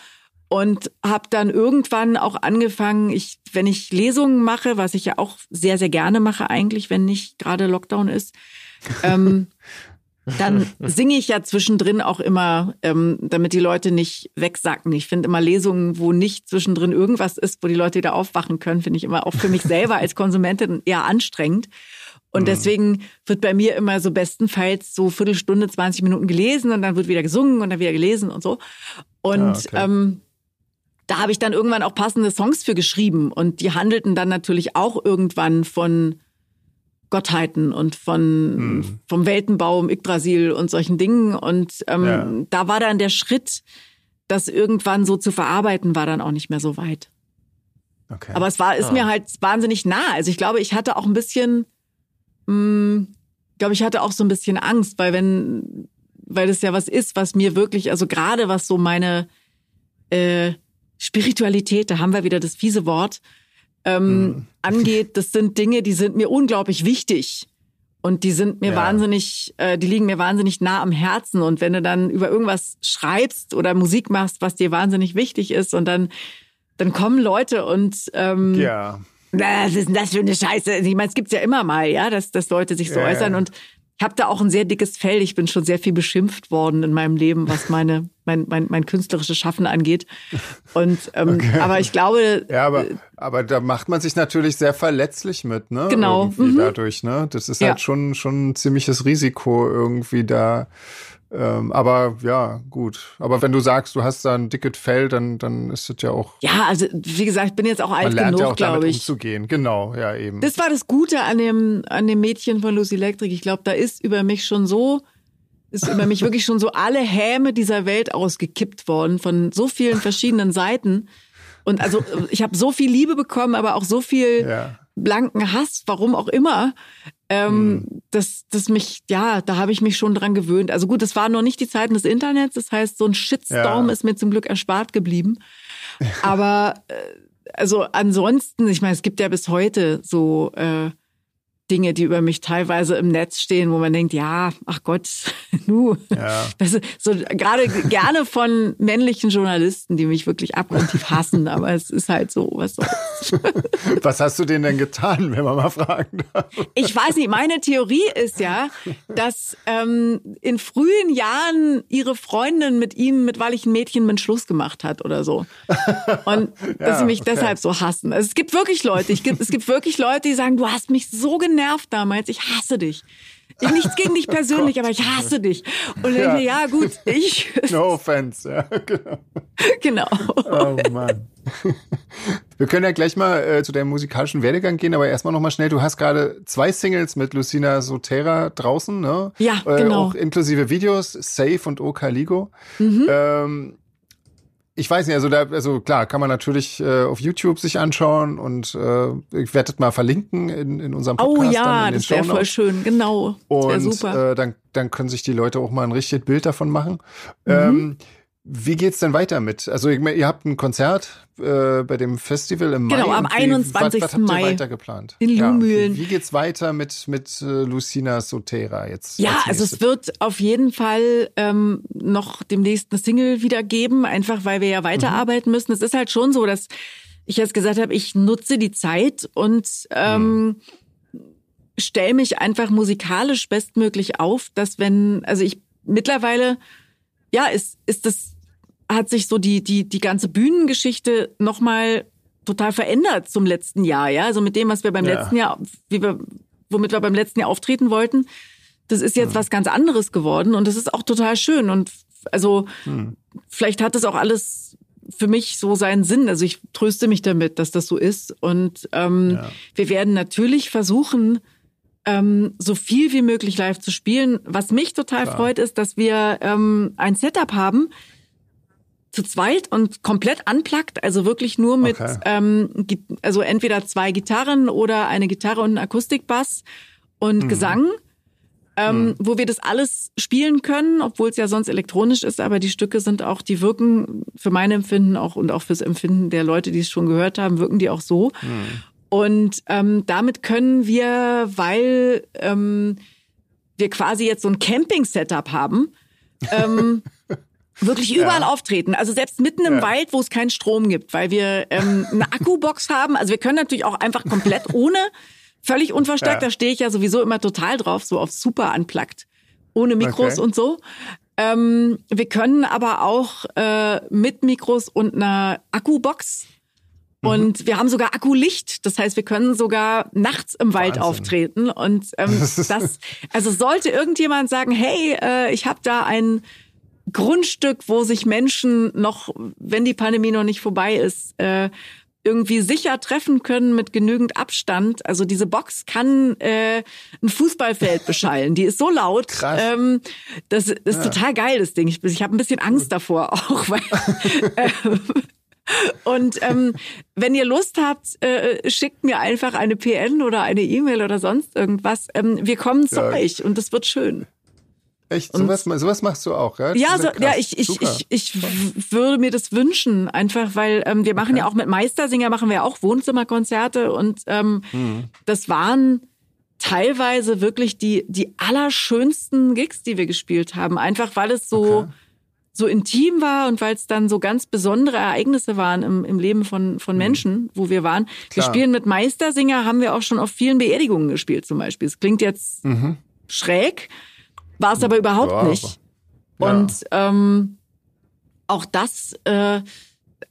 Und habe dann irgendwann auch angefangen, ich, wenn ich Lesungen mache, was ich ja auch sehr, sehr gerne mache eigentlich, wenn nicht gerade Lockdown ist, ähm, dann singe ich ja zwischendrin auch immer, ähm, damit die Leute nicht wegsacken. Ich finde immer Lesungen, wo nicht zwischendrin irgendwas ist, wo die Leute wieder aufwachen können, finde ich immer auch für mich selber als Konsumentin eher anstrengend. Und mhm. deswegen wird bei mir immer so bestenfalls so Viertelstunde, 20 Minuten gelesen und dann wird wieder gesungen und dann wieder gelesen und so. Und ah, okay. ähm, da habe ich dann irgendwann auch passende Songs für geschrieben und die handelten dann natürlich auch irgendwann von Gottheiten und von mhm. vom Weltenbau im Yggdrasil und solchen Dingen. Und ähm, ja. da war dann der Schritt, das irgendwann so zu verarbeiten, war dann auch nicht mehr so weit. Okay. Aber es war, ist ah. mir halt wahnsinnig nah. Also ich glaube, ich hatte auch ein bisschen mh, hm, glaube ich, hatte auch so ein bisschen Angst, weil wenn, weil das ja was ist, was mir wirklich, also gerade was so meine äh, Spiritualität, da haben wir wieder das fiese Wort, ähm, mhm. angeht, das sind Dinge, die sind mir unglaublich wichtig. Und die sind mir ja. wahnsinnig, äh, die liegen mir wahnsinnig nah am Herzen. Und wenn du dann über irgendwas schreibst oder Musik machst, was dir wahnsinnig wichtig ist, und dann, dann kommen Leute und ähm, ja was ist denn das für eine Scheiße? Ich meine, es gibt's ja immer mal, ja, dass, dass Leute sich so ja, äußern. Und ich habe da auch ein sehr dickes Fell. Ich bin schon sehr viel beschimpft worden in meinem Leben, was meine mein, mein, mein künstlerisches Schaffen angeht. Und ähm, okay. aber ich glaube. Ja, aber, aber da macht man sich natürlich sehr verletzlich mit, ne? Genau. Mhm. dadurch, ne? Das ist ja. halt schon, schon ein ziemliches Risiko, irgendwie da ähm, aber ja, gut. Aber wenn du sagst, du hast da ein dickes Fell, dann, dann ist das ja auch. Ja, also wie gesagt, ich bin jetzt auch alt man lernt genug, ja auch glaube ich. umzugehen. Genau, ja eben. Das war das Gute an dem, an dem Mädchen von Lucy Electric. Ich glaube, da ist über mich schon so, ist über mich wirklich schon so alle Häme dieser Welt ausgekippt worden von so vielen verschiedenen Seiten. Und also ich habe so viel Liebe bekommen, aber auch so viel ja. Blanken Hass, warum auch immer. Ähm, mhm. das, das mich, ja, da habe ich mich schon dran gewöhnt. Also gut, es waren noch nicht die Zeiten des Internets, das heißt, so ein Shitstorm ja. ist mir zum Glück erspart geblieben. Aber äh, also ansonsten, ich meine, es gibt ja bis heute so äh, Dinge, die über mich teilweise im Netz stehen, wo man denkt, ja, ach Gott, nu. Ja. Das ist so gerade gerne von männlichen Journalisten, die mich wirklich abgrundtief hassen, aber es ist halt so, was soll's. Was hast du denen denn getan, wenn man mal fragen darf? Ich weiß nicht, meine Theorie ist ja, dass ähm, in frühen Jahren ihre Freundin mit ihm, mit weil ich ein Mädchen mit Schluss gemacht hat oder so. Und dass ja, sie mich okay. deshalb so hassen. Also es gibt wirklich Leute, ich, es gibt wirklich Leute, die sagen, du hast mich so genervt genervt damals. Ich hasse dich. Ich, nichts gegen dich persönlich, oh aber ich hasse dich. Und dann ja. denke ja gut, ich. No offense, ja, genau. Genau. Oh Mann. Wir können ja gleich mal äh, zu deinem musikalischen Werdegang gehen, aber erstmal nochmal schnell. Du hast gerade zwei Singles mit Lucina Sotera draußen, ne? Ja, äh, genau. Auch inklusive Videos, Safe und O Caligo. Mhm. Ähm, ich weiß nicht, also da, also klar, kann man natürlich äh, auf YouTube sich anschauen und äh, ich werde das mal verlinken in, in unserem oh Podcast. Oh ja, das wäre voll schön, genau. Das und super. Äh, dann, dann können sich die Leute auch mal ein richtiges Bild davon machen. Mhm. Ähm, wie geht's denn weiter mit? Also ihr habt ein Konzert äh, bei dem Festival im Mai. Genau, am 21. Wie, was, was habt Mai. Ihr weiter geplant? In Lumülen. Ja, wie, wie geht's weiter mit mit äh, Lucina Sotera jetzt? Ja, also es wird auf jeden Fall ähm, noch demnächst eine Single wieder geben, einfach weil wir ja weiterarbeiten mhm. müssen. Es ist halt schon so, dass ich jetzt gesagt habe, ich nutze die Zeit und ähm, mhm. stelle mich einfach musikalisch bestmöglich auf, dass wenn, also ich mittlerweile ja, ist, ist das hat sich so die, die, die ganze Bühnengeschichte nochmal total verändert zum letzten Jahr, ja. Also mit dem, was wir beim ja. letzten Jahr, wie wir, womit wir beim letzten Jahr auftreten wollten, das ist jetzt hm. was ganz anderes geworden und das ist auch total schön. Und also hm. vielleicht hat das auch alles für mich so seinen Sinn. Also ich tröste mich damit, dass das so ist. Und ähm, ja. wir werden natürlich versuchen, ähm, so viel wie möglich live zu spielen. Was mich total Klar. freut, ist, dass wir ähm, ein Setup haben, zu zweit und komplett unplugged, also wirklich nur mit, okay. ähm, also entweder zwei Gitarren oder eine Gitarre und ein Akustikbass und mhm. Gesang ähm, mhm. wo wir das alles spielen können, obwohl es ja sonst elektronisch ist, aber die Stücke sind auch, die wirken für mein Empfinden auch und auch fürs Empfinden der Leute, die es schon gehört haben, wirken die auch so. Mhm. Und ähm, damit können wir, weil ähm, wir quasi jetzt so ein Camping-Setup haben, ähm, wirklich überall ja. auftreten. Also selbst mitten im ja. Wald, wo es keinen Strom gibt, weil wir ähm, eine Akkubox haben. Also wir können natürlich auch einfach komplett ohne Völlig unverstärkt, ja. da stehe ich ja sowieso immer total drauf, so auf super unplugged, ohne Mikros okay. und so. Ähm, wir können aber auch äh, mit Mikros und einer Akkubox mhm. und wir haben sogar Akkulicht. Das heißt, wir können sogar nachts im Wald Wahnsinn. auftreten. Und ähm, das, also sollte irgendjemand sagen, hey, äh, ich habe da ein Grundstück, wo sich Menschen noch, wenn die Pandemie noch nicht vorbei ist, äh, irgendwie sicher treffen können mit genügend Abstand. Also diese Box kann äh, ein Fußballfeld beschallen. Die ist so laut. Krass. Ähm, das, das ist ja. total geil, das Ding. Ich, ich habe ein bisschen Angst davor auch, weil äh, und ähm, wenn ihr Lust habt, äh, schickt mir einfach eine PN oder eine E-Mail oder sonst irgendwas. Ähm, wir kommen zu ja. euch und es wird schön. Echt? Sowas, sowas machst du auch, ja? Ja, so, ja ich, ich, ich, ich würde mir das wünschen, einfach weil ähm, wir machen okay. ja auch mit Meistersinger, machen wir auch Wohnzimmerkonzerte und ähm, mhm. das waren teilweise wirklich die, die allerschönsten Gigs, die wir gespielt haben. Einfach weil es so, okay. so intim war und weil es dann so ganz besondere Ereignisse waren im, im Leben von, von mhm. Menschen, wo wir waren. Klar. Wir spielen mit Meistersinger, haben wir auch schon auf vielen Beerdigungen gespielt zum Beispiel. Es klingt jetzt mhm. schräg, war es aber überhaupt ja, nicht. Ja. Und ähm, auch das, äh,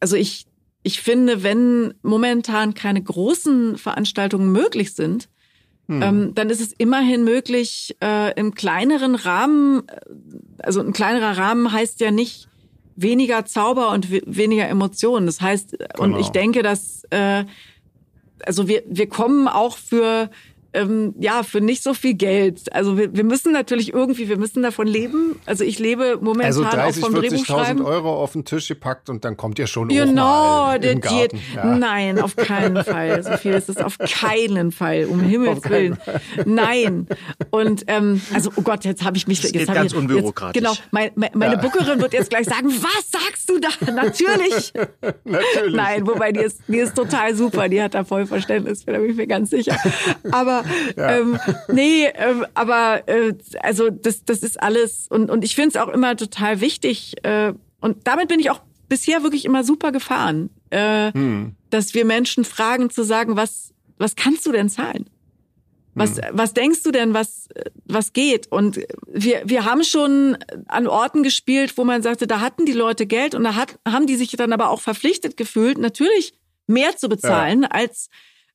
also ich, ich finde, wenn momentan keine großen Veranstaltungen möglich sind, hm. ähm, dann ist es immerhin möglich, äh, im kleineren Rahmen, äh, also ein kleinerer Rahmen heißt ja nicht weniger Zauber und weniger Emotionen. Das heißt, genau. und ich denke, dass äh, also wir, wir kommen auch für ähm, ja, für nicht so viel Geld. Also wir, wir müssen natürlich irgendwie, wir müssen davon leben. Also ich lebe momentan also 30, auch vom 40.000 Euro auf den Tisch gepackt und dann kommt ihr schon genau, hoch der Diät. Ja. Nein, auf keinen Fall. So viel ist es auf keinen Fall, um Himmels Willen. Nein. Und ähm, also, oh Gott, jetzt habe ich mich... Das jetzt geht ganz ich, unbürokratisch. Jetzt, genau, mein, meine ja. Bookerin wird jetzt gleich sagen, was sagst du da? Natürlich. Natürlich. Nein, wobei die ist, die ist total super. Die hat da voll Verständnis da bin ich mir ganz sicher. Aber ja. ähm, nee, ähm, aber äh, also das, das ist alles und, und ich finde es auch immer total wichtig äh, und damit bin ich auch bisher wirklich immer super gefahren, äh, hm. dass wir Menschen fragen zu sagen, was, was kannst du denn zahlen? Was, hm. was denkst du denn, was, was geht? Und wir, wir haben schon an Orten gespielt, wo man sagte, da hatten die Leute Geld und da hat, haben die sich dann aber auch verpflichtet gefühlt, natürlich mehr zu bezahlen ja. als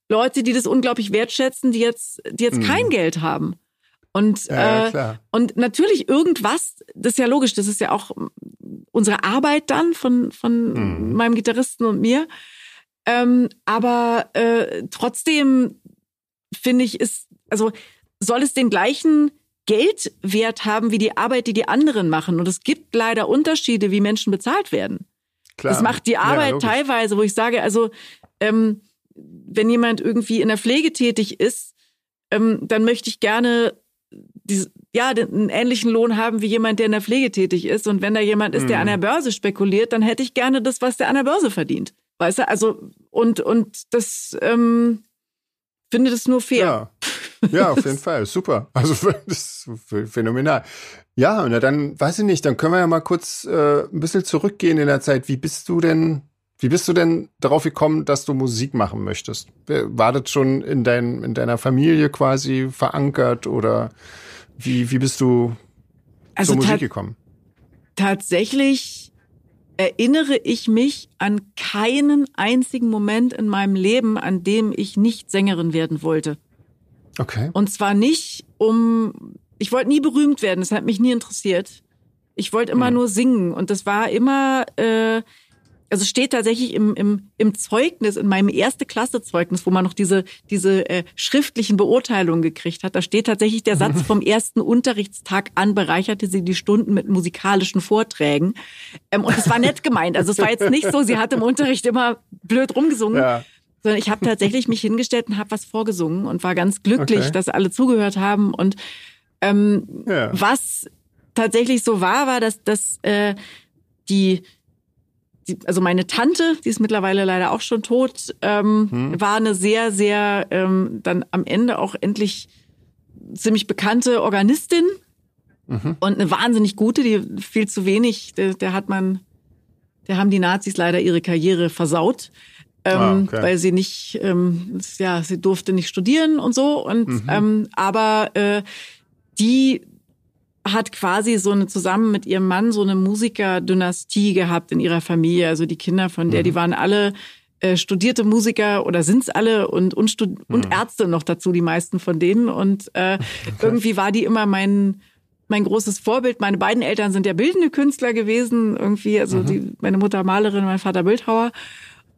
Leute, die das unglaublich wertschätzen, die jetzt, die jetzt mhm. kein Geld haben. Und, ja, äh, und natürlich irgendwas, das ist ja logisch, das ist ja auch unsere Arbeit dann von, von mhm. meinem Gitarristen und mir. Ähm, aber äh, trotzdem finde ich, ist, also soll es den gleichen Geldwert haben wie die Arbeit, die die anderen machen. Und es gibt leider Unterschiede, wie Menschen bezahlt werden. Klar. Das macht die Arbeit ja, teilweise, wo ich sage, also ähm, wenn jemand irgendwie in der Pflege tätig ist, ähm, dann möchte ich gerne diese, ja, einen ähnlichen Lohn haben wie jemand, der in der Pflege tätig ist. Und wenn da jemand ist, der mhm. an der Börse spekuliert, dann hätte ich gerne das, was der an der Börse verdient. Weißt du, also, und, und das, ähm, finde das nur fair. Ja, ja auf jeden Fall. Super. Also, das ist phänomenal. Ja, und dann, weiß ich nicht, dann können wir ja mal kurz äh, ein bisschen zurückgehen in der Zeit. Wie bist du denn wie bist du denn darauf gekommen, dass du Musik machen möchtest? War das schon in, dein, in deiner Familie quasi verankert oder wie, wie bist du also zur Musik gekommen? Tatsächlich erinnere ich mich an keinen einzigen Moment in meinem Leben, an dem ich nicht Sängerin werden wollte. Okay. Und zwar nicht um, ich wollte nie berühmt werden, das hat mich nie interessiert. Ich wollte immer hm. nur singen und das war immer, äh, also steht tatsächlich im, im, im Zeugnis, in meinem erste Klasse Zeugnis, wo man noch diese, diese äh, schriftlichen Beurteilungen gekriegt hat, da steht tatsächlich der Satz vom ersten Unterrichtstag an, bereicherte sie die Stunden mit musikalischen Vorträgen. Ähm, und es war nett gemeint. Also es war jetzt nicht so, sie hat im Unterricht immer blöd rumgesungen. Ja. Sondern ich habe tatsächlich mich hingestellt und habe was vorgesungen und war ganz glücklich, okay. dass alle zugehört haben. Und ähm, ja. was tatsächlich so war, war, dass, dass äh, die, also meine Tante, die ist mittlerweile leider auch schon tot, ähm, hm. war eine sehr, sehr ähm, dann am Ende auch endlich ziemlich bekannte Organistin mhm. und eine wahnsinnig gute, die viel zu wenig, der, der, hat man, der haben die Nazis leider ihre Karriere versaut. Ähm, ah, okay. weil sie nicht, ähm, ja, sie durfte nicht studieren und so. Und mhm. ähm, aber äh, die hat quasi so eine zusammen mit ihrem Mann so eine Musikerdynastie gehabt in ihrer Familie. Also die Kinder von der, mhm. die waren alle äh, studierte Musiker oder sind's alle und und, mhm. und Ärzte noch dazu, die meisten von denen. Und äh, okay. irgendwie war die immer mein mein großes Vorbild. Meine beiden Eltern sind ja bildende Künstler gewesen, irgendwie, also mhm. die, meine Mutter Malerin, mein Vater Bildhauer.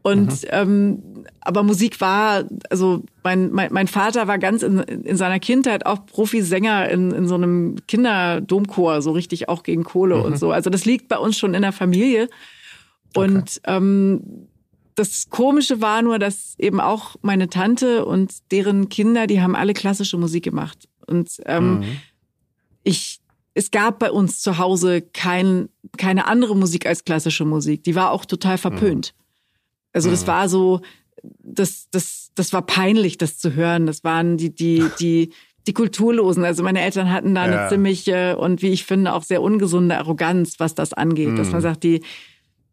Und mhm. ähm, aber Musik war, also mein, mein, mein Vater war ganz in, in seiner Kindheit auch Profisänger in, in so einem Kinderdomchor, so richtig auch gegen Kohle mhm. und so. Also das liegt bei uns schon in der Familie. Und okay. ähm, das Komische war nur, dass eben auch meine Tante und deren Kinder, die haben alle klassische Musik gemacht. Und ähm, mhm. ich, es gab bei uns zu Hause kein, keine andere Musik als klassische Musik. Die war auch total verpönt. Mhm. Also das mhm. war so, das, das, das war peinlich, das zu hören. Das waren die, die, die, die Kulturlosen. Also meine Eltern hatten da eine ziemliche und wie ich finde auch sehr ungesunde Arroganz, was das angeht. Mhm. Dass man mhm. sagt, die,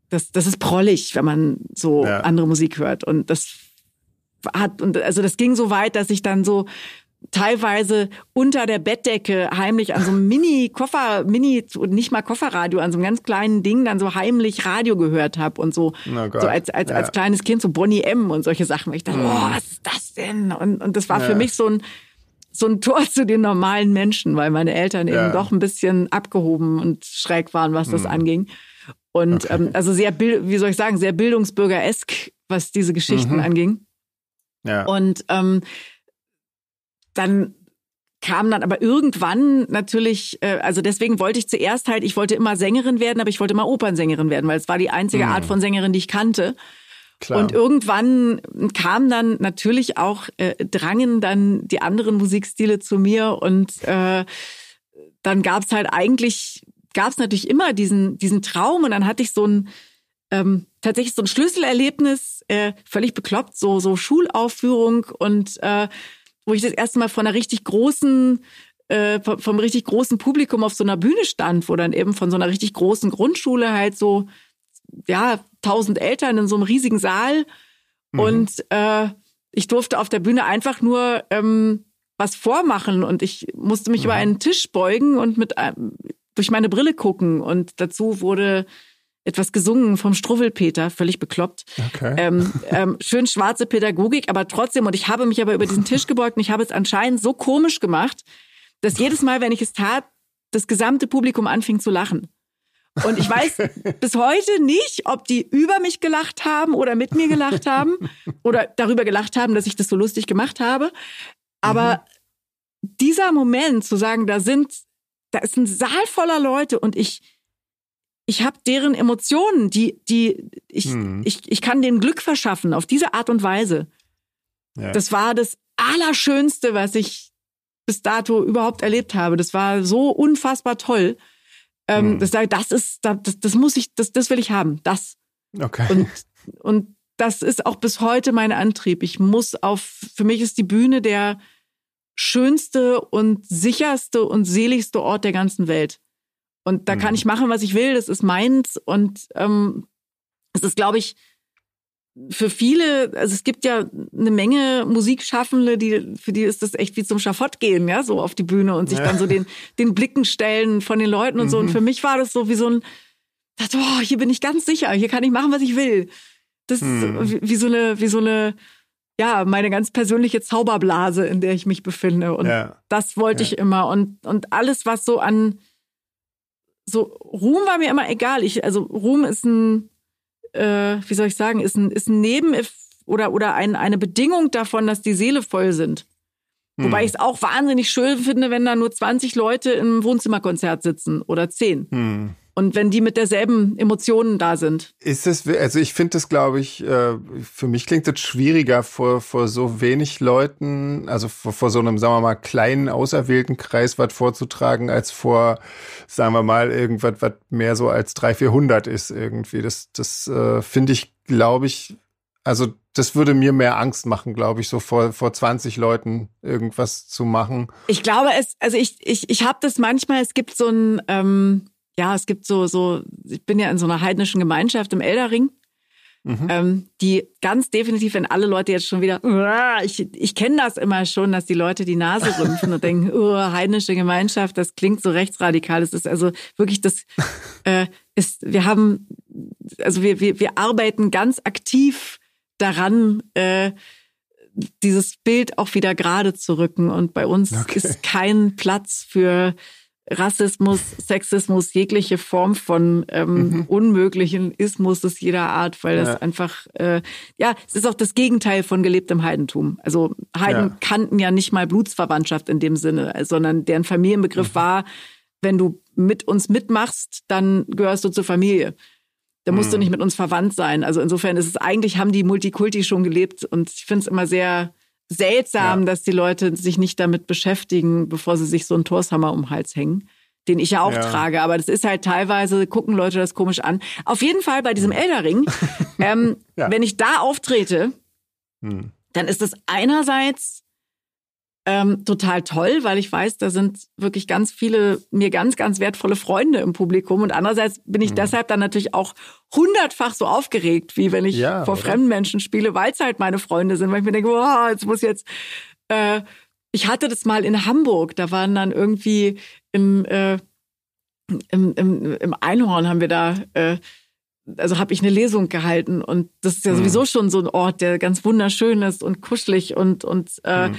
das, das ist prollig, wenn man so ja. andere Musik hört. Und das hat, und also das ging so weit, dass ich dann so teilweise unter der Bettdecke heimlich an so einem Mini-Koffer, Mini, nicht mal Kofferradio, an so einem ganz kleinen Ding dann so heimlich Radio gehört habe und so. Oh so als, als, ja. als kleines Kind, so Bonnie M und solche Sachen. Ich dachte, mm. oh, was ist das denn? Und, und das war ja. für mich so ein, so ein Tor zu den normalen Menschen, weil meine Eltern ja. eben doch ein bisschen abgehoben und schräg waren, was das mm. anging. Und okay. ähm, also sehr, wie soll ich sagen, sehr bildungsbürgeresk, was diese Geschichten mhm. anging. Ja. Und ähm, dann kam dann aber irgendwann natürlich, äh, also deswegen wollte ich zuerst halt, ich wollte immer Sängerin werden, aber ich wollte immer Opernsängerin werden, weil es war die einzige mhm. Art von Sängerin, die ich kannte. Klar. Und irgendwann kam dann natürlich auch, äh, drangen dann die anderen Musikstile zu mir und äh, dann gab's halt eigentlich, gab's natürlich immer diesen, diesen Traum und dann hatte ich so ein, ähm, tatsächlich so ein Schlüsselerlebnis, äh, völlig bekloppt, so, so Schulaufführung und äh, wo ich das erste Mal von einer richtig großen äh, vom richtig großen Publikum auf so einer Bühne stand, wo dann eben von so einer richtig großen Grundschule halt so, ja, tausend Eltern in so einem riesigen Saal. Mhm. Und äh, ich durfte auf der Bühne einfach nur ähm, was vormachen und ich musste mich mhm. über einen Tisch beugen und mit ähm, durch meine Brille gucken. Und dazu wurde etwas gesungen vom Struwwelpeter, völlig bekloppt. Okay. Ähm, ähm, schön schwarze Pädagogik, aber trotzdem, und ich habe mich aber über diesen Tisch gebeugt und ich habe es anscheinend so komisch gemacht, dass jedes Mal, wenn ich es tat, das gesamte Publikum anfing zu lachen. Und ich weiß bis heute nicht, ob die über mich gelacht haben oder mit mir gelacht haben oder darüber gelacht haben, dass ich das so lustig gemacht habe. Aber mhm. dieser Moment zu sagen, da sind, da ist ein Saal voller Leute und ich, ich habe deren Emotionen, die, die, ich, hm. ich, ich kann denen Glück verschaffen auf diese Art und Weise. Ja. Das war das Allerschönste, was ich bis dato überhaupt erlebt habe. Das war so unfassbar toll. Ähm, hm. das, das ist, das, das muss ich, das, das will ich haben. Das. Okay. Und, und das ist auch bis heute mein Antrieb. Ich muss auf, für mich ist die Bühne der schönste und sicherste und seligste Ort der ganzen Welt. Und da mhm. kann ich machen, was ich will. Das ist meins. Und ähm, es ist, glaube ich, für viele, also es gibt ja eine Menge Musikschaffende, die, für die ist das echt wie zum Schafott gehen, ja, so auf die Bühne und sich ja. dann so den, den Blicken stellen von den Leuten und mhm. so. Und mhm. für mich war das so wie so ein, dachte, oh, hier bin ich ganz sicher, hier kann ich machen, was ich will. Das mhm. ist wie, wie, so eine, wie so eine, ja, meine ganz persönliche Zauberblase, in der ich mich befinde. Und ja. das wollte ja. ich immer. Und, und alles, was so an, so Ruhm war mir immer egal. Ich, also Ruhm ist ein äh, wie soll ich sagen, ist ein, ist ein Neben oder, oder ein, eine Bedingung davon, dass die Seele voll sind. Hm. Wobei ich es auch wahnsinnig schön finde, wenn da nur 20 Leute im Wohnzimmerkonzert sitzen oder 10. Hm. Und wenn die mit derselben Emotionen da sind. Ist es, also ich finde das, glaube ich, äh, für mich klingt das schwieriger vor, vor so wenig Leuten, also vor, vor so einem, sagen wir mal, kleinen, auserwählten Kreis was vorzutragen, als vor, sagen wir mal, irgendwas, was mehr so als 300, 400 ist irgendwie. Das, das äh, finde ich, glaube ich, also das würde mir mehr Angst machen, glaube ich, so vor, vor 20 Leuten irgendwas zu machen. Ich glaube es, also ich, ich, ich habe das manchmal, es gibt so ein, ähm, ja, es gibt so, so, ich bin ja in so einer heidnischen Gemeinschaft im Eldering. Mhm. Ähm, die ganz definitiv, wenn alle Leute jetzt schon wieder, ich, ich kenne das immer schon, dass die Leute die Nase rümpfen und denken, oh, heidnische Gemeinschaft, das klingt so rechtsradikal. Das ist also wirklich das, äh, ist, wir haben, also wir, wir, wir arbeiten ganz aktiv daran, äh, dieses Bild auch wieder gerade zu rücken. Und bei uns okay. ist kein Platz für Rassismus, Sexismus, jegliche Form von ähm, mhm. unmöglichen Ismus jeder Art, weil ja. das einfach, äh, ja, es ist auch das Gegenteil von gelebtem Heidentum. Also Heiden ja. kannten ja nicht mal Blutsverwandtschaft in dem Sinne, sondern deren Familienbegriff mhm. war, wenn du mit uns mitmachst, dann gehörst du zur Familie. Da musst mhm. du nicht mit uns verwandt sein. Also insofern ist es eigentlich, haben die Multikulti schon gelebt und ich finde es immer sehr seltsam, ja. dass die Leute sich nicht damit beschäftigen, bevor sie sich so einen Torshammer um den Hals hängen, den ich ja auch ja. trage. Aber das ist halt teilweise, gucken Leute das komisch an. Auf jeden Fall bei diesem Eldering, ähm, ja. wenn ich da auftrete, hm. dann ist es einerseits ähm, total toll, weil ich weiß, da sind wirklich ganz viele, mir ganz, ganz wertvolle Freunde im Publikum. Und andererseits bin ich mhm. deshalb dann natürlich auch hundertfach so aufgeregt, wie wenn ich ja, vor oder? fremden Menschen spiele, weil es halt meine Freunde sind, weil ich mir denke, wow, jetzt muss jetzt, äh, ich hatte das mal in Hamburg, da waren dann irgendwie im, äh, im, im, im Einhorn haben wir da, äh, also habe ich eine Lesung gehalten und das ist ja mhm. sowieso schon so ein Ort, der ganz wunderschön ist und kuschelig und und äh, mhm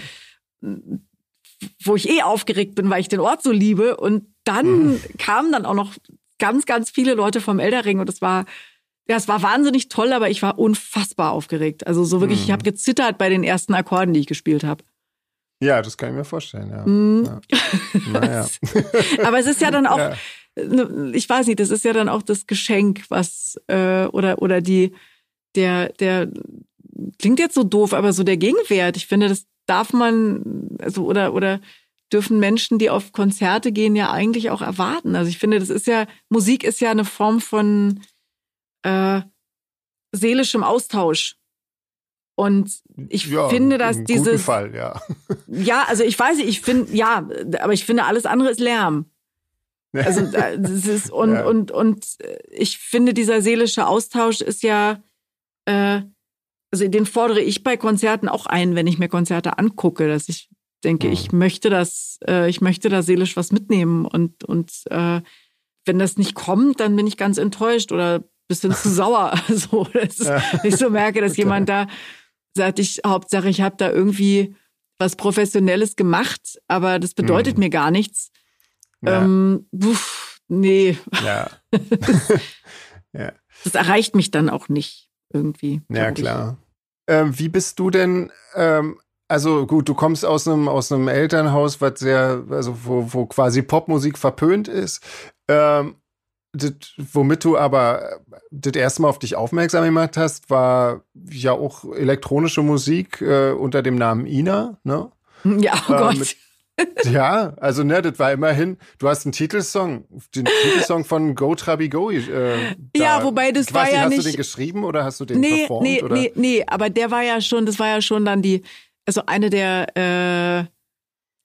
wo ich eh aufgeregt bin, weil ich den Ort so liebe. Und dann mhm. kamen dann auch noch ganz, ganz viele Leute vom Eldering und es war, ja, es war wahnsinnig toll, aber ich war unfassbar aufgeregt. Also so wirklich, mhm. ich habe gezittert bei den ersten Akkorden, die ich gespielt habe. Ja, das kann ich mir vorstellen, ja. Mhm. ja. Naja. aber es ist ja dann auch, ja. Ne, ich weiß nicht, das ist ja dann auch das Geschenk, was, äh, oder, oder die, der, der, klingt jetzt so doof, aber so der Gegenwert. Ich finde, das darf man, also oder, oder dürfen Menschen, die auf Konzerte gehen, ja eigentlich auch erwarten. Also ich finde, das ist ja, Musik ist ja eine Form von äh, seelischem Austausch. Und ich ja, finde, dass diese. Fall, ja. Ja, also ich weiß ich finde, ja, aber ich finde, alles andere ist Lärm. Also das ist, und, ja. und, und ich finde, dieser seelische Austausch ist ja äh, also den fordere ich bei Konzerten auch ein, wenn ich mir Konzerte angucke, dass ich denke, mhm. ich möchte das, äh, ich möchte da seelisch was mitnehmen und und äh, wenn das nicht kommt, dann bin ich ganz enttäuscht oder bisschen zu sauer. so, dass ja. ich so merke, dass okay. jemand da sagt, ich Hauptsache, ich habe da irgendwie was Professionelles gemacht, aber das bedeutet mhm. mir gar nichts. Ja. Ähm, uff, nee. Ja. ja. Das erreicht mich dann auch nicht irgendwie. Ja, klar. Ähm, wie bist du denn, ähm, also gut, du kommst aus einem, aus einem Elternhaus, was sehr, also wo, wo quasi Popmusik verpönt ist. Ähm, das, womit du aber das erste Mal auf dich aufmerksam gemacht hast, war ja auch elektronische Musik äh, unter dem Namen Ina, ne? Ja, oh äh, Gott. Mit, ja, also ne, das war immerhin, du hast einen Titelsong, den Titelsong von Go Trabi Go. Äh, ja, wobei das war ja hast nicht. Hast du den geschrieben oder hast du den nee, performt? Nee, oder? nee, nee, aber der war ja schon, das war ja schon dann die, also eine der, äh,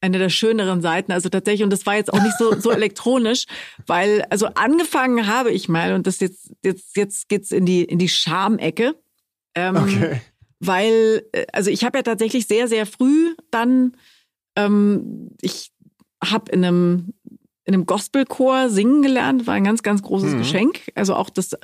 eine der schöneren Seiten. Also tatsächlich, und das war jetzt auch nicht so, so elektronisch, weil, also angefangen habe ich mal, und das jetzt, jetzt, jetzt geht's in die, in die Schamecke. Ähm, okay. Weil, äh, also ich habe ja tatsächlich sehr, sehr früh dann ähm, ich habe in einem in einem Gospelchor singen gelernt, war ein ganz, ganz großes mhm. Geschenk. Also auch das,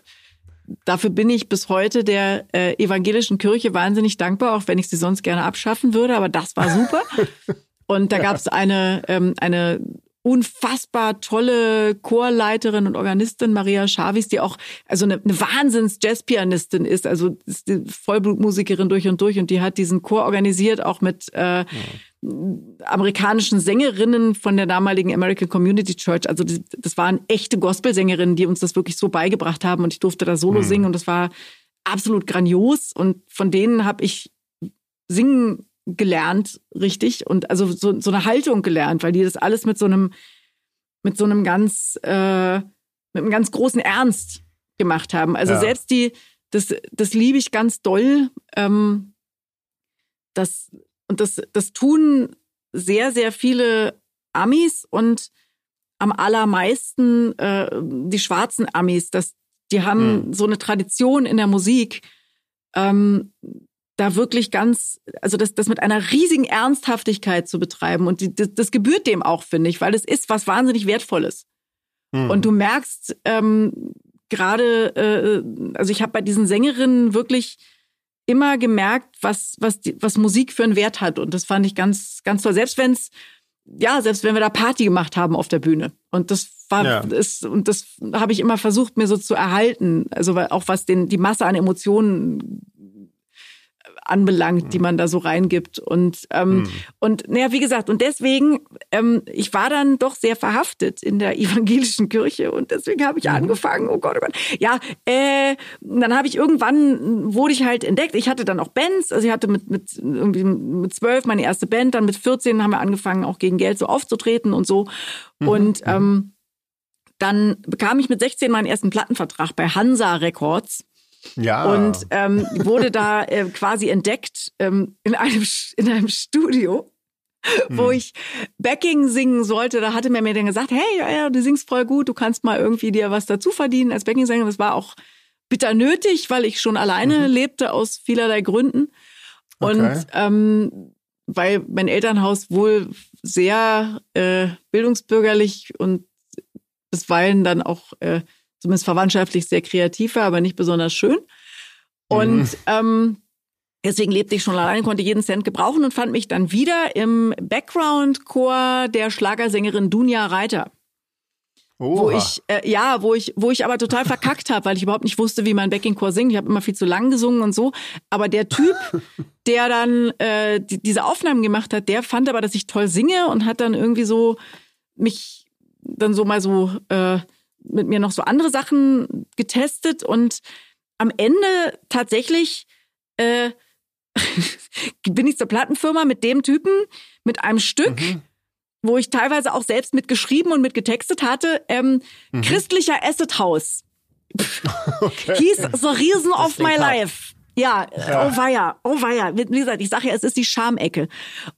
dafür bin ich bis heute der äh, evangelischen Kirche wahnsinnig dankbar, auch wenn ich sie sonst gerne abschaffen würde, aber das war super. Und da ja. gab es eine, ähm, eine unfassbar tolle Chorleiterin und Organistin Maria Chavis, die auch also eine, eine Wahnsinns Jazzpianistin ist, also ist die Vollblutmusikerin durch und durch und die hat diesen Chor organisiert auch mit äh, ja. amerikanischen Sängerinnen von der damaligen American Community Church. Also das, das waren echte Gospelsängerinnen, die uns das wirklich so beigebracht haben und ich durfte da Solo mhm. singen und das war absolut grandios und von denen habe ich singen gelernt, richtig, und also so, so eine Haltung gelernt, weil die das alles mit so einem, mit so einem ganz, äh, mit einem ganz großen Ernst gemacht haben. Also ja. selbst die, das, das liebe ich ganz doll. Ähm, das, und das, das tun sehr, sehr viele Amis und am allermeisten äh, die schwarzen Amis. Das, die haben hm. so eine Tradition in der Musik, ähm, da wirklich ganz, also das, das mit einer riesigen Ernsthaftigkeit zu betreiben. Und die, das, das gebührt dem auch, finde ich, weil es ist was wahnsinnig Wertvolles. Mhm. Und du merkst ähm, gerade, äh, also ich habe bei diesen Sängerinnen wirklich immer gemerkt, was, was, die, was Musik für einen Wert hat. Und das fand ich ganz, ganz toll. Selbst wenn es, ja, selbst wenn wir da Party gemacht haben auf der Bühne. Und das war, ja. ist, und das habe ich immer versucht, mir so zu erhalten. Also auch was den, die Masse an Emotionen anbelangt, die mhm. man da so reingibt. Und, ähm, mhm. und naja, wie gesagt, und deswegen, ähm, ich war dann doch sehr verhaftet in der evangelischen Kirche und deswegen habe ich mhm. angefangen, oh Gott, oh Gott. Ja, äh, dann habe ich irgendwann, wurde ich halt entdeckt, ich hatte dann auch Bands, also ich hatte mit, mit irgendwie mit zwölf meine erste Band, dann mit 14 haben wir angefangen, auch gegen Geld so aufzutreten und so. Mhm. Und mhm. ähm, dann bekam ich mit 16 meinen ersten Plattenvertrag bei Hansa Records. Ja. Und ähm, wurde da äh, quasi entdeckt ähm, in, einem, in einem Studio, hm. wo ich Backing singen sollte. Da hatte mir mir dann gesagt, hey, ja, ja, du singst voll gut, du kannst mal irgendwie dir was dazu verdienen als Backing-Sänger. Das war auch bitter nötig, weil ich schon alleine mhm. lebte aus vielerlei Gründen. Und okay. ähm, weil mein Elternhaus wohl sehr äh, bildungsbürgerlich und bisweilen dann auch äh, zumindest verwandtschaftlich sehr kreativ war, aber nicht besonders schön. Und mhm. ähm, deswegen lebte ich schon alleine, konnte jeden Cent gebrauchen und fand mich dann wieder im Background-Chor der Schlagersängerin Dunja Reiter. Oha. Wo ich, äh, ja, wo ich, wo ich aber total verkackt habe, weil ich überhaupt nicht wusste, wie man Backing-Chor singt. Ich habe immer viel zu lang gesungen und so. Aber der Typ, der dann äh, die, diese Aufnahmen gemacht hat, der fand aber, dass ich toll singe und hat dann irgendwie so mich dann so mal so äh, mit mir noch so andere Sachen getestet und am Ende tatsächlich äh, bin ich zur Plattenfirma mit dem Typen, mit einem Stück, mhm. wo ich teilweise auch selbst mitgeschrieben und mitgetextet hatte, ähm, mhm. christlicher Acid House. okay. Hieß The Reason of My Life. Ja, ja, oh weia, oh weia. Wie gesagt, ich sage ja, es ist die Schamecke.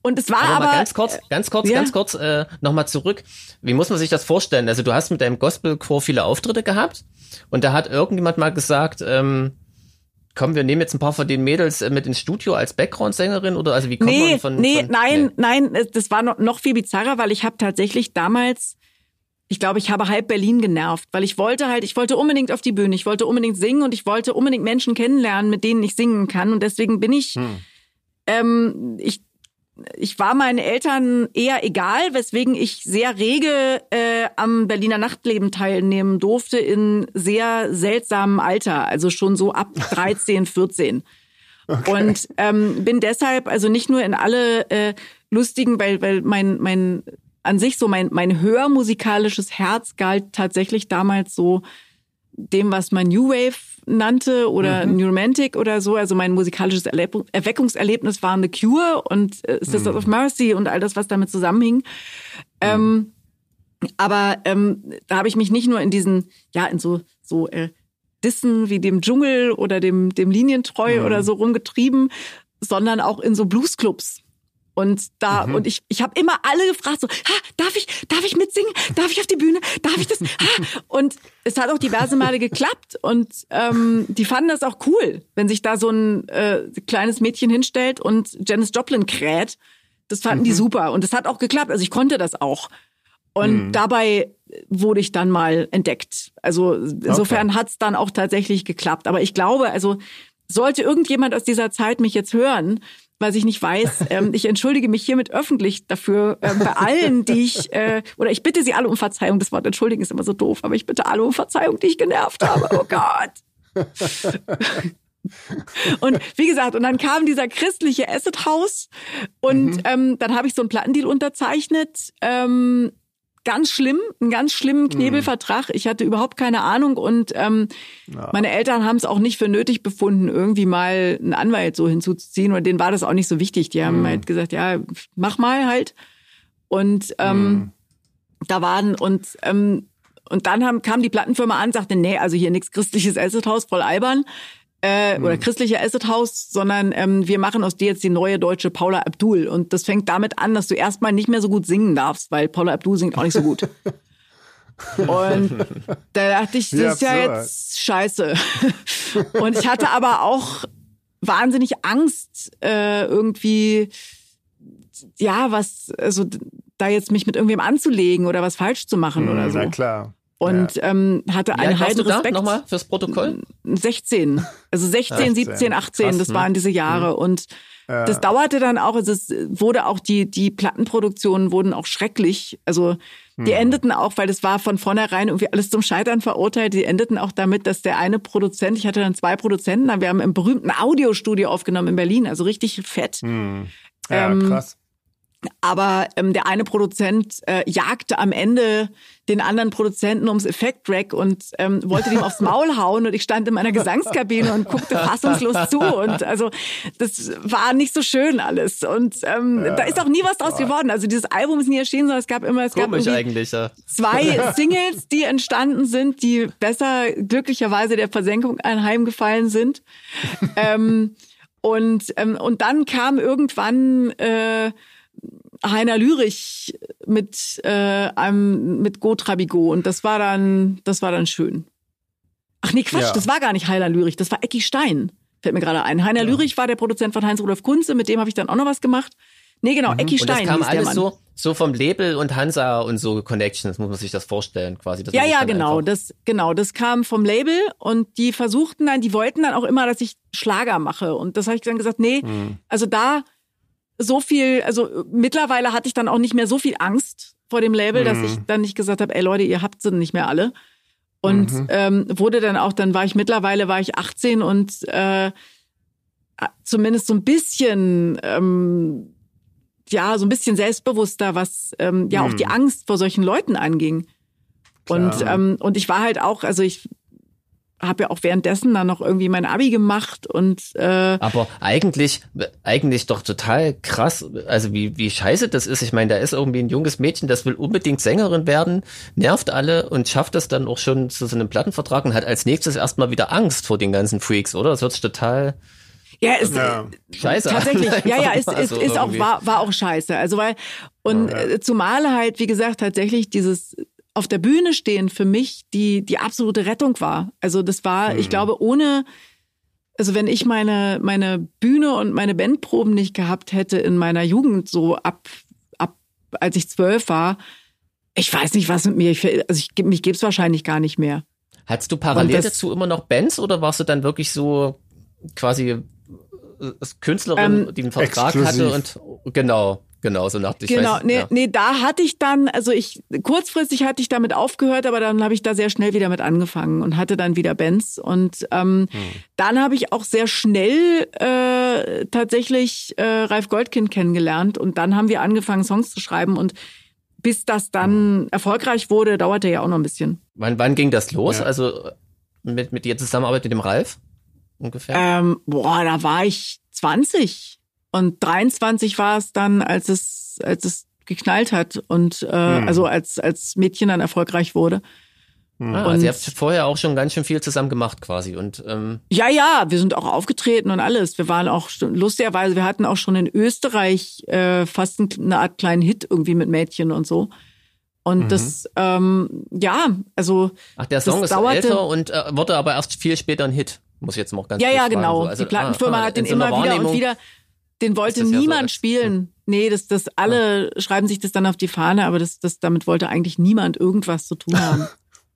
Und es war aber, aber ganz kurz, ganz kurz, ja? ganz kurz äh, nochmal zurück. Wie muss man sich das vorstellen? Also du hast mit deinem Gospelchor viele Auftritte gehabt und da hat irgendjemand mal gesagt, ähm, komm, wir nehmen jetzt ein paar von den Mädels äh, mit ins Studio als Background-Sängerin oder also wie kommt nee, man von, nee, von, nein, nee. nein, das war noch, noch viel bizarrer, weil ich habe tatsächlich damals ich glaube, ich habe halb Berlin genervt, weil ich wollte halt, ich wollte unbedingt auf die Bühne, ich wollte unbedingt singen und ich wollte unbedingt Menschen kennenlernen, mit denen ich singen kann. Und deswegen bin ich, hm. ähm, ich, ich war meinen Eltern eher egal, weswegen ich sehr rege äh, am Berliner Nachtleben teilnehmen durfte in sehr seltsamem Alter, also schon so ab 13, 14. Okay. Und ähm, bin deshalb also nicht nur in alle äh, lustigen, weil, weil mein, mein an sich so mein, mein hörmusikalisches Herz galt tatsächlich damals so dem, was man New Wave nannte oder mhm. New Romantic oder so. Also mein musikalisches Erleb Erweckungserlebnis war The Cure und äh, Sisters mhm. of Mercy und all das, was damit zusammenhing. Mhm. Ähm, aber ähm, da habe ich mich nicht nur in diesen, ja, in so, so äh, Dissen wie dem Dschungel oder dem, dem Linientreu mhm. oder so rumgetrieben, sondern auch in so Bluesclubs und da, mhm. und ich, ich habe immer alle gefragt, so, ha, darf ich, darf ich mitsingen? Darf ich auf die Bühne? Darf ich das? Ha? Und es hat auch diverse Male geklappt und ähm, die fanden das auch cool, wenn sich da so ein äh, kleines Mädchen hinstellt und Janis Joplin kräht. Das fanden mhm. die super und es hat auch geklappt. Also ich konnte das auch. Und mhm. dabei wurde ich dann mal entdeckt. Also insofern okay. hat's dann auch tatsächlich geklappt. Aber ich glaube, also sollte irgendjemand aus dieser Zeit mich jetzt hören, was ich nicht weiß. Ähm, ich entschuldige mich hiermit öffentlich dafür ähm, bei allen, die ich äh, oder ich bitte Sie alle um Verzeihung. Das Wort entschuldigen ist immer so doof, aber ich bitte alle um Verzeihung, die ich genervt habe. Oh Gott. und wie gesagt, und dann kam dieser christliche Acid House und mhm. ähm, dann habe ich so einen Plattendeal unterzeichnet. Ähm, ganz schlimm, einen ganz schlimmen mhm. Knebelvertrag. Ich hatte überhaupt keine Ahnung und ähm, ja. meine Eltern haben es auch nicht für nötig befunden, irgendwie mal einen Anwalt so hinzuzuziehen und denen war das auch nicht so wichtig. Die haben mhm. halt gesagt, ja, mach mal halt. Und ähm, mhm. da waren und ähm, und dann haben, kam die Plattenfirma an, sagte, nee, also hier nichts christliches Assethaus, voll albern äh, oder hm. christliche Asset House, sondern ähm, wir machen aus dir jetzt die neue deutsche Paula Abdul. Und das fängt damit an, dass du erstmal nicht mehr so gut singen darfst, weil Paula Abdul singt auch nicht so gut. Und da dachte ich, das ist ja jetzt scheiße. Und ich hatte aber auch wahnsinnig Angst, äh, irgendwie, ja, was, also da jetzt mich mit irgendwem anzulegen oder was falsch zu machen hm, oder so. Na klar. Und ja. ähm, hatte einen heiden Respekt. Nochmal fürs Protokoll? 16. Also 16, 16. 17, 18, Krass, das ne? waren diese Jahre. Mhm. Und ja. das dauerte dann auch, also es wurde auch, die, die Plattenproduktionen wurden auch schrecklich. Also die mhm. endeten auch, weil das war von vornherein irgendwie alles zum Scheitern verurteilt. Die endeten auch damit, dass der eine Produzent, ich hatte dann zwei Produzenten, wir haben im berühmten Audiostudio aufgenommen in Berlin, also richtig fett. Mhm. Ja, ähm, krass. Aber ähm, der eine Produzent äh, jagte am Ende den anderen Produzenten ums Effekt-Rack und ähm, wollte dem aufs Maul hauen und ich stand in meiner Gesangskabine und guckte fassungslos zu und also das war nicht so schön alles und ähm, ja, da ist auch nie was draus geworden. Also dieses Album ist nie erschienen, sondern es gab immer es Komisch gab eigentlich, ja. zwei Singles, die entstanden sind, die besser glücklicherweise der Versenkung anheimgefallen sind. ähm, und ähm, und dann kam irgendwann äh, Heiner Lürich mit äh, einem mit Gotrabigo und das war dann das war dann schön. Ach nee, Quatsch, ja. das war gar nicht Heiner Lürich, das war Ecki Stein. Fällt mir gerade ein. Heiner ja. Lürich war der Produzent von Heinz Rudolf Kunze, mit dem habe ich dann auch noch was gemacht. Nee, genau, mhm. Ecki Stein. Und das kam alles so so vom Label und Hansa und so Connections, muss man sich das vorstellen, quasi. ja, ja, genau, das genau, das kam vom Label und die versuchten dann, die wollten dann auch immer, dass ich Schlager mache und das habe ich dann gesagt, nee, mhm. also da so viel, also mittlerweile hatte ich dann auch nicht mehr so viel Angst vor dem Label, mhm. dass ich dann nicht gesagt habe, ey Leute, ihr habt sie nicht mehr alle. Und mhm. ähm, wurde dann auch, dann war ich mittlerweile, war ich 18 und äh, zumindest so ein bisschen, ähm, ja, so ein bisschen selbstbewusster, was ähm, ja mhm. auch die Angst vor solchen Leuten anging. Klar. Und, ähm, und ich war halt auch, also ich habe ja auch währenddessen dann noch irgendwie mein Abi gemacht und äh aber eigentlich eigentlich doch total krass also wie wie scheiße das ist ich meine da ist irgendwie ein junges Mädchen das will unbedingt Sängerin werden nervt alle und schafft das dann auch schon zu so einem Plattenvertrag und hat als nächstes erstmal wieder Angst vor den ganzen Freaks oder das hört sich total ja, ist ja. scheiße. Tatsächlich, ja, ja, ist, ist, ist auch, war, war auch scheiße. Also weil, und ja. Äh, zumal halt, wie gesagt, tatsächlich dieses auf der Bühne stehen für mich die, die absolute Rettung war. Also das war, mhm. ich glaube, ohne, also wenn ich meine, meine Bühne und meine Bandproben nicht gehabt hätte in meiner Jugend, so ab, ab, als ich zwölf war, ich weiß nicht, was mit mir, ich, also ich, mich gibt's wahrscheinlich gar nicht mehr. Hattest du parallel das, dazu immer noch Bands oder warst du dann wirklich so quasi äh, Künstlerin, ähm, die einen Vertrag exklusiv. hatte und genau. Genau, so nach ich Genau, weiß, nee, ja. nee, da hatte ich dann, also ich kurzfristig hatte ich damit aufgehört, aber dann habe ich da sehr schnell wieder mit angefangen und hatte dann wieder Bands. Und ähm, hm. dann habe ich auch sehr schnell äh, tatsächlich äh, Ralf Goldkind kennengelernt und dann haben wir angefangen, Songs zu schreiben und bis das dann hm. erfolgreich wurde, dauerte ja auch noch ein bisschen. Wann, wann ging das los? Ja. Also mit, mit dir Zusammenarbeit mit dem Ralf ungefähr? Ähm, boah, da war ich 20. Und 23 war es dann, als es, als es geknallt hat und äh, hm. also als, als Mädchen dann erfolgreich wurde. Hm. Ah, also ihr habt vorher auch schon ganz schön viel zusammen gemacht quasi und ähm ja ja wir sind auch aufgetreten und alles wir waren auch lustigerweise wir hatten auch schon in Österreich äh, fast eine Art kleinen Hit irgendwie mit Mädchen und so und mhm. das ähm, ja also ach der Song ist dauerte, älter und äh, wurde aber erst viel später ein Hit muss ich jetzt noch ganz ja ja genau so. also, die Plattenfirma ah, hat den immer wieder und wieder den wollte niemand ja so spielen. Nee, das, das alle ja. schreiben sich das dann auf die Fahne, aber das, das, damit wollte eigentlich niemand irgendwas zu tun haben.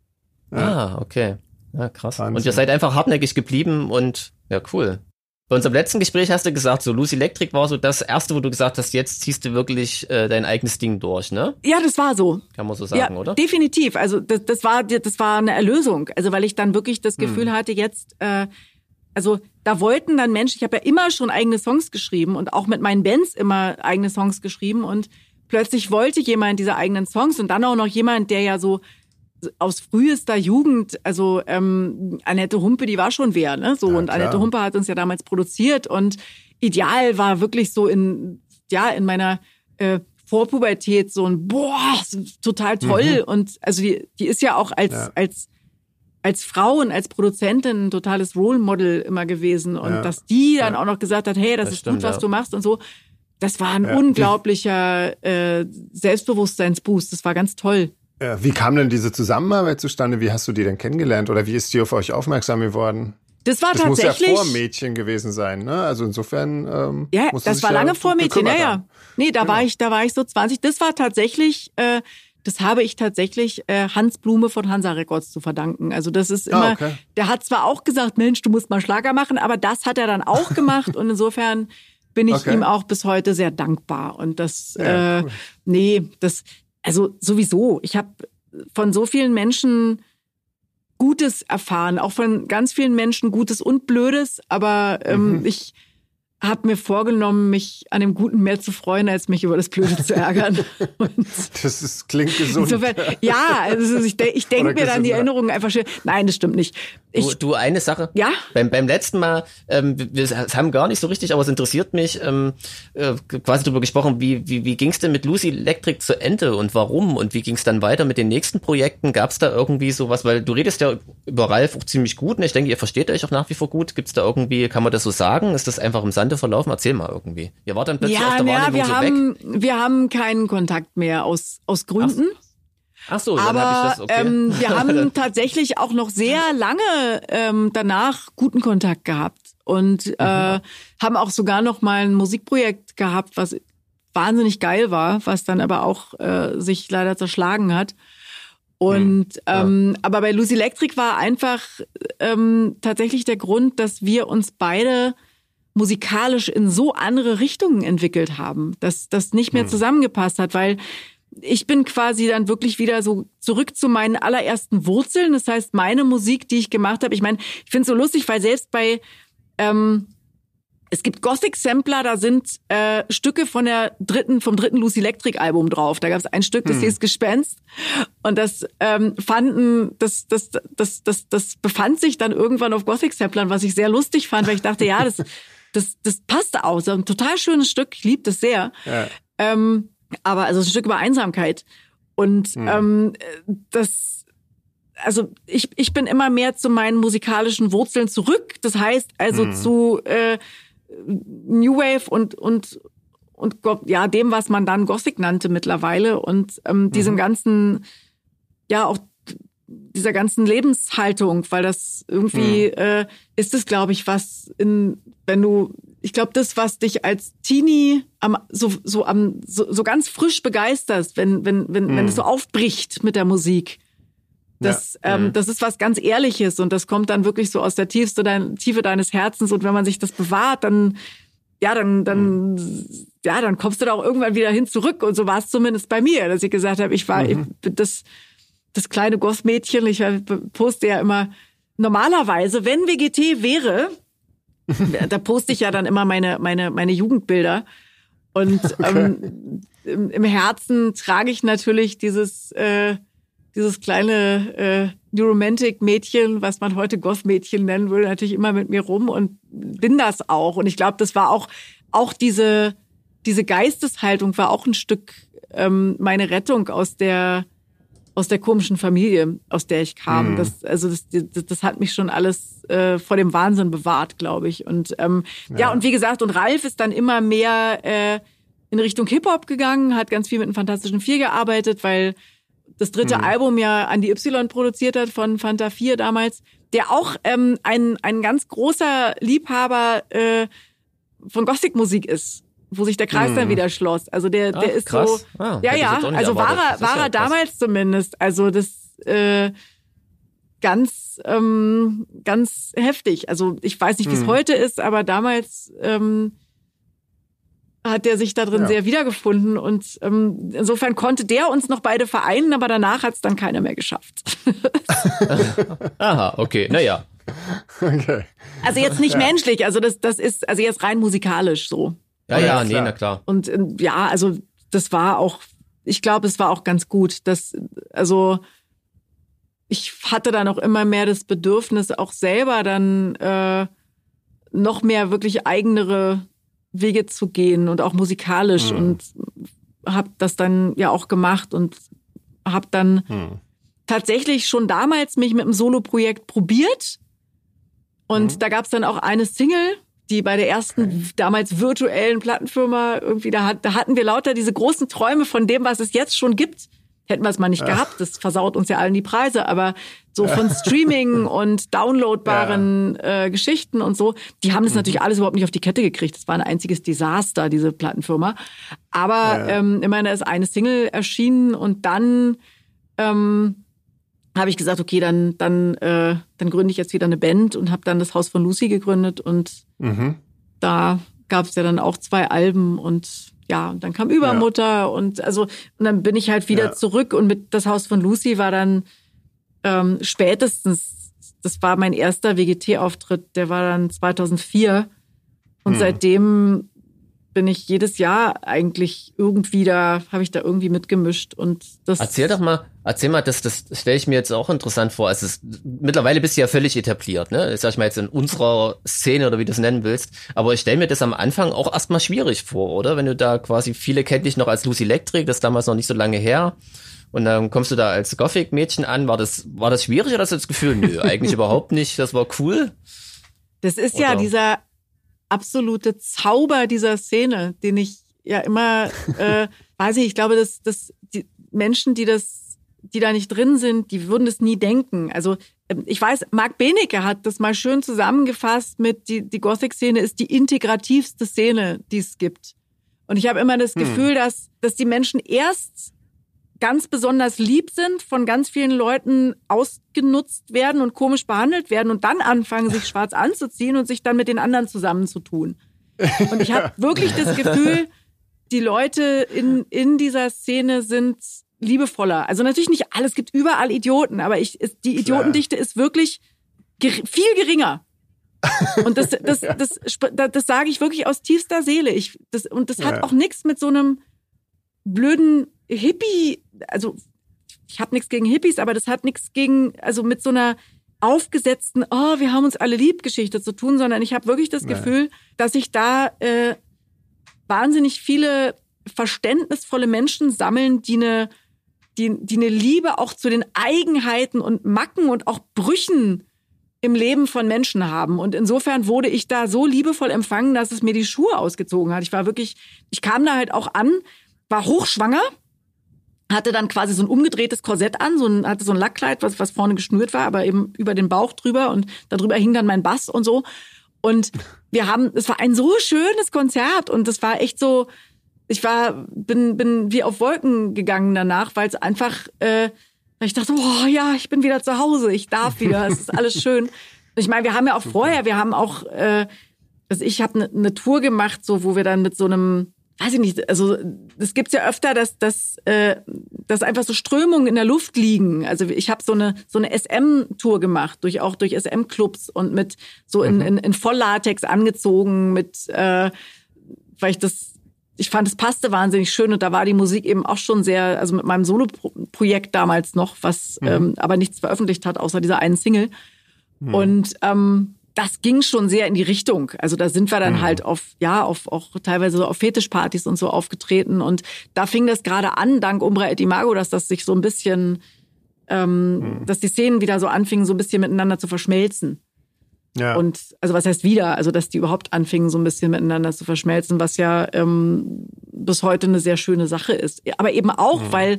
ah, okay. Ja, krass. Wahnsinn. Und ihr seid einfach hartnäckig geblieben und ja, cool. bei unserem letzten Gespräch hast du gesagt, so Lucy Electric war so das erste, wo du gesagt hast, jetzt ziehst du wirklich äh, dein eigenes Ding durch, ne? Ja, das war so. Kann man so sagen, ja, oder? Definitiv. Also das, das war das war eine Erlösung. Also weil ich dann wirklich das Gefühl hm. hatte, jetzt äh, also da wollten dann Menschen, ich habe ja immer schon eigene Songs geschrieben und auch mit meinen Bands immer eigene Songs geschrieben und plötzlich wollte jemand diese eigenen Songs und dann auch noch jemand, der ja so aus frühester Jugend, also ähm, Annette Humpe, die war schon wer, ne? So ja, und Annette Humpe hat uns ja damals produziert und Ideal war wirklich so in ja in meiner äh, Vorpubertät so ein boah total toll mhm. und also die die ist ja auch als ja. als als Frau und als Produzentin ein totales Role Model immer gewesen und ja. dass die dann auch noch gesagt hat, hey, das, das ist stimmt, gut, was du machst und so. Das war ein unglaublicher äh, Selbstbewusstseinsboost. Das war ganz toll. Ja, wie kam denn diese Zusammenarbeit zustande? Wie hast du die denn kennengelernt oder wie ist die auf euch aufmerksam geworden? Das war das tatsächlich. muss ja vor Mädchen gewesen sein, ne? Also insofern. Ähm, ja, das war lange vor Mädchen, ja, ja. Nee, da genau. war ich, da war ich so 20. Das war tatsächlich, äh, das habe ich tatsächlich äh, Hans Blume von Hansa Records zu verdanken. Also das ist ah, immer, ah, okay. der hat zwar auch gesagt, Mensch, du musst mal Schlager machen, aber das hat er dann auch gemacht und insofern bin ich okay. ihm auch bis heute sehr dankbar. Und das, ja, äh, cool. nee, das, also sowieso, ich habe von so vielen Menschen Gutes erfahren, auch von ganz vielen Menschen Gutes und Blödes, aber ähm, mhm. ich habe mir vorgenommen, mich an dem Guten mehr zu freuen, als mich über das Blöde zu ärgern. Und das ist, klingt gesund. Insofern, ja, also ich, de ich denke mir dann die Erinnerungen einfach schön. Nein, das stimmt nicht. Ich, du, du, eine Sache. Ja. Beim, beim letzten Mal, ähm, wir haben gar nicht so richtig, aber es interessiert mich, ähm, äh, quasi darüber gesprochen, wie, wie, wie ging es denn mit Lucy Electric zu Ende und warum und wie ging es dann weiter mit den nächsten Projekten? Gab es da irgendwie sowas? Weil du redest ja über Ralf auch ziemlich gut und ich denke, ihr versteht euch auch nach wie vor gut. Gibt es da irgendwie, kann man das so sagen? Ist das einfach im Sande verlaufen? Erzähl mal irgendwie. Ihr wart dann plötzlich ja, auf der ja, wir so haben, weg. Wir haben keinen Kontakt mehr aus, aus Gründen. Ach, Ach so, dann aber hab ich das, okay. ähm, wir haben tatsächlich auch noch sehr lange ähm, danach guten Kontakt gehabt und äh, mhm. haben auch sogar noch mal ein Musikprojekt gehabt, was wahnsinnig geil war, was dann aber auch äh, sich leider zerschlagen hat. Und ähm, ja. aber bei Lucy Electric war einfach ähm, tatsächlich der Grund, dass wir uns beide musikalisch in so andere Richtungen entwickelt haben, dass das nicht mehr mhm. zusammengepasst hat, weil ich bin quasi dann wirklich wieder so zurück zu meinen allerersten Wurzeln. Das heißt, meine Musik, die ich gemacht habe, ich meine, ich finde es so lustig, weil selbst bei ähm, es gibt Gothic-Sampler, da sind äh, Stücke von der dritten, vom dritten Lucy Electric Album drauf. Da gab es ein Stück, das hm. hieß Gespenst. Und das ähm, fanden, das, das, das, das, das befand sich dann irgendwann auf Gothic-Samplern, was ich sehr lustig fand, weil ich dachte, ja, das, das, das passt auch. So ein total schönes Stück, ich liebe das sehr. Ja. Ähm, aber also ein Stück über Einsamkeit. Und hm. ähm, das, also ich, ich bin immer mehr zu meinen musikalischen Wurzeln zurück. Das heißt also hm. zu äh, New Wave und und und ja dem, was man dann Gothic nannte mittlerweile und ähm, diesem mhm. ganzen ja auch dieser ganzen Lebenshaltung, weil das irgendwie mhm. äh, ist es, glaube ich, was in wenn du ich glaube, das, was dich als Teenie am, so, so, am, so, so ganz frisch begeisterst, wenn, wenn, wenn, mm. wenn es so aufbricht mit der Musik, das, ja. ähm, mm. das ist was ganz Ehrliches und das kommt dann wirklich so aus der Tiefste dein, Tiefe deines Herzens und wenn man sich das bewahrt, dann, ja, dann, dann, mm. ja, dann kommst du da auch irgendwann wieder hin zurück und so war es zumindest bei mir, dass ich gesagt habe, ich war mhm. ich, das, das kleine Gossmädchen, ich poste ja immer, normalerweise, wenn WGT wäre, da poste ich ja dann immer meine, meine, meine Jugendbilder. Und okay. ähm, im, im, Herzen trage ich natürlich dieses, äh, dieses kleine äh, New Romantic Mädchen, was man heute Goth-Mädchen nennen würde, natürlich immer mit mir rum und bin das auch. Und ich glaube, das war auch, auch diese, diese Geisteshaltung war auch ein Stück ähm, meine Rettung aus der, aus der komischen Familie, aus der ich kam. Mhm. Das, also das, das, das hat mich schon alles äh, vor dem Wahnsinn bewahrt, glaube ich. Und ähm, ja. ja. und wie gesagt, und Ralf ist dann immer mehr äh, in Richtung Hip-Hop gegangen, hat ganz viel mit dem Fantastischen Vier gearbeitet, weil das dritte mhm. Album ja an die Y produziert hat von Fanta 4 damals, der auch ähm, ein, ein ganz großer Liebhaber äh, von Gothic-Musik ist wo sich der Kreis hm. dann mhm. wieder schloss. Also der, der Ach, ist krass. so. Ah, ja, ja. Also war er, war er damals zumindest. Also das, äh, ganz, ähm, ganz heftig. Also ich weiß nicht, wie es hm. heute ist, aber damals ähm, hat er sich da drin ja. sehr wiedergefunden und ähm, insofern konnte der uns noch beide vereinen, aber danach hat es dann keiner mehr geschafft. Aha, okay, naja. Okay. Also jetzt nicht ja. menschlich, also das, das ist, also jetzt rein musikalisch so. Ja, ja, nee, na klar. Und ähm, ja, also das war auch, ich glaube, es war auch ganz gut, dass, also ich hatte dann auch immer mehr das Bedürfnis, auch selber dann äh, noch mehr wirklich eigenere Wege zu gehen und auch musikalisch mhm. und habe das dann ja auch gemacht und habe dann mhm. tatsächlich schon damals mich mit einem Solo-Projekt probiert und mhm. da gab es dann auch eine Single, die bei der ersten okay. damals virtuellen Plattenfirma irgendwie, da, hat, da hatten wir lauter diese großen Träume von dem, was es jetzt schon gibt. Hätten wir es mal nicht Ach. gehabt, das versaut uns ja allen die Preise, aber so von Streaming und downloadbaren ja. äh, Geschichten und so, die haben das mhm. natürlich alles überhaupt nicht auf die Kette gekriegt. Das war ein einziges Desaster, diese Plattenfirma. Aber ja. ähm, immerhin da ist eine Single erschienen und dann ähm, habe ich gesagt, okay, dann dann äh, dann gründe ich jetzt wieder eine Band und habe dann das Haus von Lucy gegründet und mhm. da gab es ja dann auch zwei Alben und ja, und dann kam Übermutter ja. und also und dann bin ich halt wieder ja. zurück und mit das Haus von Lucy war dann ähm, spätestens, das war mein erster WGT-Auftritt, der war dann 2004 und hm. seitdem bin ich jedes Jahr eigentlich irgendwie da, habe ich da irgendwie mitgemischt und das. Erzähl doch mal, erzähl mal, das, das stelle ich mir jetzt auch interessant vor. Also es, mittlerweile bist du ja völlig etabliert, ne? Sag ich mal jetzt in unserer Szene oder wie du es nennen willst. Aber ich stelle mir das am Anfang auch erstmal schwierig vor, oder? Wenn du da quasi, viele kennen dich noch als Lucy Electric, das ist damals noch nicht so lange her. Und dann kommst du da als Gothic-Mädchen an. War das, war das schwierig oder hast du das Gefühl, nö, eigentlich überhaupt nicht, das war cool? Das ist oder? ja dieser absolute Zauber dieser Szene, den ich ja immer, äh, weiß ich, ich glaube, dass, dass die Menschen, die das, die da nicht drin sind, die würden das nie denken. Also ähm, ich weiß, Marc Benecke hat das mal schön zusammengefasst mit die, die Gothic-Szene ist die integrativste Szene, die es gibt. Und ich habe immer das hm. Gefühl, dass, dass die Menschen erst ganz besonders lieb sind, von ganz vielen Leuten ausgenutzt werden und komisch behandelt werden und dann anfangen, sich schwarz anzuziehen und sich dann mit den anderen zusammenzutun. Und ich habe wirklich das Gefühl, die Leute in, in dieser Szene sind liebevoller. Also natürlich nicht alles, es gibt überall Idioten, aber ich, die Idiotendichte ist wirklich viel geringer. Und das, das, das, das, das sage ich wirklich aus tiefster Seele. Ich, das, und das hat auch nichts mit so einem blöden Hippie, also ich habe nichts gegen Hippies, aber das hat nichts gegen, also mit so einer aufgesetzten, oh, wir haben uns alle lieb Geschichte zu tun, sondern ich habe wirklich das Nein. Gefühl, dass sich da äh, wahnsinnig viele verständnisvolle Menschen sammeln, die eine, die, die eine Liebe auch zu den Eigenheiten und Macken und auch Brüchen im Leben von Menschen haben. Und insofern wurde ich da so liebevoll empfangen, dass es mir die Schuhe ausgezogen hat. Ich war wirklich, ich kam da halt auch an, war hochschwanger, hatte dann quasi so ein umgedrehtes Korsett an, so ein, hatte so ein Lackkleid, was, was vorne geschnürt war, aber eben über den Bauch drüber und darüber hing dann mein Bass und so. Und wir haben, es war ein so schönes Konzert und es war echt so, ich war, bin, bin wie auf Wolken gegangen danach, weil es einfach, äh, ich dachte, oh ja, ich bin wieder zu Hause, ich darf wieder, es ist alles schön. Ich meine, wir haben ja auch vorher, wir haben auch, äh, also ich habe eine ne Tour gemacht, so wo wir dann mit so einem weiß ich nicht, also es gibt's ja öfter, dass, dass, äh, dass einfach so Strömungen in der Luft liegen. Also ich habe so eine so eine SM-Tour gemacht, durch auch durch SM-Clubs und mit so in, mhm. in, in Volllatex angezogen, mit äh, weil ich das ich fand, es passte wahnsinnig schön und da war die Musik eben auch schon sehr, also mit meinem Solo-Projekt damals noch, was mhm. ähm, aber nichts veröffentlicht hat, außer dieser einen Single. Mhm. Und ähm, das ging schon sehr in die Richtung. Also da sind wir dann mhm. halt auf, ja, auf auch teilweise so auf Fetischpartys und so aufgetreten. Und da fing das gerade an, dank Umbra et Imago, dass das sich so ein bisschen, ähm, mhm. dass die Szenen wieder so anfingen, so ein bisschen miteinander zu verschmelzen. Ja. Und also was heißt wieder? Also dass die überhaupt anfingen, so ein bisschen miteinander zu verschmelzen, was ja ähm, bis heute eine sehr schöne Sache ist. Aber eben auch, mhm. weil,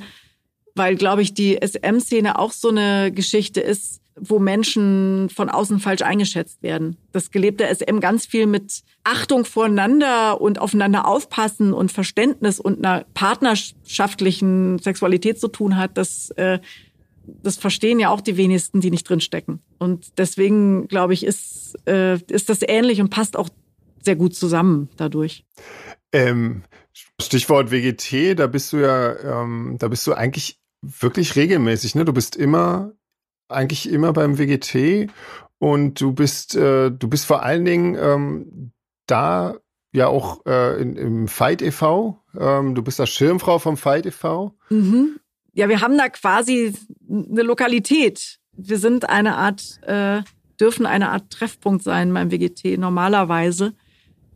weil, glaube ich, die SM-Szene auch so eine Geschichte ist, wo Menschen von außen falsch eingeschätzt werden. Das gelebte SM ganz viel mit Achtung voreinander und aufeinander aufpassen und Verständnis und einer partnerschaftlichen Sexualität zu tun hat. Das, äh, das verstehen ja auch die wenigsten, die nicht drinstecken. Und deswegen, glaube ich, ist, äh, ist das ähnlich und passt auch sehr gut zusammen dadurch. Ähm, Stichwort WGT, da bist du ja, ähm, da bist du eigentlich wirklich regelmäßig, ne? Du bist immer, eigentlich immer beim WGT und du bist, äh, du bist vor allen Dingen ähm, da ja auch äh, in, im Fight e.V. Ähm, du bist da Schirmfrau vom Fight e.V. Mhm. Ja, wir haben da quasi eine Lokalität. Wir sind eine Art, äh, dürfen eine Art Treffpunkt sein beim WGT normalerweise,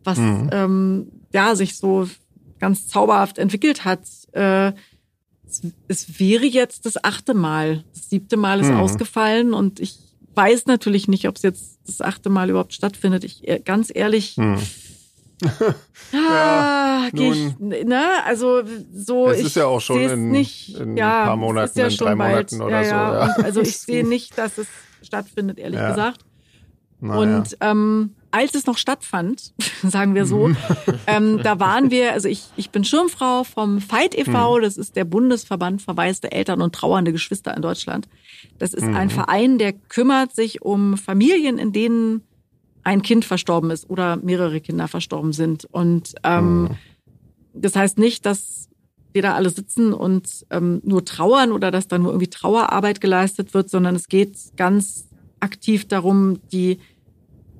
was mhm. ähm, ja sich so ganz zauberhaft entwickelt hat. Äh, es, wäre jetzt das achte Mal. Das siebte Mal ist mhm. ausgefallen und ich weiß natürlich nicht, ob es jetzt das achte Mal überhaupt stattfindet. Ich äh, ganz ehrlich. Mhm. ah, ja, ich, ne, also so. Es ist ja auch schon in, nicht, in ja, ein paar Monaten, ja in drei Monaten oder ja, so. Also ich sehe nicht, dass es stattfindet, ehrlich gesagt. Na, und ähm, als es noch stattfand, sagen wir so, ähm, da waren wir, also ich, ich bin Schirmfrau vom Fight e.V., mhm. das ist der Bundesverband verwaiste Eltern und trauernde Geschwister in Deutschland. Das ist mhm. ein Verein, der kümmert sich um Familien, in denen ein Kind verstorben ist oder mehrere Kinder verstorben sind. Und ähm, mhm. das heißt nicht, dass wir da alle sitzen und ähm, nur trauern oder dass da nur irgendwie Trauerarbeit geleistet wird, sondern es geht ganz aktiv darum, die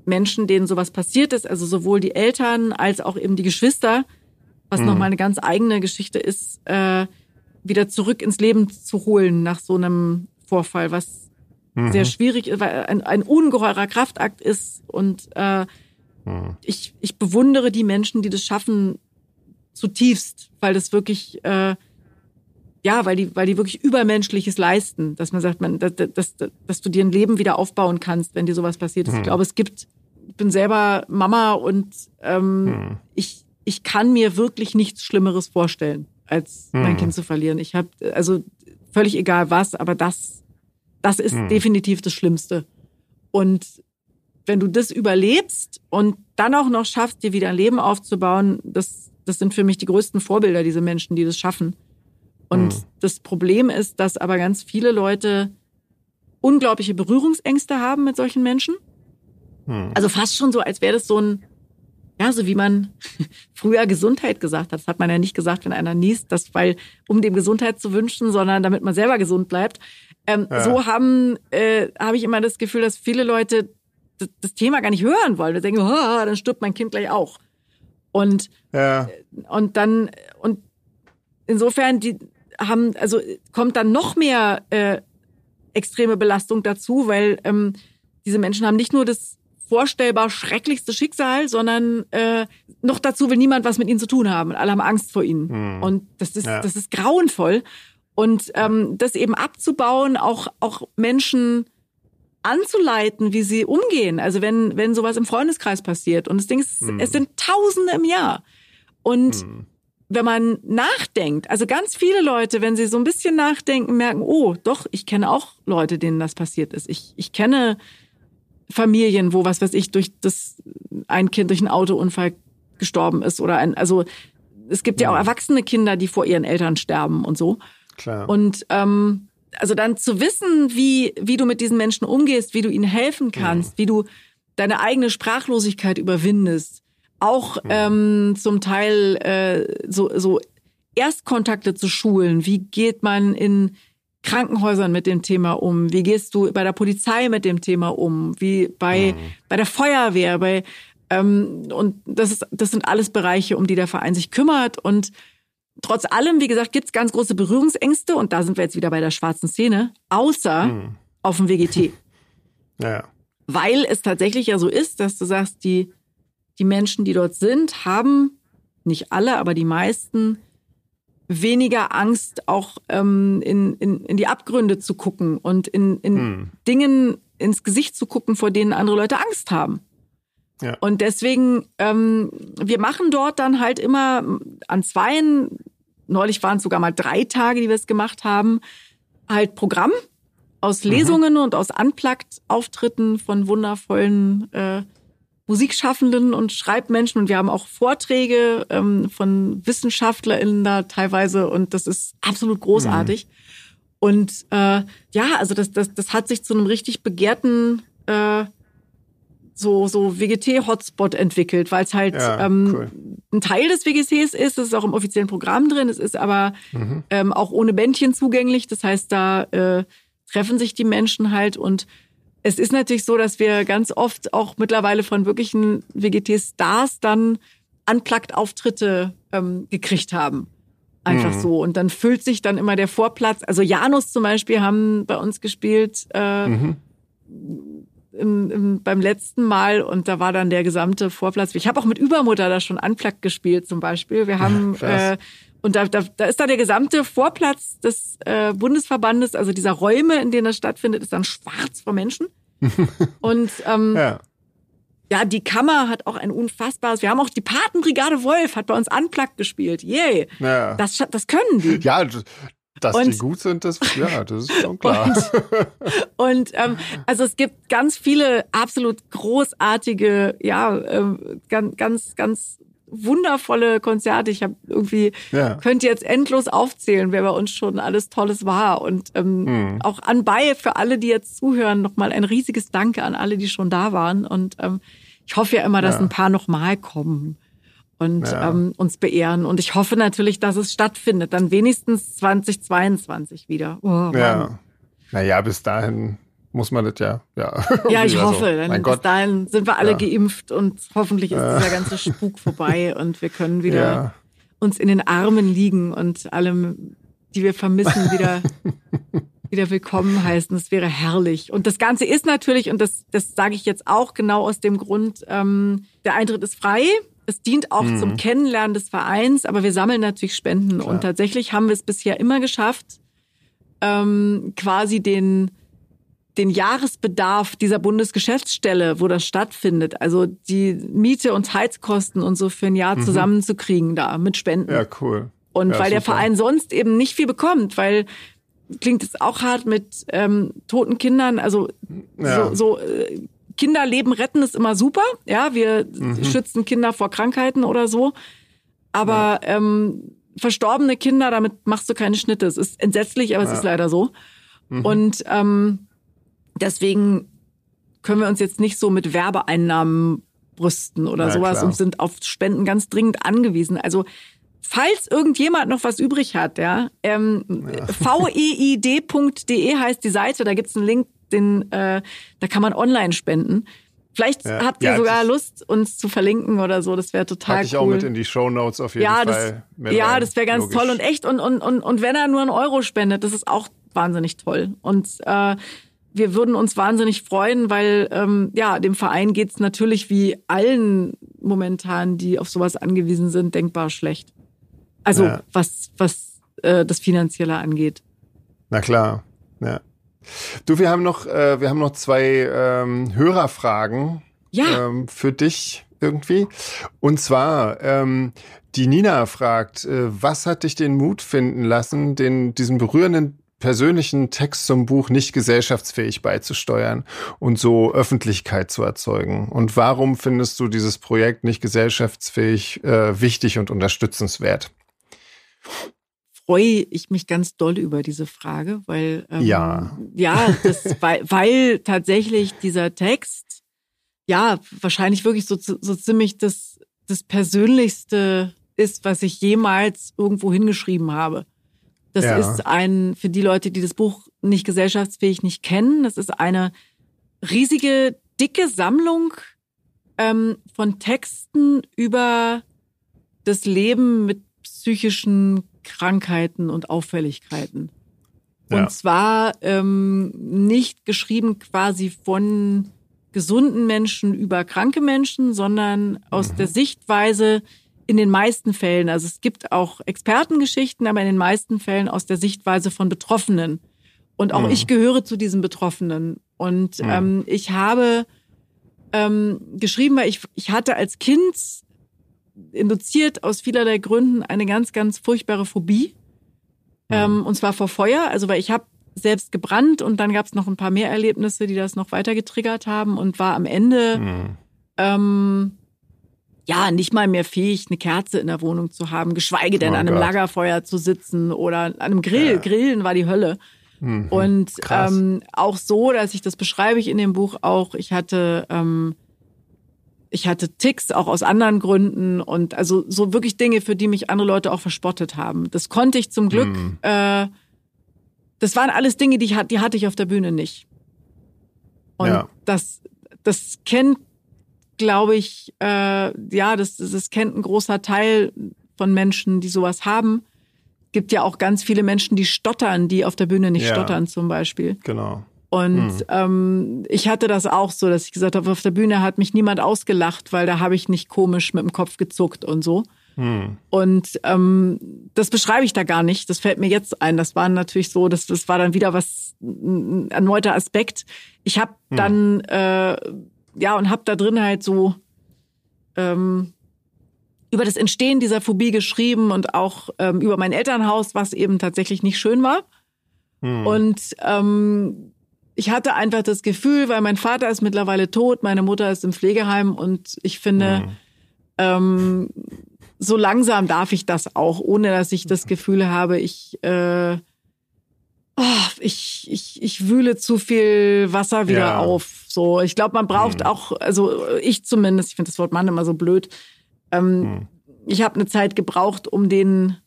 Menschen, denen sowas passiert ist, also sowohl die Eltern als auch eben die Geschwister, was mhm. nochmal eine ganz eigene Geschichte ist, äh, wieder zurück ins Leben zu holen nach so einem Vorfall, was mhm. sehr schwierig ist, weil ein, ein ungeheurer Kraftakt ist. Und äh, mhm. ich, ich bewundere die Menschen, die das schaffen, zutiefst, weil das wirklich äh, ja, weil die, weil die wirklich Übermenschliches leisten, dass man sagt, man, dass, dass, dass du dir ein Leben wieder aufbauen kannst, wenn dir sowas passiert ist. Mhm. Ich glaube, es gibt, ich bin selber Mama und ähm, mhm. ich, ich kann mir wirklich nichts Schlimmeres vorstellen, als mhm. mein Kind zu verlieren. Ich habe, also völlig egal was, aber das, das ist mhm. definitiv das Schlimmste. Und wenn du das überlebst und dann auch noch schaffst, dir wieder ein Leben aufzubauen, das, das sind für mich die größten Vorbilder, diese Menschen, die das schaffen. Und mhm. das Problem ist, dass aber ganz viele Leute unglaubliche Berührungsängste haben mit solchen Menschen. Mhm. Also fast schon so, als wäre das so ein, ja, so wie man früher Gesundheit gesagt hat. Das hat man ja nicht gesagt, wenn einer niest, das weil, um dem Gesundheit zu wünschen, sondern damit man selber gesund bleibt. Ähm, ja. So haben, äh, habe ich immer das Gefühl, dass viele Leute das, das Thema gar nicht hören wollen. Wir denken, oh, dann stirbt mein Kind gleich auch. Und, ja. und dann, und insofern, die, haben, also kommt dann noch mehr äh, extreme Belastung dazu, weil ähm, diese Menschen haben nicht nur das vorstellbar schrecklichste Schicksal, sondern äh, noch dazu will niemand was mit ihnen zu tun haben. Alle haben Angst vor ihnen. Hm. Und das ist, ja. das ist grauenvoll. Und ähm, das eben abzubauen, auch, auch Menschen anzuleiten, wie sie umgehen. Also wenn, wenn sowas im Freundeskreis passiert. Und das Ding ist, hm. es sind Tausende im Jahr. Und hm wenn man nachdenkt, also ganz viele Leute, wenn sie so ein bisschen nachdenken, merken, oh, doch, ich kenne auch Leute, denen das passiert ist. Ich, ich kenne Familien, wo, was weiß ich, durch das, ein Kind durch einen Autounfall gestorben ist oder ein, also, es gibt ja, ja auch erwachsene Kinder, die vor ihren Eltern sterben und so. Klar. Und, ähm, also dann zu wissen, wie, wie du mit diesen Menschen umgehst, wie du ihnen helfen kannst, ja. wie du deine eigene Sprachlosigkeit überwindest, auch ähm, zum Teil äh, so, so Erstkontakte zu schulen. Wie geht man in Krankenhäusern mit dem Thema um? Wie gehst du bei der Polizei mit dem Thema um? Wie bei, mhm. bei der Feuerwehr, bei ähm, und das ist, das sind alles Bereiche, um die der Verein sich kümmert. Und trotz allem, wie gesagt, gibt's ganz große Berührungsängste und da sind wir jetzt wieder bei der schwarzen Szene, außer mhm. auf dem WGT. Ja. Weil es tatsächlich ja so ist, dass du sagst, die die Menschen, die dort sind, haben, nicht alle, aber die meisten, weniger Angst, auch ähm, in, in, in die Abgründe zu gucken und in, in hm. Dingen ins Gesicht zu gucken, vor denen andere Leute Angst haben. Ja. Und deswegen, ähm, wir machen dort dann halt immer an zweien, neulich waren es sogar mal drei Tage, die wir es gemacht haben, halt Programm aus mhm. Lesungen mhm. und aus Unplugged-Auftritten von wundervollen äh, Musikschaffenden und Schreibmenschen und wir haben auch Vorträge ähm, von WissenschaftlerInnen da teilweise und das ist absolut großartig. Mhm. Und äh, ja, also das, das, das hat sich zu einem richtig begehrten äh, so, so WGT-Hotspot entwickelt, weil es halt ja, ähm, cool. ein Teil des WGCs ist, das ist auch im offiziellen Programm drin, es ist aber mhm. ähm, auch ohne Bändchen zugänglich. Das heißt, da äh, treffen sich die Menschen halt und es ist natürlich so, dass wir ganz oft auch mittlerweile von wirklichen WGT-Stars dann Unplugged-Auftritte ähm, gekriegt haben. Einfach mhm. so. Und dann füllt sich dann immer der Vorplatz. Also Janus zum Beispiel haben bei uns gespielt. Äh, mhm im, im, beim letzten Mal und da war dann der gesamte Vorplatz. Ich habe auch mit Übermutter da schon Unplugged gespielt zum Beispiel. Wir haben äh, und da, da, da ist dann der gesamte Vorplatz des äh, Bundesverbandes, also dieser Räume, in denen das stattfindet, ist dann schwarz vor Menschen. und ähm, ja. ja, die Kammer hat auch ein unfassbares. Wir haben auch die Patenbrigade Wolf hat bei uns Unplugged gespielt. Yay! Ja. Das, das können die. Ja, dass und, die gut sind, das, ja, das ist schon klar. Und, und ähm, also es gibt ganz viele absolut großartige, ja, äh, ganz, ganz, ganz wundervolle Konzerte. Ich habe irgendwie, ja. könnt jetzt endlos aufzählen, wer bei uns schon alles Tolles war. Und ähm, hm. auch anbei für alle, die jetzt zuhören, nochmal ein riesiges Danke an alle, die schon da waren. Und ähm, ich hoffe ja immer, dass ja. ein paar nochmal kommen und ja. ähm, uns beehren. Und ich hoffe natürlich, dass es stattfindet. Dann wenigstens 2022 wieder. Oh, ja. Naja, bis dahin muss man das ja. Ja, ja ich hoffe. So. Dann bis dahin sind wir alle ja. geimpft und hoffentlich ist ja. dieser ganze Spuk vorbei und wir können wieder ja. uns in den Armen liegen und allem, die wir vermissen, wieder. wieder willkommen heißen. Das wäre herrlich. Und das Ganze ist natürlich, und das, das sage ich jetzt auch genau aus dem Grund, ähm, der Eintritt ist frei. Es dient auch mhm. zum Kennenlernen des Vereins, aber wir sammeln natürlich Spenden. Klar. Und tatsächlich haben wir es bisher immer geschafft, ähm, quasi den, den Jahresbedarf dieser Bundesgeschäftsstelle, wo das stattfindet, also die Miete und Heizkosten und so für ein Jahr mhm. zusammenzukriegen da mit Spenden. Ja, cool. Und ja, weil super. der Verein sonst eben nicht viel bekommt, weil klingt es auch hart mit ähm, toten Kindern, also ja. so, so äh, Kinderleben retten ist immer super. Ja, wir mhm. schützen Kinder vor Krankheiten oder so. Aber ja. ähm, verstorbene Kinder, damit machst du keine Schnitte. Es ist entsetzlich, aber es ist leider so. Mhm. Und ähm, deswegen können wir uns jetzt nicht so mit Werbeeinnahmen brüsten oder ja, sowas klar. und sind auf Spenden ganz dringend angewiesen. Also falls irgendjemand noch was übrig hat, ja, ähm, ja. veid.de heißt die Seite, da gibt's einen Link den, äh, da kann man online spenden. Vielleicht ja. habt ihr ja, sogar Lust, uns zu verlinken oder so. Das wäre total cool. ich auch mit in die Show Notes auf jeden ja, Fall. Das, ja, das wäre ganz Logisch. toll und echt. Und, und, und, und wenn er nur einen Euro spendet, das ist auch wahnsinnig toll. Und äh, wir würden uns wahnsinnig freuen, weil ähm, ja, dem Verein geht's natürlich wie allen momentan, die auf sowas angewiesen sind, denkbar schlecht. Also ja. was, was äh, das Finanzielle angeht. Na klar, ja. Du, wir haben noch, äh, wir haben noch zwei ähm, Hörerfragen ja. ähm, für dich irgendwie. Und zwar, ähm, die Nina fragt, äh, was hat dich den Mut finden lassen, den, diesen berührenden persönlichen Text zum Buch nicht gesellschaftsfähig beizusteuern und so Öffentlichkeit zu erzeugen? Und warum findest du dieses Projekt nicht gesellschaftsfähig äh, wichtig und unterstützenswert? freue ich mich ganz doll über diese Frage, weil ähm, ja, ja, das, weil, weil tatsächlich dieser Text ja wahrscheinlich wirklich so, so ziemlich das, das Persönlichste ist, was ich jemals irgendwo hingeschrieben habe. Das ja. ist ein, für die Leute, die das Buch nicht gesellschaftsfähig nicht kennen, das ist eine riesige, dicke Sammlung ähm, von Texten über das Leben mit psychischen Krankheiten und Auffälligkeiten. Ja. Und zwar ähm, nicht geschrieben quasi von gesunden Menschen über kranke Menschen, sondern aus mhm. der Sichtweise in den meisten Fällen, also es gibt auch Expertengeschichten, aber in den meisten Fällen aus der Sichtweise von Betroffenen. Und auch mhm. ich gehöre zu diesen Betroffenen. Und mhm. ähm, ich habe ähm, geschrieben, weil ich, ich hatte als Kind induziert aus vielerlei Gründen eine ganz, ganz furchtbare Phobie. Mhm. Ähm, und zwar vor Feuer. Also weil ich habe selbst gebrannt und dann gab es noch ein paar mehr Erlebnisse, die das noch weiter getriggert haben und war am Ende mhm. ähm, ja nicht mal mehr fähig, eine Kerze in der Wohnung zu haben, geschweige denn oh an einem Gott. Lagerfeuer zu sitzen oder an einem Grill. Ja. Grillen war die Hölle. Mhm, und ähm, auch so, dass ich das beschreibe ich in dem Buch auch. Ich hatte ähm, ich hatte Ticks auch aus anderen Gründen und also so wirklich Dinge, für die mich andere Leute auch verspottet haben. Das konnte ich zum Glück. Mhm. Äh, das waren alles Dinge, die, ich, die hatte ich auf der Bühne nicht. Und ja. das, das kennt, glaube ich, äh, ja, das, das kennt ein großer Teil von Menschen, die sowas haben. Gibt ja auch ganz viele Menschen, die stottern, die auf der Bühne nicht ja. stottern, zum Beispiel. Genau. Und mhm. ähm, ich hatte das auch so, dass ich gesagt habe, auf der Bühne hat mich niemand ausgelacht, weil da habe ich nicht komisch mit dem Kopf gezuckt und so. Mhm. Und ähm, das beschreibe ich da gar nicht. Das fällt mir jetzt ein. Das war natürlich so, das, das war dann wieder was ein erneuter Aspekt. Ich habe mhm. dann äh, ja und habe da drin halt so ähm, über das Entstehen dieser Phobie geschrieben und auch ähm, über mein Elternhaus, was eben tatsächlich nicht schön war. Mhm. Und ähm, ich hatte einfach das Gefühl, weil mein Vater ist mittlerweile tot, meine Mutter ist im Pflegeheim und ich finde, mhm. ähm, so langsam darf ich das auch, ohne dass ich das Gefühl habe, ich, äh, oh, ich, ich, ich wühle zu viel Wasser wieder ja. auf. So, ich glaube, man braucht mhm. auch, also ich zumindest, ich finde das Wort Mann immer so blöd. Ähm, mhm. Ich habe eine Zeit gebraucht, um den,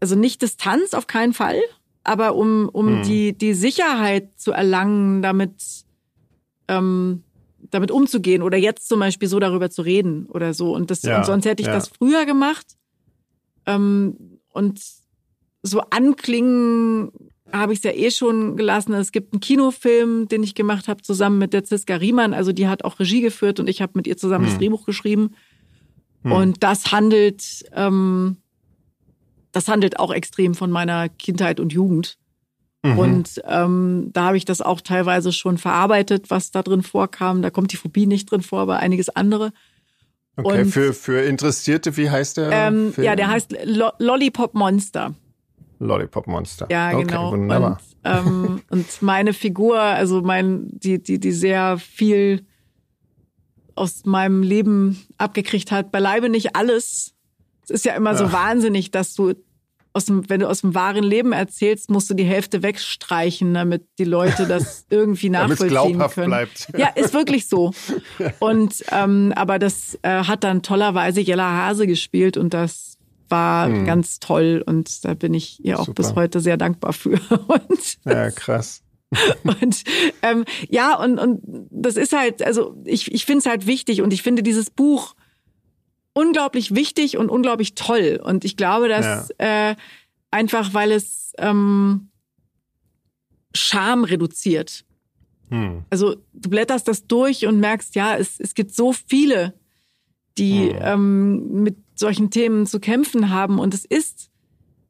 also nicht Distanz auf keinen Fall, aber um, um hm. die, die Sicherheit zu erlangen, damit, ähm, damit umzugehen oder jetzt zum Beispiel so darüber zu reden oder so. Und, das, ja, und sonst hätte ich ja. das früher gemacht. Ähm, und so anklingen habe ich es ja eh schon gelassen. Es gibt einen Kinofilm, den ich gemacht habe zusammen mit der Ziska Riemann. Also die hat auch Regie geführt und ich habe mit ihr zusammen hm. das Drehbuch geschrieben. Hm. Und das handelt ähm, das handelt auch extrem von meiner Kindheit und Jugend. Mhm. Und ähm, da habe ich das auch teilweise schon verarbeitet, was da drin vorkam. Da kommt die Phobie nicht drin vor, aber einiges andere. Okay, und, für, für Interessierte, wie heißt der? Ähm? Ja, der heißt Lo Lollipop Monster. Lollipop Monster. Ja, genau. Okay, wunderbar. Und, ähm, und meine Figur, also mein, die, die, die sehr viel aus meinem Leben abgekriegt hat, beileibe nicht alles, es ist ja immer ja. so wahnsinnig, dass du aus dem, wenn du aus dem wahren Leben erzählst, musst du die Hälfte wegstreichen, damit die Leute das irgendwie nachvollziehen glaubhaft können. Bleibt. Ja, ist wirklich so. Und ähm, aber das äh, hat dann tollerweise Jella Hase gespielt und das war hm. ganz toll und da bin ich ihr auch Super. bis heute sehr dankbar für. Und ja, krass. und ähm, ja, und, und das ist halt, also ich, ich finde es halt wichtig und ich finde dieses Buch unglaublich wichtig und unglaublich toll. Und ich glaube, dass ja. äh, einfach, weil es ähm, Scham reduziert. Hm. Also du blätterst das durch und merkst, ja, es, es gibt so viele, die hm. ähm, mit solchen Themen zu kämpfen haben. Und es ist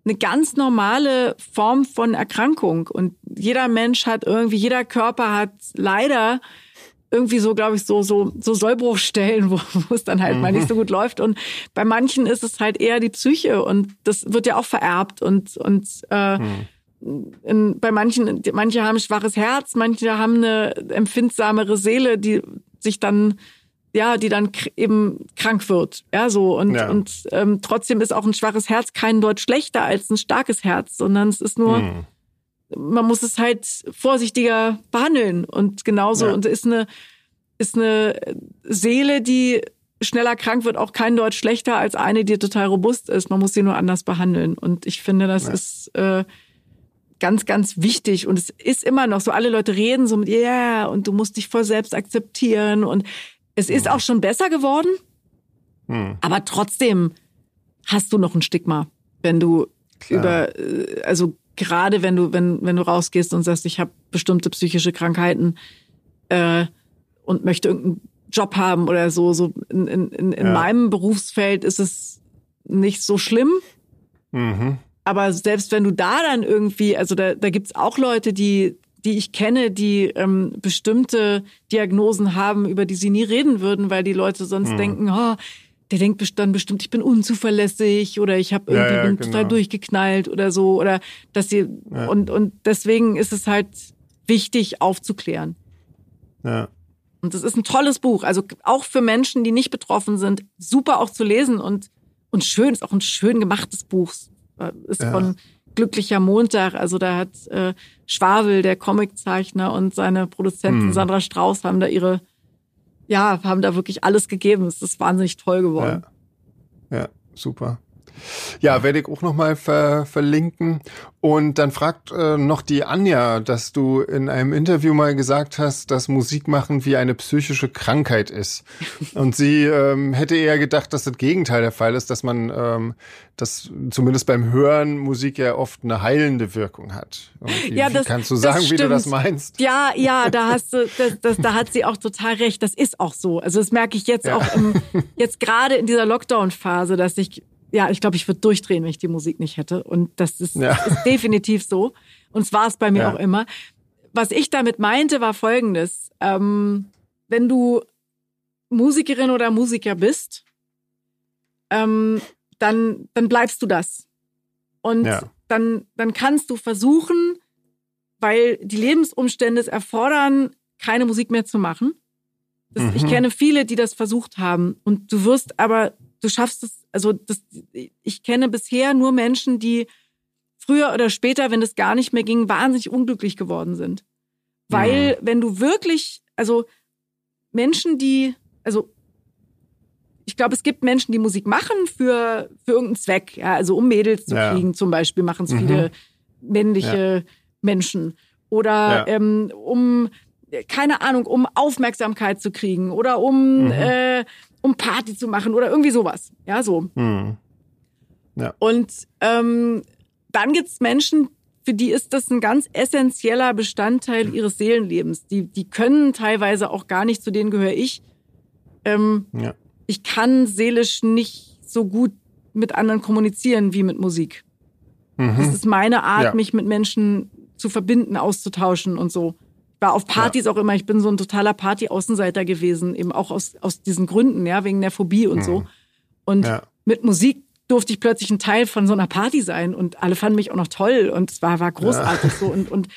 eine ganz normale Form von Erkrankung. Und jeder Mensch hat irgendwie, jeder Körper hat leider irgendwie so, glaube ich, so, so, so Sollbruchstellen, wo, wo es dann halt mhm. mal nicht so gut läuft. Und bei manchen ist es halt eher die Psyche und das wird ja auch vererbt und, und äh, mhm. In, bei manchen, manche haben ein schwaches Herz, manche haben eine empfindsamere Seele, die sich dann, ja, die dann eben krank wird, ja, so und ja. und ähm, trotzdem ist auch ein schwaches Herz kein Deut schlechter als ein starkes Herz, sondern es ist nur mhm man muss es halt vorsichtiger behandeln und genauso ja. und ist eine ist eine Seele, die schneller krank wird, auch kein Deutsch schlechter als eine, die total robust ist. Man muss sie nur anders behandeln und ich finde, das ja. ist äh, ganz, ganz wichtig und es ist immer noch so. Alle Leute reden so mit ja yeah, und du musst dich voll selbst akzeptieren und es ist auch schon besser geworden, mhm. aber trotzdem hast du noch ein Stigma, wenn du Klar. über äh, also gerade wenn du, wenn, wenn du rausgehst und sagst, ich habe bestimmte psychische Krankheiten äh, und möchte irgendeinen Job haben oder so, so in, in, in, in ja. meinem Berufsfeld ist es nicht so schlimm. Mhm. Aber selbst wenn du da dann irgendwie, also da, da gibt's auch Leute, die, die ich kenne, die ähm, bestimmte Diagnosen haben, über die sie nie reden würden, weil die Leute sonst mhm. denken, oh, der denkt dann bestimmt, ich bin unzuverlässig oder ich habe irgendwie ja, ja, bin genau. total durchgeknallt oder so oder dass sie ja. und und deswegen ist es halt wichtig aufzuklären. Ja. Und das ist ein tolles Buch, also auch für Menschen, die nicht betroffen sind, super auch zu lesen und und schön ist auch ein schön gemachtes Buch. Ist von glücklicher Montag. Also da hat äh, Schwabel, der Comiczeichner und seine Produzentin hm. Sandra Strauß haben da ihre, ja, haben da wirklich alles gegeben. Es ist wahnsinnig toll geworden. Ja, ja super. Ja, werde ich auch nochmal ver verlinken. Und dann fragt äh, noch die Anja, dass du in einem Interview mal gesagt hast, dass Musik machen wie eine psychische Krankheit ist. Und sie ähm, hätte eher gedacht, dass das Gegenteil der Fall ist, dass man, ähm, dass zumindest beim Hören Musik ja oft eine heilende Wirkung hat. Wie, ja, das, kannst du sagen, wie du das meinst? Ja, ja, da hast du, das, das, da hat sie auch total recht. Das ist auch so. Also das merke ich jetzt ja. auch im, jetzt gerade in dieser Lockdown-Phase, dass ich ja, ich glaube, ich würde durchdrehen, wenn ich die Musik nicht hätte. Und das ist, ja. ist definitiv so. Und es war es bei mir ja. auch immer. Was ich damit meinte, war folgendes. Ähm, wenn du Musikerin oder Musiker bist, ähm, dann, dann bleibst du das. Und ja. dann, dann kannst du versuchen, weil die Lebensumstände es erfordern, keine Musik mehr zu machen. Das, mhm. Ich kenne viele, die das versucht haben. Und du wirst aber du schaffst es, also das, ich kenne bisher nur Menschen, die früher oder später, wenn es gar nicht mehr ging, wahnsinnig unglücklich geworden sind. Weil, wenn du wirklich, also Menschen, die, also ich glaube, es gibt Menschen, die Musik machen für, für irgendeinen Zweck, ja, also um Mädels zu ja. kriegen, zum Beispiel machen es mhm. viele männliche ja. Menschen. Oder ähm, um, keine Ahnung, um Aufmerksamkeit zu kriegen oder um mhm. äh, um Party zu machen oder irgendwie sowas. Ja, so. Hm. Ja. Und ähm, dann gibt's Menschen, für die ist das ein ganz essentieller Bestandteil ihres Seelenlebens. Die, die können teilweise auch gar nicht, zu denen gehöre ich. Ähm, ja. Ich kann seelisch nicht so gut mit anderen kommunizieren wie mit Musik. Mhm. Das ist meine Art, ja. mich mit Menschen zu verbinden, auszutauschen und so war auf Partys ja. auch immer, ich bin so ein totaler Party-Außenseiter gewesen, eben auch aus, aus diesen Gründen, ja, wegen der Phobie und mhm. so. Und ja. mit Musik durfte ich plötzlich ein Teil von so einer Party sein und alle fanden mich auch noch toll und es war, war großartig ja. so und, und,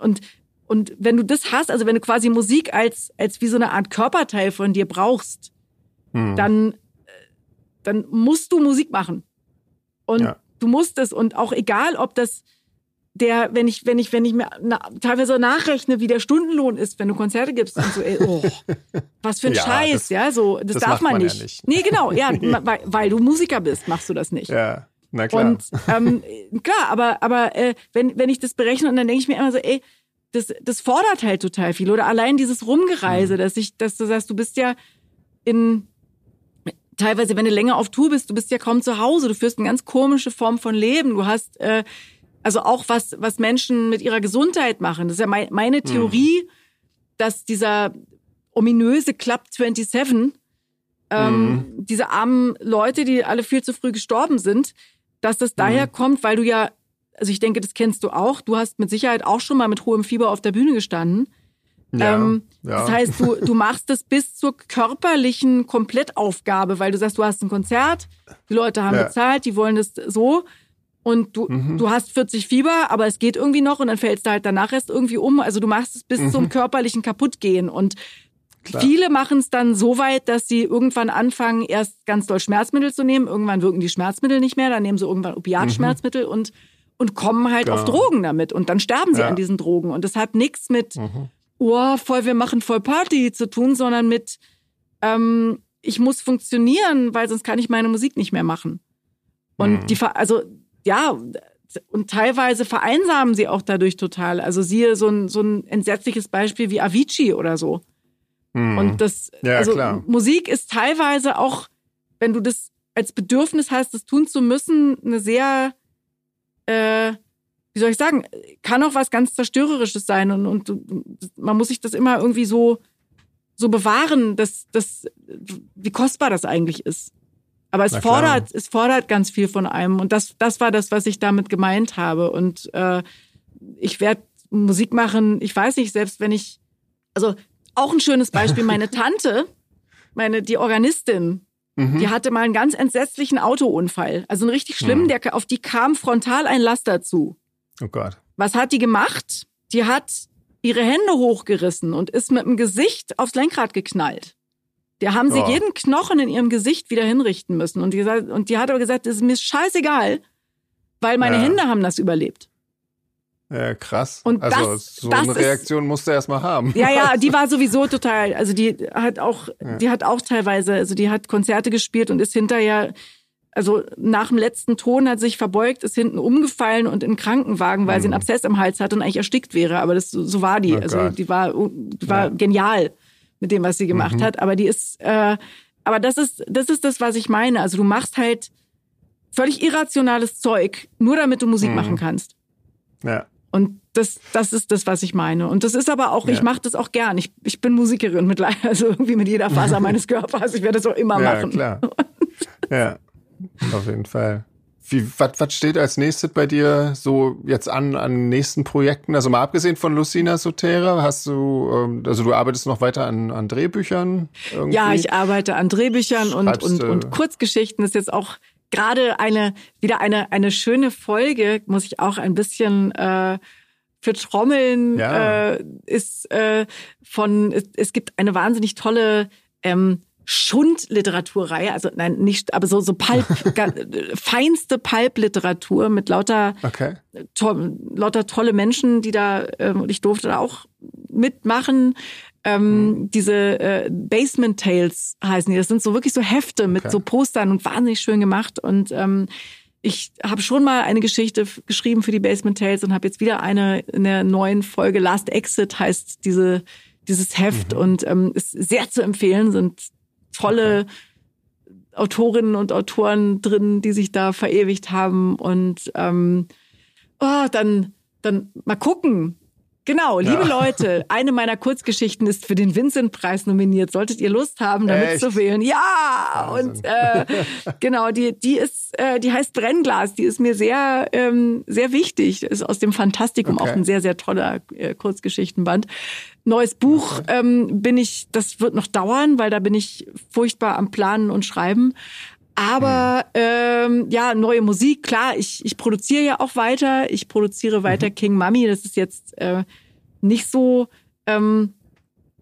und, und wenn du das hast, also wenn du quasi Musik als, als wie so eine Art Körperteil von dir brauchst, mhm. dann, dann musst du Musik machen. Und ja. du musst es und auch egal, ob das, der, wenn ich, wenn ich, wenn ich mir na, teilweise nachrechne, wie der Stundenlohn ist, wenn du Konzerte gibst und so, ey, oh, was für ein ja, Scheiß, das, ja, so, das, das darf man, man nicht. Ja nicht. Nee, genau, ja, weil, weil du Musiker bist, machst du das nicht. Ja, na klar. Und ähm, klar, aber, aber äh, wenn, wenn ich das berechne und dann denke ich mir immer so, ey, das, das fordert halt total viel. Oder allein dieses Rumgereise, mhm. dass ich, dass du sagst, du bist ja in teilweise, wenn du länger auf Tour bist, du bist ja kaum zu Hause, du führst eine ganz komische Form von Leben. Du hast äh, also auch was, was Menschen mit ihrer Gesundheit machen. Das ist ja mein, meine hm. Theorie, hm. dass dieser ominöse Club 27, ähm, mhm. diese armen Leute, die alle viel zu früh gestorben sind, dass das daher mhm. kommt, weil du ja, also ich denke, das kennst du auch, du hast mit Sicherheit auch schon mal mit hohem Fieber auf der Bühne gestanden. Ja, ähm, ja. Das heißt, du, du machst es bis zur körperlichen Komplettaufgabe, weil du sagst, du hast ein Konzert, die Leute haben ja. bezahlt, die wollen das so und du, mhm. du hast 40 Fieber, aber es geht irgendwie noch und dann fällst du halt danach erst irgendwie um. Also du machst es bis mhm. zum körperlichen Kaputtgehen und Klar. Viele machen es dann so weit, dass sie irgendwann anfangen, erst ganz doll Schmerzmittel zu nehmen. Irgendwann wirken die Schmerzmittel nicht mehr, dann nehmen sie irgendwann Opiatschmerzmittel mhm. und, und kommen halt ja. auf Drogen damit. Und dann sterben sie ja. an diesen Drogen. Und das hat nichts mit, mhm. oh, voll, wir machen voll Party zu tun, sondern mit, ähm, ich muss funktionieren, weil sonst kann ich meine Musik nicht mehr machen. Und mhm. die, also ja, und teilweise vereinsamen sie auch dadurch total. Also siehe so ein, so ein entsetzliches Beispiel wie Avicii oder so. Mhm. Und das, ja, also klar. Musik ist teilweise auch, wenn du das als Bedürfnis hast, das tun zu müssen, eine sehr, äh, wie soll ich sagen, kann auch was ganz Zerstörerisches sein und, und man muss sich das immer irgendwie so, so bewahren, dass, dass, wie kostbar das eigentlich ist. Aber es fordert, es fordert ganz viel von einem. Und das, das war das, was ich damit gemeint habe. Und äh, ich werde Musik machen, ich weiß nicht, selbst wenn ich, also auch ein schönes Beispiel, meine Tante, meine, die Organistin, mhm. die hatte mal einen ganz entsetzlichen Autounfall. Also einen richtig schlimmen, mhm. der, auf die kam frontal ein Laster zu. Oh Gott. Was hat die gemacht? Die hat ihre Hände hochgerissen und ist mit dem Gesicht aufs Lenkrad geknallt. Der haben sie oh. jeden Knochen in ihrem Gesicht wieder hinrichten müssen. Und die, und die hat aber gesagt, es ist mir scheißegal. weil meine ja. Hände haben das überlebt. Ja, krass. Und also das, so das eine Reaktion ist, musst du erstmal haben. Ja, ja, die war sowieso total, also die hat auch, ja. die hat auch teilweise, also die hat Konzerte gespielt und ist hinterher, also nach dem letzten Ton hat sich verbeugt, ist hinten umgefallen und in den Krankenwagen, weil mhm. sie einen Abszess im Hals hatte und eigentlich erstickt wäre. Aber das so war die. Oh also die war, die war ja. genial mit dem, was sie gemacht mhm. hat. Aber die ist, äh, aber das ist, das ist das, was ich meine. Also du machst halt völlig irrationales Zeug, nur damit du Musik mhm. machen kannst. Ja. Und das, das ist das, was ich meine. Und das ist aber auch, ja. ich mache das auch gern. Ich, ich bin Musikerin mit, also irgendwie mit jeder Faser meines Körpers. Ich werde das auch immer ja, machen. Klar. ja, auf jeden Fall. Wie, was, steht als nächstes bei dir so jetzt an, an nächsten Projekten? Also mal abgesehen von Lucina Sotera, hast du, ähm, also du arbeitest noch weiter an, an Drehbüchern? Irgendwie? Ja, ich arbeite an Drehbüchern und, und, und Kurzgeschichten ist jetzt auch gerade eine, wieder eine, eine schöne Folge, muss ich auch ein bisschen äh, für Trommeln, ja. äh, ist äh, von, es, es gibt eine wahnsinnig tolle ähm, Schundliteraturreihe, also nein, nicht, aber so so Pulp, feinste Pulp-Literatur mit lauter okay. to, lauter tolle Menschen, die da ähm, und ich durfte da auch mitmachen. Ähm, mhm. Diese äh, Basement Tales heißen die. Das sind so wirklich so Hefte okay. mit so Postern und wahnsinnig schön gemacht. Und ähm, ich habe schon mal eine Geschichte geschrieben für die Basement Tales und habe jetzt wieder eine in der neuen Folge Last Exit heißt diese dieses Heft mhm. und ähm, ist sehr zu empfehlen. Sind tolle okay. Autorinnen und Autoren drin, die sich da verewigt haben und ähm, oh, dann dann mal gucken, Genau, liebe ja. Leute, eine meiner Kurzgeschichten ist für den Vincent-Preis nominiert. Solltet ihr Lust haben, damit zu wählen? Ja! Wahnsinn. Und äh, genau, die, die ist, äh, die heißt Brennglas. Die ist mir sehr, ähm, sehr wichtig. Ist aus dem Fantastikum okay. auch ein sehr, sehr toller äh, Kurzgeschichtenband. Neues Buch okay. ähm, bin ich, das wird noch dauern, weil da bin ich furchtbar am Planen und Schreiben. Aber ähm, ja, neue Musik, klar, ich, ich produziere ja auch weiter. Ich produziere weiter mhm. King Mummy. Das ist jetzt äh, nicht so, ähm,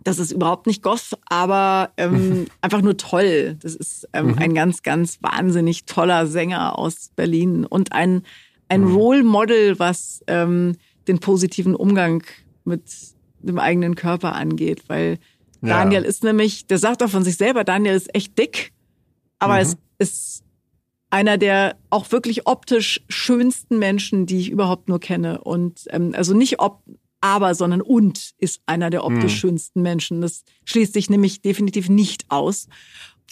das ist überhaupt nicht Goth, aber ähm, einfach nur toll. Das ist ähm, mhm. ein ganz, ganz wahnsinnig toller Sänger aus Berlin und ein, ein mhm. Role Model, was ähm, den positiven Umgang mit dem eigenen Körper angeht. Weil ja. Daniel ist nämlich, der sagt auch von sich selber, Daniel ist echt dick, aber mhm. ist ist einer der auch wirklich optisch schönsten Menschen, die ich überhaupt nur kenne. Und ähm, also nicht ob, aber, sondern und ist einer der optisch mhm. schönsten Menschen. Das schließt sich nämlich definitiv nicht aus.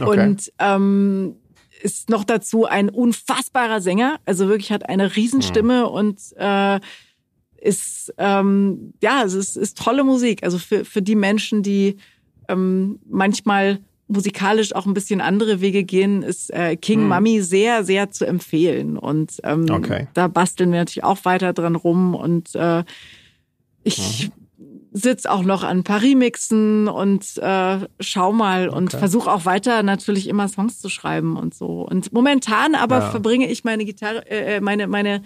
Okay. Und ähm, ist noch dazu ein unfassbarer Sänger, also wirklich hat eine Riesenstimme mhm. und äh, ist ähm, ja, es ist, ist tolle Musik. Also für, für die Menschen, die ähm, manchmal musikalisch auch ein bisschen andere Wege gehen, ist äh, King hm. Mummy sehr, sehr zu empfehlen. Und ähm, okay. da basteln wir natürlich auch weiter dran rum. Und äh, ich mhm. sitze auch noch an ein paar Remixen und äh, schau mal und okay. versuche auch weiter natürlich immer Songs zu schreiben und so. Und momentan aber ja. verbringe ich meine Gitarre, äh, äh meine, meine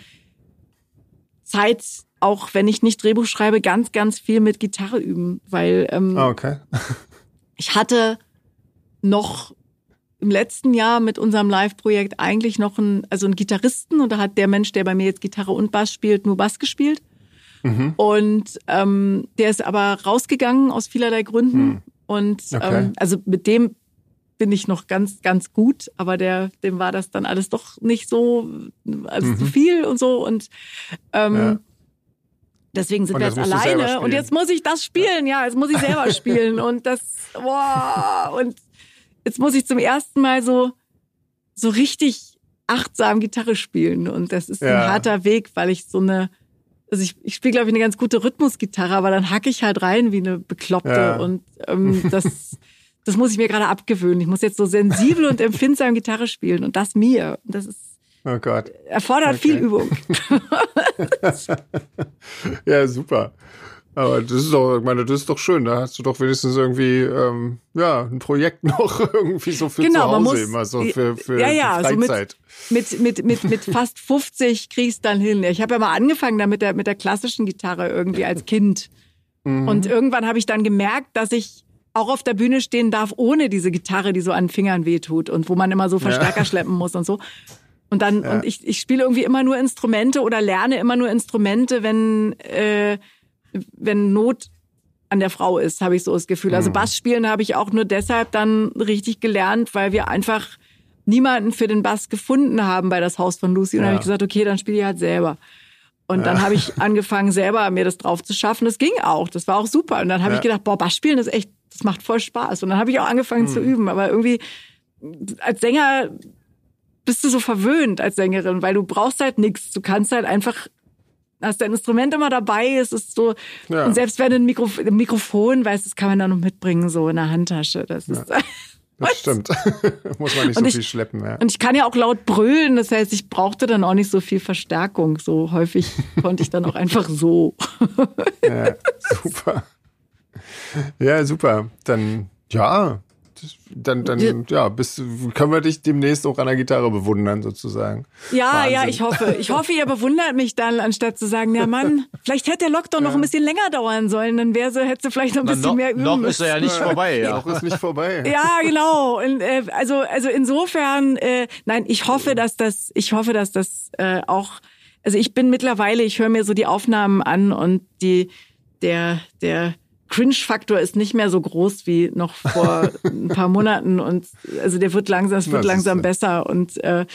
Zeit auch wenn ich nicht Drehbuch schreibe, ganz, ganz viel mit Gitarre üben, weil ähm, ah, okay. ich hatte noch im letzten Jahr mit unserem Live-Projekt eigentlich noch einen, also einen Gitarristen und da hat der Mensch, der bei mir jetzt Gitarre und Bass spielt, nur Bass gespielt. Mhm. Und ähm, der ist aber rausgegangen aus vielerlei Gründen. Mhm. Und okay. ähm, also mit dem bin ich noch ganz, ganz gut, aber der, dem war das dann alles doch nicht so, also mhm. zu viel und so. Und ähm, ja. Deswegen sind wir jetzt alleine und jetzt muss ich das spielen, ja, jetzt muss ich selber spielen und das, boah, und jetzt muss ich zum ersten Mal so, so richtig achtsam Gitarre spielen. Und das ist ja. ein harter Weg, weil ich so eine, also ich, ich spiele, glaube ich, eine ganz gute Rhythmusgitarre, aber dann hacke ich halt rein wie eine Bekloppte. Ja. Und ähm, das, das muss ich mir gerade abgewöhnen. Ich muss jetzt so sensibel und empfindsam Gitarre spielen und das mir. Und das ist Oh Gott. Erfordert okay. viel Übung. ja, super. Aber das ist doch, ich meine, das ist doch schön. Da hast du doch wenigstens irgendwie, ähm, ja, ein Projekt noch irgendwie so für genau, zu Hause muss, immer, so für, für ja, ja, Freizeit. So mit, mit, mit, mit, mit fast 50 kriegst dann hin. Ich habe ja mal angefangen da mit der, mit der klassischen Gitarre irgendwie als Kind. Mhm. Und irgendwann habe ich dann gemerkt, dass ich auch auf der Bühne stehen darf ohne diese Gitarre, die so an den Fingern wehtut und wo man immer so Verstärker ja. schleppen muss und so. Und dann, ja. und ich, ich spiele irgendwie immer nur Instrumente oder lerne immer nur Instrumente, wenn, äh, wenn Not an der Frau ist, habe ich so das Gefühl. Also mhm. Bass spielen habe ich auch nur deshalb dann richtig gelernt, weil wir einfach niemanden für den Bass gefunden haben bei das Haus von Lucy. Und ja. dann habe ich gesagt, okay, dann spiele ich halt selber. Und ja. dann habe ich angefangen, selber mir das drauf zu schaffen. Das ging auch. Das war auch super. Und dann habe ja. ich gedacht, boah, Bass spielen ist echt, das macht voll Spaß. Und dann habe ich auch angefangen mhm. zu üben. Aber irgendwie als Sänger bist du so verwöhnt als Sängerin, weil du brauchst halt nichts. Du kannst halt einfach hast dein Instrument immer dabei, es ist so, ja. und selbst wenn du ein, Mikro, ein Mikrofon weißt, das kann man dann noch mitbringen, so in der Handtasche. Das ist. Ja. Das stimmt. Muss man nicht und so viel schleppen, ja. Und ich kann ja auch laut brüllen, das heißt, ich brauchte dann auch nicht so viel Verstärkung. So häufig konnte ich dann auch einfach so. ja, super. Ja, super. Dann, ja, dann, dann ja, bist, können wir dich demnächst auch an der Gitarre bewundern, sozusagen. Ja, Wahnsinn. ja, ich hoffe. Ich hoffe, ihr bewundert mich dann, anstatt zu sagen, ja Mann, vielleicht hätte der Lockdown ja. noch ein bisschen länger dauern sollen, dann wäre sie, hätte sie vielleicht noch ein bisschen noch, mehr üben Noch ist er ja nicht vorbei, ja. Noch ist nicht vorbei. Ja, genau. Und, äh, also, also insofern, äh, nein, ich hoffe, dass das, ich hoffe, dass das äh, auch, also ich bin mittlerweile, ich höre mir so die Aufnahmen an und die, der, der, Cringe-Faktor ist nicht mehr so groß wie noch vor ein paar Monaten und also der wird langsam, es wird langsam ist, besser und äh,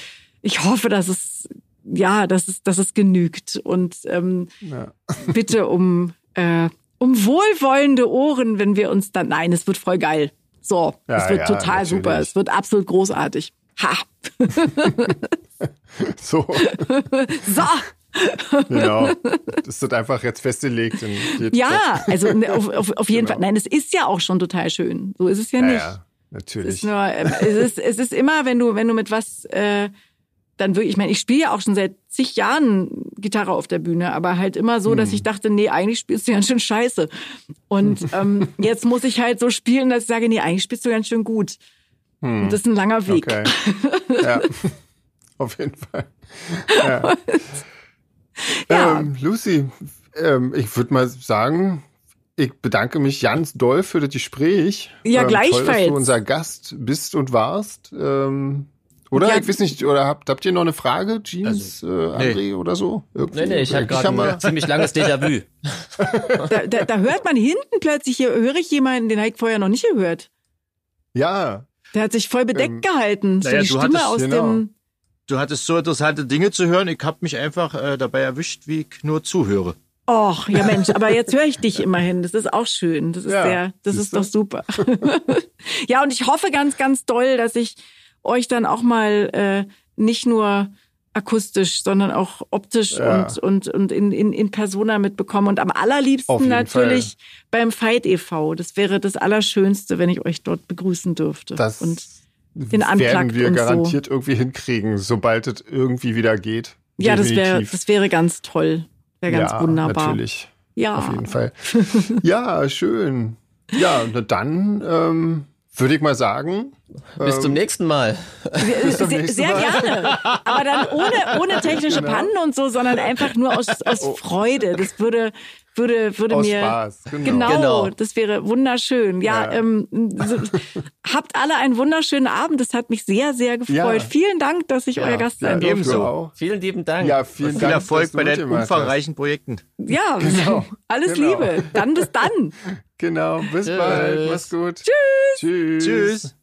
ich hoffe, dass es ja, dass es, dass es genügt und ähm, ja. bitte um äh, um wohlwollende Ohren, wenn wir uns dann, nein, es wird voll geil. So, ja, es wird ja, total natürlich. super, es wird absolut großartig. Ha. so. so. Genau. Das wird einfach jetzt festgelegt. ja, also ne, auf, auf, auf jeden genau. Fall. Nein, es ist ja auch schon total schön. So ist es ja, ja nicht. Ja, natürlich. Es ist, nur, ähm, es, ist, es ist immer, wenn du, wenn du mit was äh, dann wirklich, ich meine, ich spiele ja auch schon seit zig Jahren Gitarre auf der Bühne, aber halt immer so, dass hm. ich dachte, nee, eigentlich spielst du ganz schön scheiße. Und ähm, jetzt muss ich halt so spielen, dass ich sage, nee, eigentlich spielst du ganz schön gut. Hm. Und das ist ein langer Weg. Okay. Ja, auf jeden Fall. Ja. Ja. Ähm, Lucy, ähm, ich würde mal sagen, ich bedanke mich ganz doll für das Gespräch. Ja, ähm, gleichfalls. Toll, dass du unser Gast bist und warst. Ähm, oder? Ja. Ich weiß nicht, oder habt, habt ihr noch eine Frage, Jeans, also, äh, André nee. oder so? Irgendwie? Nee, nee, ich habe gerade ein ziemlich langes Déjà-vu. da, da, da, hört man hinten plötzlich, hier höre ich jemanden, den habe ich vorher noch nicht gehört. Ja. Der hat sich voll bedeckt ähm, gehalten. So naja, die Stimme aus genau. dem du hattest so interessante Dinge zu hören. Ich habe mich einfach äh, dabei erwischt, wie ich nur zuhöre. Och, ja Mensch, aber jetzt höre ich dich immerhin. Das ist auch schön. Das ist ja, sehr, das ist doch super. ja, und ich hoffe ganz, ganz doll, dass ich euch dann auch mal äh, nicht nur akustisch, sondern auch optisch ja. und, und, und in, in, in Persona mitbekomme. Und am allerliebsten natürlich Fall. beim Fight e.V. Das wäre das Allerschönste, wenn ich euch dort begrüßen dürfte. Das und den werden wir garantiert so. irgendwie hinkriegen, sobald es irgendwie wieder geht. Ja, das wäre das wäre ganz toll. Wäre ganz ja, wunderbar. Natürlich. Ja. Auf jeden Fall. ja, schön. Ja, na dann ähm, würde ich mal sagen. Bis ähm, zum nächsten Mal. Bis zum nächsten sehr, Mal. gerne. Aber dann ohne, ohne technische genau. Pannen und so, sondern einfach nur aus, aus oh. Freude. Das würde, würde, würde Aus mir. Spaß, genau. genau. genau. das wäre wunderschön. Ja, ja. Ähm, so, habt alle einen wunderschönen Abend. Das hat mich sehr, sehr gefreut. Ja. Vielen Dank, dass ich ja. euer Gast sein durfte. Ebenso. Vielen lieben Dank. Ja, vielen Und viel Dank, Erfolg bei deinen umfangreichen hast. Projekten. Ja, genau. alles genau. Liebe. Dann bis dann. Genau, bis Tschüss. bald. Mach's gut. Tschüss. Tschüss. Tschüss.